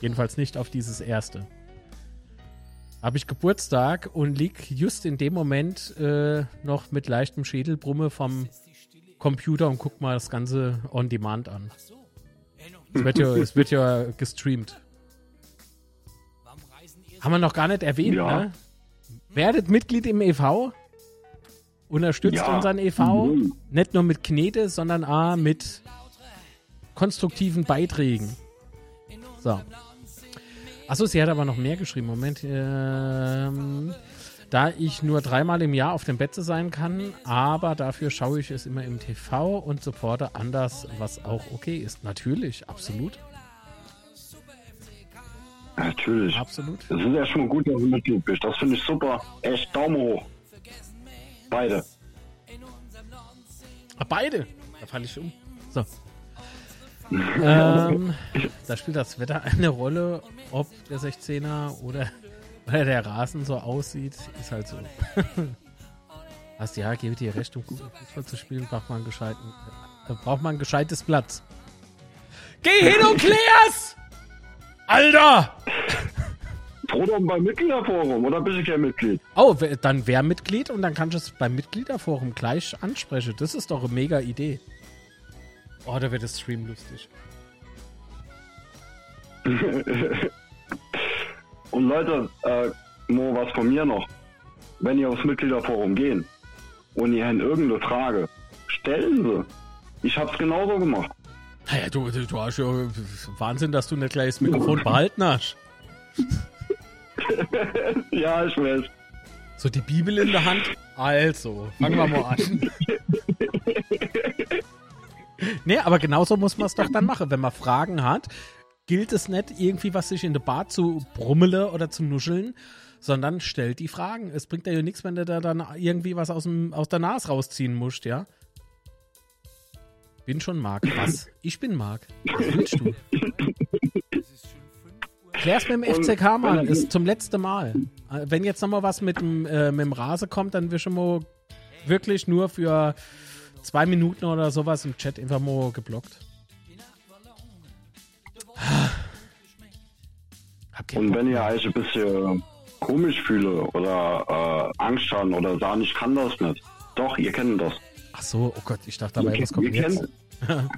Jedenfalls nicht auf dieses erste. Habe ich Geburtstag und lieg just in dem Moment äh, noch mit leichtem Schädelbrumme vom Computer und guck mal das Ganze on demand an. Es wird ja, es wird ja gestreamt. Haben wir noch gar nicht erwähnt, Ja. ne? Werdet Mitglied im EV. Unterstützt Ja. unseren EV. Mhm. Nicht nur mit Knete, sondern auch mit konstruktiven Beiträgen. So. Achso, sie hat aber noch mehr geschrieben. Moment. Ähm, da ich nur dreimal im Jahr auf dem Betze sein kann, aber dafür schaue ich es immer im TV und supporte anders, was auch okay ist. Natürlich, absolut. Natürlich. Absolut. Es ist ja schon gut, dass du Mitglied bist. Das finde ich super. Echt, Daumen hoch. Beide. Ah, beide. Da falle ich um. So. Ähm, da spielt das Wetter eine Rolle, ob der 16er oder, oder der Rasen so aussieht, ist halt so. Hast ja, gebe dir recht, um gut Fußball zu spielen, braucht man gescheiten, äh, braucht man ein gescheites Platz. Geh hin und klär's! Alter! Oder beim Mitgliederforum, oder bist du kein Mitglied? Oh, dann wär Mitglied und dann kannst du es beim Mitgliederforum gleich ansprechen. Das ist doch eine mega Idee. Oh, da wird das Stream lustig. Und Leute, äh, nur was von mir noch. Wenn ihr aufs Mitgliederforum gehen und ihr habt irgendeine Frage, stellen sie. Ich hab's genauso gemacht. Naja, du, du, du hast ja Wahnsinn, dass du nicht gleich das Mikrofon behalten hast. Ja, ich weiß. So die Bibel in der Hand. Also, fangen wir mal an. Nee, aber genauso muss man es doch dann machen. Wenn man Fragen hat, gilt es nicht irgendwie, was sich in der Bar zu brummele oder zu nuscheln, sondern stellt die Fragen. Es bringt ja nichts, wenn du da dann irgendwie was aus, dem, aus der Nase rausziehen musst, ja? Bin schon Marc. Was? Ich bin Marc. Was willst du? Klär's mit dem FCK er- Ist zum letzten Mal. Äh, Wenn jetzt nochmal was mit dem, äh, mit dem Rase kommt, dann wir schon mal wirklich nur für zwei Minuten oder sowas im Chat einfach mal geblockt. Und wenn ihr euch ein bisschen komisch fühle oder äh, Angst haben oder sagen, ich kann das nicht. Doch, ihr kennt das. Ach so, oh Gott, ich dachte aber, ihr, was kommt ihr jetzt? Kennt,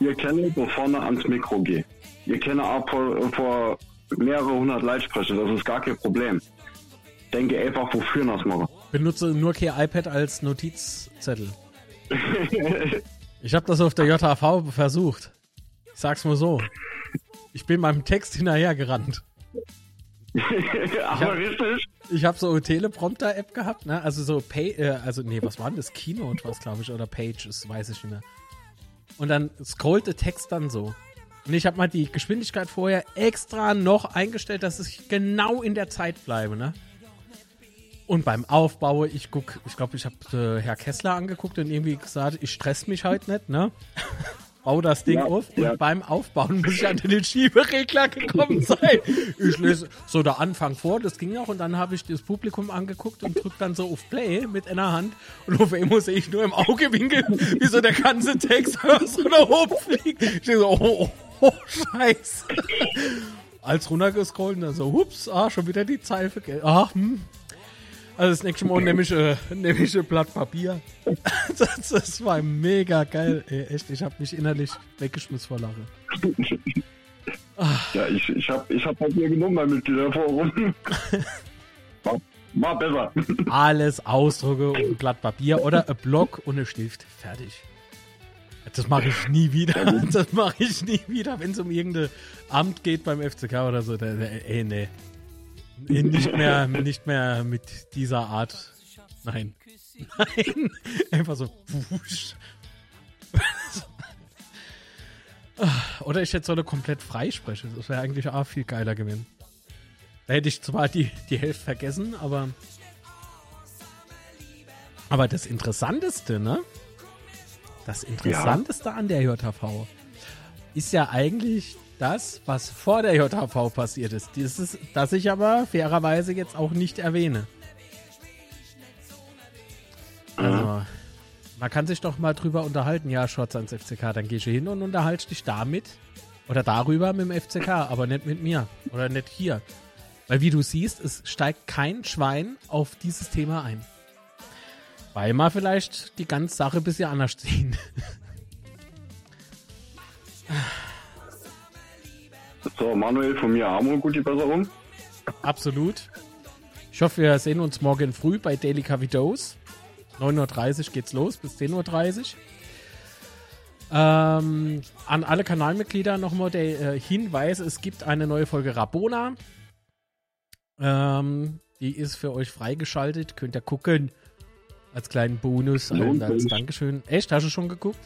ihr kennt, wo vorne ans Mikro gehe. Ihr kennt auch vor, vor mehrere hundert Leute sprechen, das ist gar kein Problem. Denke einfach, wofür das mache. Benutze nur kein iPad als Notizzettel. ich habe das auf der JHV versucht. Ich sag's mal so. Ich bin meinem Text hinterhergerannt. Aber hab- richtig. Ich habe so eine Teleprompter-App gehabt, ne? Also so Pay, äh, also nee, was war denn das? Keynote was, glaube ich, oder Pages, weiß ich nicht mehr. Und dann scrollt der Text dann so. Und ich habe mal die Geschwindigkeit vorher extra noch eingestellt, dass ich genau in der Zeit bleibe, ne? Und beim Aufbau, ich guck, ich glaube, ich habe äh, Herr Kessler angeguckt und irgendwie gesagt, ich stress mich halt nicht, ne? Bau das Ding Ja, auf ja. und beim Aufbauen muss ich an den Schieberegler gekommen sein. Ich lese so der Anfang vor, das ging auch und dann habe ich das Publikum angeguckt und drück dann so auf Play mit einer Hand und auf einmal sehe ich nur im Augewinkel, wie so der ganze Text so nach oben fliegt. Ich so, oh, oh, oh, scheiße. Als runtergescrollt und dann so, hups, ah, schon wieder die Zeile vergessen. Ah, hm. Also das nächste Mal nehme ich, äh, nehme ich ein Blatt Papier. Das, das war mega geil. Ey, echt, ich habe mich innerlich weggeschmissen vor Lache. Ja, ich, ich hab, ich hab bei dir genommen beim Mitgliederforum. War, war besser. Alles Ausdrucke und ein Blatt Papier oder ein Block und ein Stift. Fertig. Das mache ich nie wieder. Das mache ich nie wieder, wenn es um irgendein Amt geht beim FCK oder so. Da, da, ey, nee. Nee, Nicht mehr, nicht mehr mit dieser Art. Nein. Nein. Einfach so. wusch. Oder ich hätte so eine komplett freisprechen. Das wäre eigentlich auch viel geiler gewesen. Da hätte ich zwar die, die Hälfte vergessen, aber. Aber das Interessanteste, ne? Das Interessanteste an der JHV ist ja eigentlich das, was vor der JHV passiert ist. Dieses, das ich aber fairerweise jetzt auch nicht erwähne. Also, man kann sich doch mal drüber unterhalten, ja, Shots ans FCK, dann gehst du hin und unterhaltst dich damit oder darüber mit dem FCK, aber nicht mit mir oder nicht hier. Weil wie du siehst, es steigt kein Schwein auf dieses Thema ein. Weil man vielleicht die ganze Sache ein bisschen anders sehen. So, Manuel, von mir Amo, gute Besserung. Absolut. Ich hoffe, wir sehen uns morgen früh bei Daily Cavidos. 9.30 Uhr geht's los, bis 10.30 Uhr. Ähm, an alle Kanalmitglieder nochmal der äh, Hinweis, es gibt eine neue Folge Rabona. Ähm, die ist für euch freigeschaltet. Könnt ihr gucken. Als kleinen Bonus, Lohnt als. Dankeschön. Echt? Hast du schon geguckt?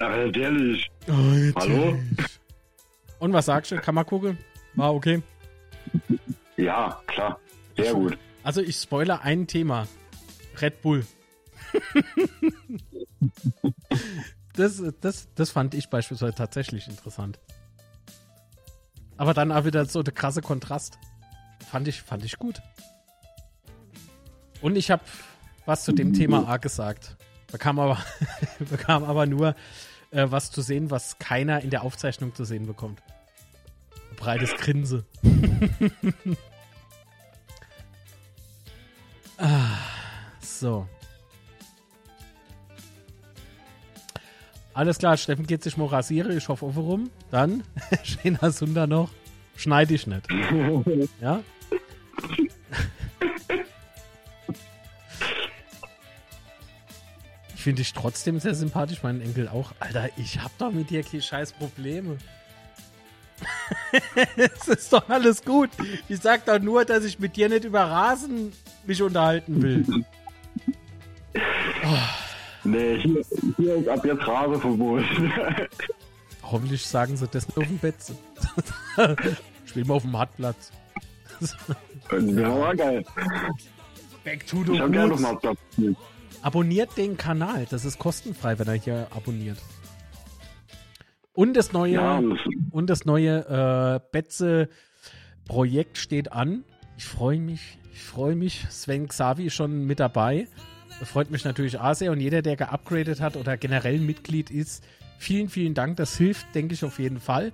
Äh, ehrlich. Oh, Hallo? Und was sagst du? Gucken? War okay. Ja, klar. Sehr gut. Also ich spoilere ein Thema. Red Bull. das, das, das fand ich beispielsweise tatsächlich interessant. Aber dann auch wieder so der krasse Kontrast. Fand ich, fand ich gut. Und ich habe was zu dem Thema A gesagt. Bekam aber, bekam aber nur äh, was zu sehen, was keiner in der Aufzeichnung zu sehen bekommt. Breites Grinse. ah, so. Alles klar, Steffen geht sich mal rasiere. Ich hoffe, auf rum. Dann, schöner Sunder noch. Schneide ich nicht. Ja? Ich finde dich trotzdem sehr sympathisch, meinen Enkel auch. Alter, ich hab doch mit dir keine scheiß Probleme. es ist doch alles gut. Ich sag doch nur, dass ich mit dir nicht über Rasen mich unterhalten will. Nee, hier, hier ist ab jetzt Raseverbot. Hoffentlich sagen sie das nicht auf dem Bett. Spielen wir auf dem Hartplatz. ja, war geil. Back to the Ich hab gerne roots. noch mal Platz. Abonniert den Kanal. Das ist kostenfrei, wenn er hier abonniert. Und das neue, Ja, und das neue äh, Betze-Projekt steht an. Ich freue mich. Ich freue mich. Sven Xavi ist schon mit dabei. Freut mich natürlich auch sehr. Und jeder, der geupgradet hat oder generell Mitglied ist, vielen, vielen Dank. Das hilft, denke ich, auf jeden Fall.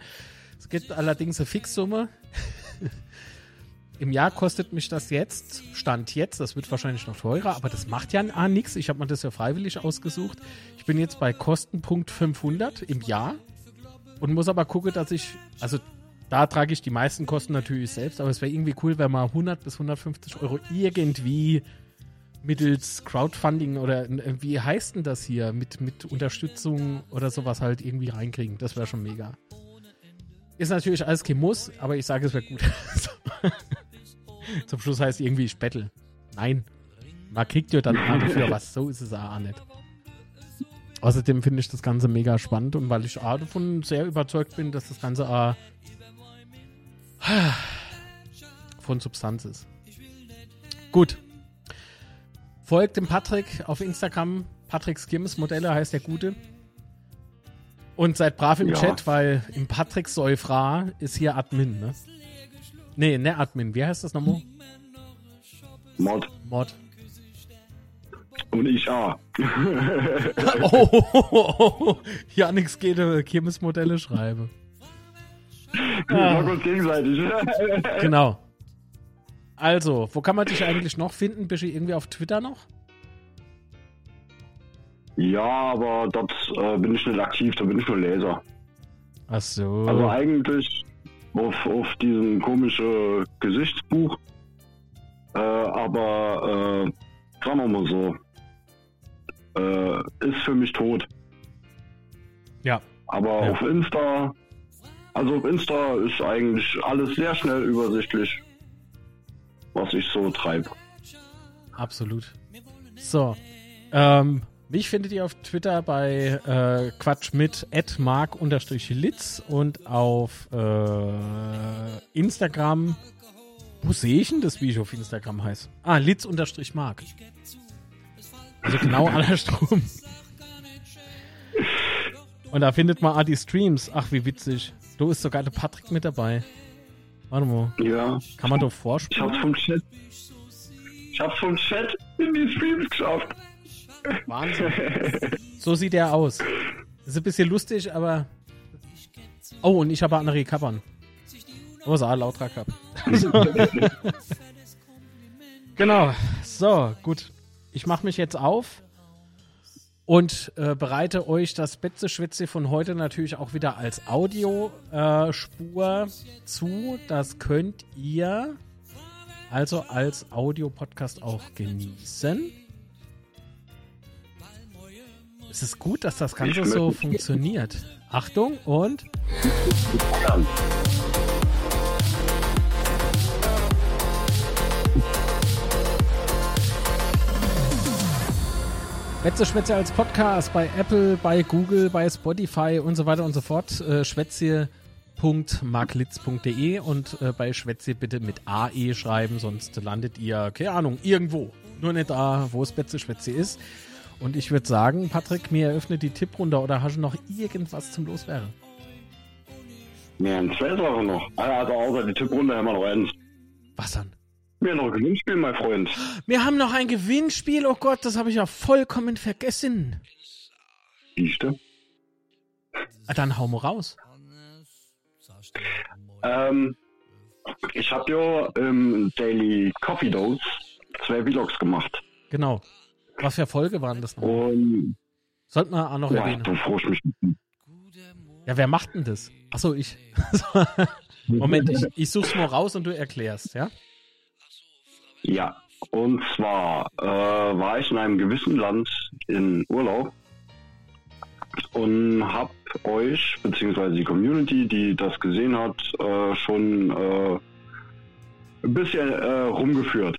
Es gibt allerdings eine Fixsumme. im Jahr kostet mich das jetzt, Stand jetzt, das wird wahrscheinlich noch teurer, aber das macht ja ah, nichts. Ich habe mir das ja freiwillig ausgesucht. Ich bin jetzt bei Kostenpunkt 500 im Jahr und muss aber gucken, dass ich, also da trage ich die meisten Kosten natürlich selbst, aber es wäre irgendwie cool, wenn man 100 bis 150 Euro irgendwie mittels Crowdfunding oder äh, wie heißt denn das hier, mit, mit Unterstützung oder sowas halt irgendwie reinkriegen. Das wäre schon mega. Ist natürlich alles kein Muss, aber ich sage, es wäre gut. Zum Schluss heißt irgendwie Spettel. Nein. Man kriegt ja dann dafür was. So ist es auch nicht. Außerdem finde ich das Ganze mega spannend und weil ich auch davon sehr überzeugt bin, dass das Ganze auch von Substanz ist. Gut. Folgt dem Patrick auf Instagram. Patrick Skims Modelle heißt der Gute. Und seid brav im ja. Chat, weil im Patrick Seufra ist hier Admin, ne? Nee, ne Admin. Wie heißt das nochmal? Mod. Mod. Und ich auch. oh, oh, oh, oh. Ja, nix geht, Kirmesmodelle schreibe. Wir ah. uns gegenseitig. genau. Also, wo kann man dich eigentlich noch finden? Bist du irgendwie auf Twitter noch? Ja, aber dort äh, bin ich nicht aktiv, da bin ich nur Leser. Ach so. Also eigentlich auf, auf diesem komischen Gesichtsbuch. Äh, aber äh, sagen wir mal so, äh, ist für mich tot. Ja. Aber ja. auf Insta, also auf Insta ist eigentlich alles sehr schnell übersichtlich, was ich so treibe. Absolut. So. Ähm, mich findet ihr auf Twitter bei äh, Quatsch mit mark-litz und auf äh, Instagram. Wo sehe ich denn das, wie ich auf Instagram heiße? Ah, litz-mark. Also genau andersrum. Und da findet man auch die Streams. Ach, wie witzig. Du ist sogar der Patrick mit dabei. Warte mal. Ja. Kann man doch vorspielen? Ich hab's vom Chat. Ich hab's vom Chat in die Streams geschafft. Wahnsinn. So sieht er aus. Ist ein bisschen lustig, aber. Oh, und ich habe andere Kappern. Oh, so, lauter Cup. genau. So, gut. Ich mache mich jetzt auf und äh, bereite euch das Betze-Schwätze von heute natürlich auch wieder als Audiospur äh, zu. Das könnt ihr also als Audiopodcast auch genießen. Es ist gut, dass das Ganze so funktioniert. Achtung und. Ja. Schwätze Schwätze als Podcast bei Apple, bei Google, bei Spotify und so weiter und so fort. Äh, Schwätze.marklitz.de und äh, bei Schwätze bitte mit AE schreiben, sonst landet ihr, keine Ahnung, irgendwo. Nur nicht da, wo es Betze Schwätze ist. Und ich würde sagen, Patrick, mir eröffnet die Tipprunde oder hast du noch irgendwas zum Loswerden? Ja, zwei Sachen noch. Also außer die Tipprunde haben wir noch eins. Was dann? Wir haben noch ein Gewinnspiel, mein Freund. Wir haben noch ein Gewinnspiel. Oh Gott, das habe ich ja vollkommen vergessen. Siehste? Ah, dann hau mal raus. Ähm, ich habe ja im Daily Coffee Dose zwei Vlogs gemacht. Genau. Was für Folge waren das noch? Um, Sollten wir auch noch ja, erwähnen. Du mich ja, wer macht denn das? Achso, ich. Moment, ich, ich such's mal raus und du erklärst, ja? Ja, und zwar äh, war ich in einem gewissen Land in Urlaub und hab euch, beziehungsweise die Community, die das gesehen hat, äh, schon äh, ein bisschen äh, rumgeführt.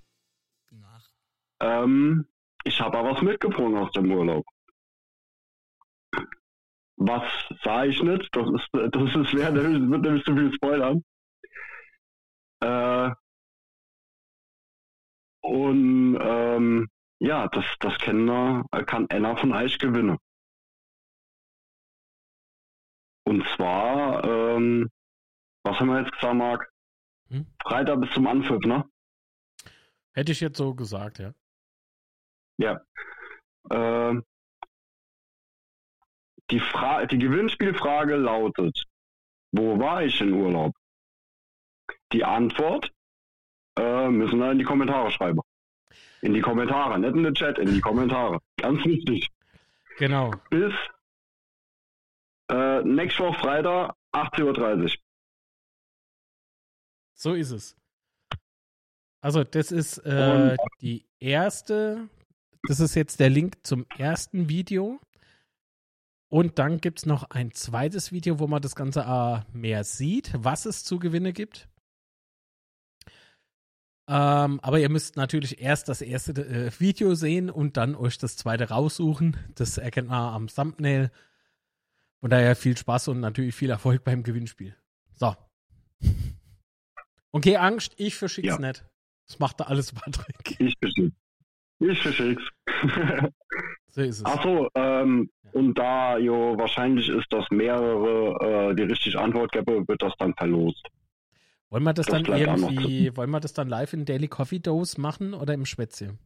Ähm, ich habe aber was mitgebracht aus dem Urlaub. Was sah ich nicht? Das ist, das ist schwer, das wird nämlich zu viel spoilern. Äh, und ähm, ja, das, das kann, kann einer von euch gewinnen. Und zwar, ähm, was haben wir jetzt gesagt, Marc? Hm? Freitag bis zum Anpfiff, ne? Hätte ich jetzt so gesagt, ja. Ja. Äh, die, Fra die Gewinnspielfrage lautet, wo war ich in Urlaub? Die Antwort, äh, müssen wir in die Kommentare schreiben. In die Kommentare, nicht in den Chat, in die Kommentare. Ganz wichtig. Genau. Bis äh, nächste Woche Freitag, 18.30 Uhr. So ist es. Also, das ist äh, die erste, das ist jetzt der Link zum ersten Video. Und dann gibt es noch ein zweites Video, wo man das Ganze äh, mehr sieht, was es zu Gewinne gibt. Ähm, aber ihr müsst natürlich erst das erste äh, Video sehen und dann euch das zweite raussuchen. Das erkennt man am Thumbnail. Von daher viel Spaß und natürlich viel Erfolg beim Gewinnspiel. So. Okay, Angst, ich verschick's ja. nicht. Das macht da alles Patrick. Ich verschick's. Ich verschick's. so ist es. Achso, ähm, ja. und da jo wahrscheinlich ist, dass mehrere äh, die richtige Antwort gäbe, wird das dann verlost. Wollen wir das, das dann irgendwie, wollen wir das dann live in Daily Coffee Dose machen oder im Spätzle?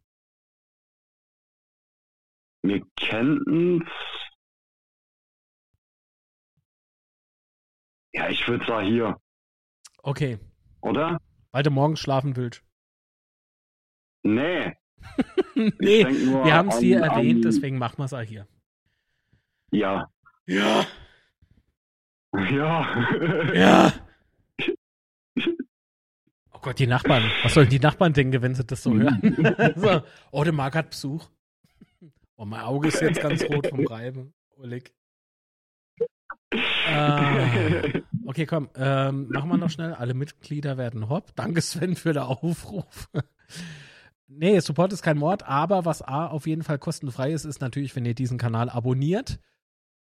Wir könnten Ja, ich würde sagen hier. Okay. Oder? Weil du morgens schlafen willst. Nee. nee, wir haben es hier erwähnt, deswegen machen wir es auch hier. Ja. Ja. Ja. Ja. Oh Gott, die Nachbarn. Was sollen die Nachbarn denken, wenn sie das so hören? so. Oh, der Marc hat Besuch. Oh, mein Auge ist jetzt ganz rot vom Reiben. Oleg. Äh, okay, komm, ähm, machen wir noch schnell. Alle Mitglieder werden hopp. Danke, Sven, für den Aufruf. nee, Support ist kein Mord, aber was A auf jeden Fall kostenfrei ist, ist natürlich, wenn ihr diesen Kanal abonniert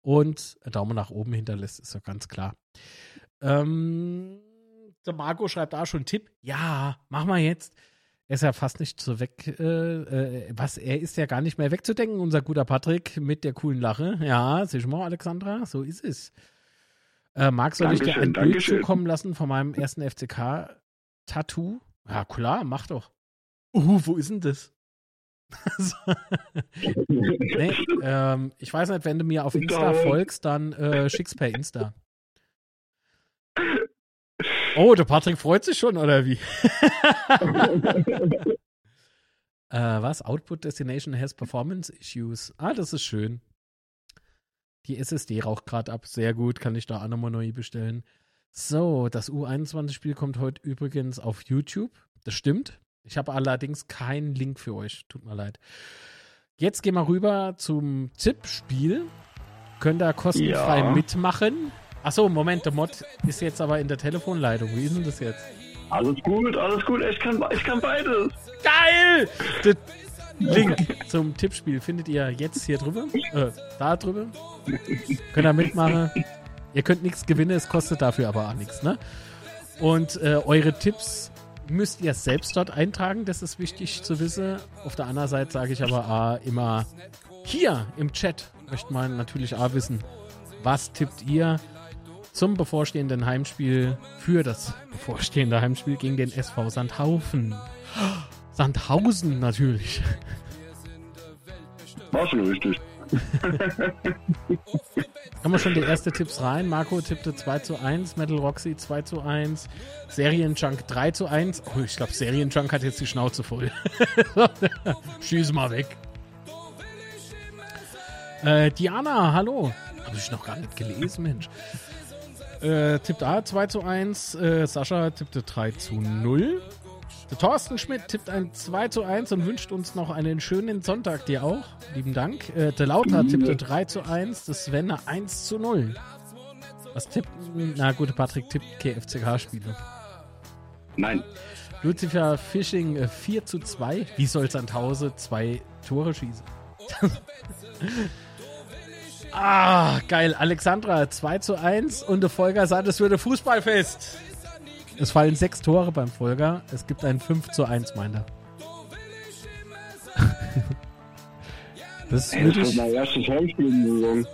und Daumen nach oben hinterlässt, ist ja ganz klar. Ähm, der Marco schreibt da schon Tipp. Ja, mach mal jetzt. Er ist ja fast nicht so weg. Äh, äh, was, er ist ja gar nicht mehr wegzudenken, unser guter Patrick mit der coolen Lache. Ja, siehst du mal, Alexandra, so ist es. Äh, Marc, soll Dankeschön, ich dir ein Bild zukommen lassen von meinem ersten FCK-Tattoo? Ja, klar, mach doch. Uh, wo ist denn das? nee, ähm, ich weiß nicht, wenn du mir auf Insta folgst, dann äh, schick's per Insta. Oh, der Patrick freut sich schon, oder wie? äh, was? Output Destination has Performance Issues. Ah, das ist schön. Die SSD raucht gerade ab. Sehr gut, kann ich da auch nochmal neu bestellen. So, das U21-Spiel kommt heute übrigens auf YouTube. Das stimmt. Ich habe allerdings keinen Link für euch. Tut mir leid. Jetzt gehen wir rüber zum Tippspiel. Könnt ihr kostenfrei ja. mitmachen. Achso, Moment, der Mod ist jetzt aber in der Telefonleitung. Wie ist denn das jetzt? Alles gut, alles gut. Ich kann, ich kann beides. Geil! Der Link zum Tippspiel findet ihr jetzt hier drüber. Äh, da drüber. Könnt ihr mitmachen. Ihr könnt nichts gewinnen, es kostet dafür aber auch nichts, ne? Und äh, eure Tipps müsst ihr selbst dort eintragen, das ist wichtig zu wissen. Auf der anderen Seite sage ich aber auch immer hier im Chat möchte man natürlich auch wissen, was tippt ihr? Zum bevorstehenden Heimspiel, für das bevorstehende Heimspiel gegen den SV Sandhaufen. Sandhausen natürlich. War schon richtig. Haben wir schon die ersten Tipps rein? Marco tippte 2 zu 1, Metal Roxy 2 zu 1, Serienjunk 3 zu 1. Oh, ich glaube, Serienjunk hat jetzt die Schnauze voll. Schieß mal weg. Äh, Diana, hallo. Habe ich noch gar nicht gelesen, Mensch. Äh, tippt A 2 zu 1. Äh, Sascha tippte 3 zu 0. Der Thorsten Schmidt tippt ein 2 zu 1 und wünscht uns noch einen schönen Sonntag, dir auch. Lieben Dank. Äh, der Lauter tippte 3 zu 1. Das Sven 1 zu 0. Was tippt. Na gut, Patrick tippt KFCK-Spiele. Nein. Lucifer Fishing 4 äh, zu 2. Wie soll Sandhause zwei Tore schießen? Ah, geil. Alexandra 2 zu 1 und der Folger sagt, es würde Fußballfest. Es fallen sechs Tore beim Folger. Es gibt ein 5 zu 1, meint er. das ist wirklich... mein erstes Heimspiel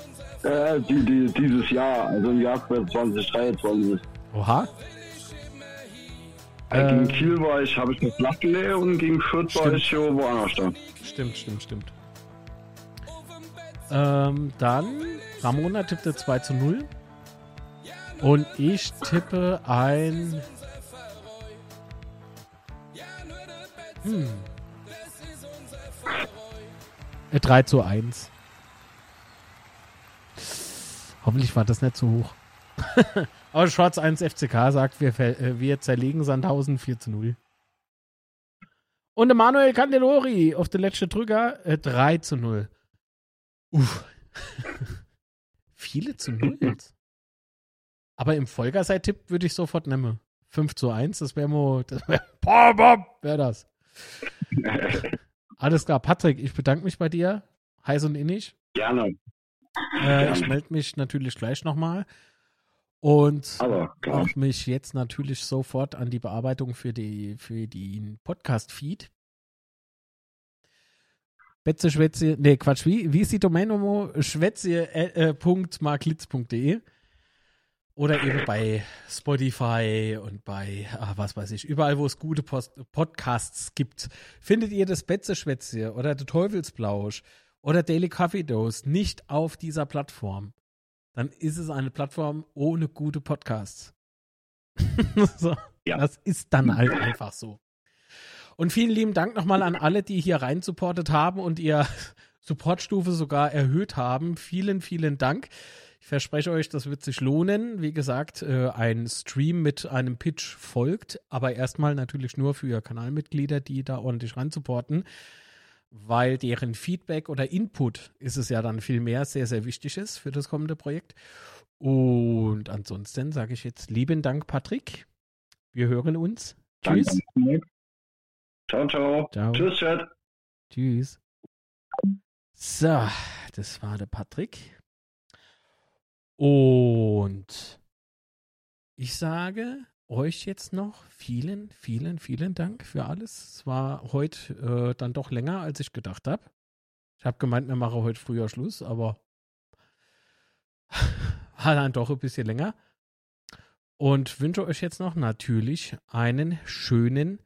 äh, die, die, dieses Jahr, also im Jahr 2023. Oha. Äh, gegen Kiel war ich, habe ich eine Flachgelegt und gegen Fürth war ich woanders da. Stimmt, stimmt, stimmt. Ähm, dann Ramona tippte 2 zu 0. Und ich tippe ein Hm. 3 äh, zu 1. Hoffentlich war das nicht zu hoch. Aber Schwarz 1 FCK sagt, wir, äh, wir zerlegen Sandhausen 4 zu 0. Und Manuel Candelori auf der letzten Drücker äh, 3 zu 0. Uff. Viele zu 0 jetzt. Aber im Folgerseit-Tipp würde ich sofort nehmen. 5 zu 1, das wäre mo, das wäre, wäre das. Alles klar, Patrick, ich bedanke mich bei dir. Heiß und innig. Gerne. Äh, ich melde mich natürlich gleich nochmal. Und auch mich jetzt natürlich sofort an die Bearbeitung für, die, für den Podcast-Feed. Betze Schwätze, nee, Quatsch, wie, wie ist die Domain Schwätze.marklitz.de äh, oder eben bei Spotify und bei, ach, was weiß ich, überall, wo es gute Post Podcasts gibt, findet ihr das Betze Schwätze oder der Teufelsblausch oder Daily Coffee Dose nicht auf dieser Plattform dann ist es eine Plattform ohne gute Podcasts. so, ja. Das ist dann halt einfach so. Und vielen lieben Dank nochmal an alle, die hier rein supportet haben und ihr Supportstufe sogar erhöht haben. Vielen, vielen Dank. Ich verspreche euch, das wird sich lohnen. Wie gesagt, äh, ein Stream mit einem Pitch folgt, aber erstmal natürlich nur für Kanalmitglieder, die da ordentlich rein supporten weil deren Feedback oder Input ist es ja dann viel mehr sehr, sehr wichtig ist für das kommende Projekt. Und ansonsten sage ich jetzt lieben Dank, Patrick. Wir hören uns. Tschüss. Ciao, ciao. ciao. Tschüss, Chat. Tschüss. So, das war der Patrick. Und ich sage, euch jetzt noch vielen, vielen, vielen Dank für alles. Es war heute äh, dann doch länger, als ich gedacht habe. Ich habe gemeint, wir machen heute früher Schluss, aber war dann doch ein bisschen länger. Und wünsche euch jetzt noch natürlich einen schönen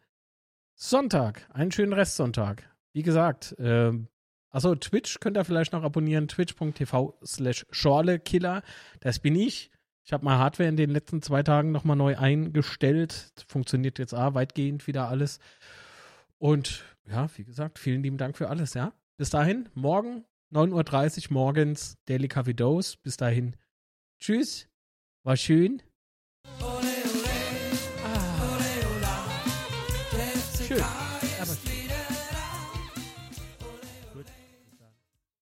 Sonntag, einen schönen Restsonntag. Wie gesagt, äh, also Twitch könnt ihr vielleicht noch abonnieren, twitch.tv slash Schorlekiller. Das bin ich. Ich habe mal Hardware in den letzten zwei Tagen nochmal neu eingestellt. Funktioniert jetzt auch weitgehend wieder alles. Und ja, wie gesagt, vielen lieben Dank für alles, ja. Bis dahin, morgen 9.30 Uhr morgens Daily Coffee Dose. Bis dahin. Tschüss. War schön. Ah.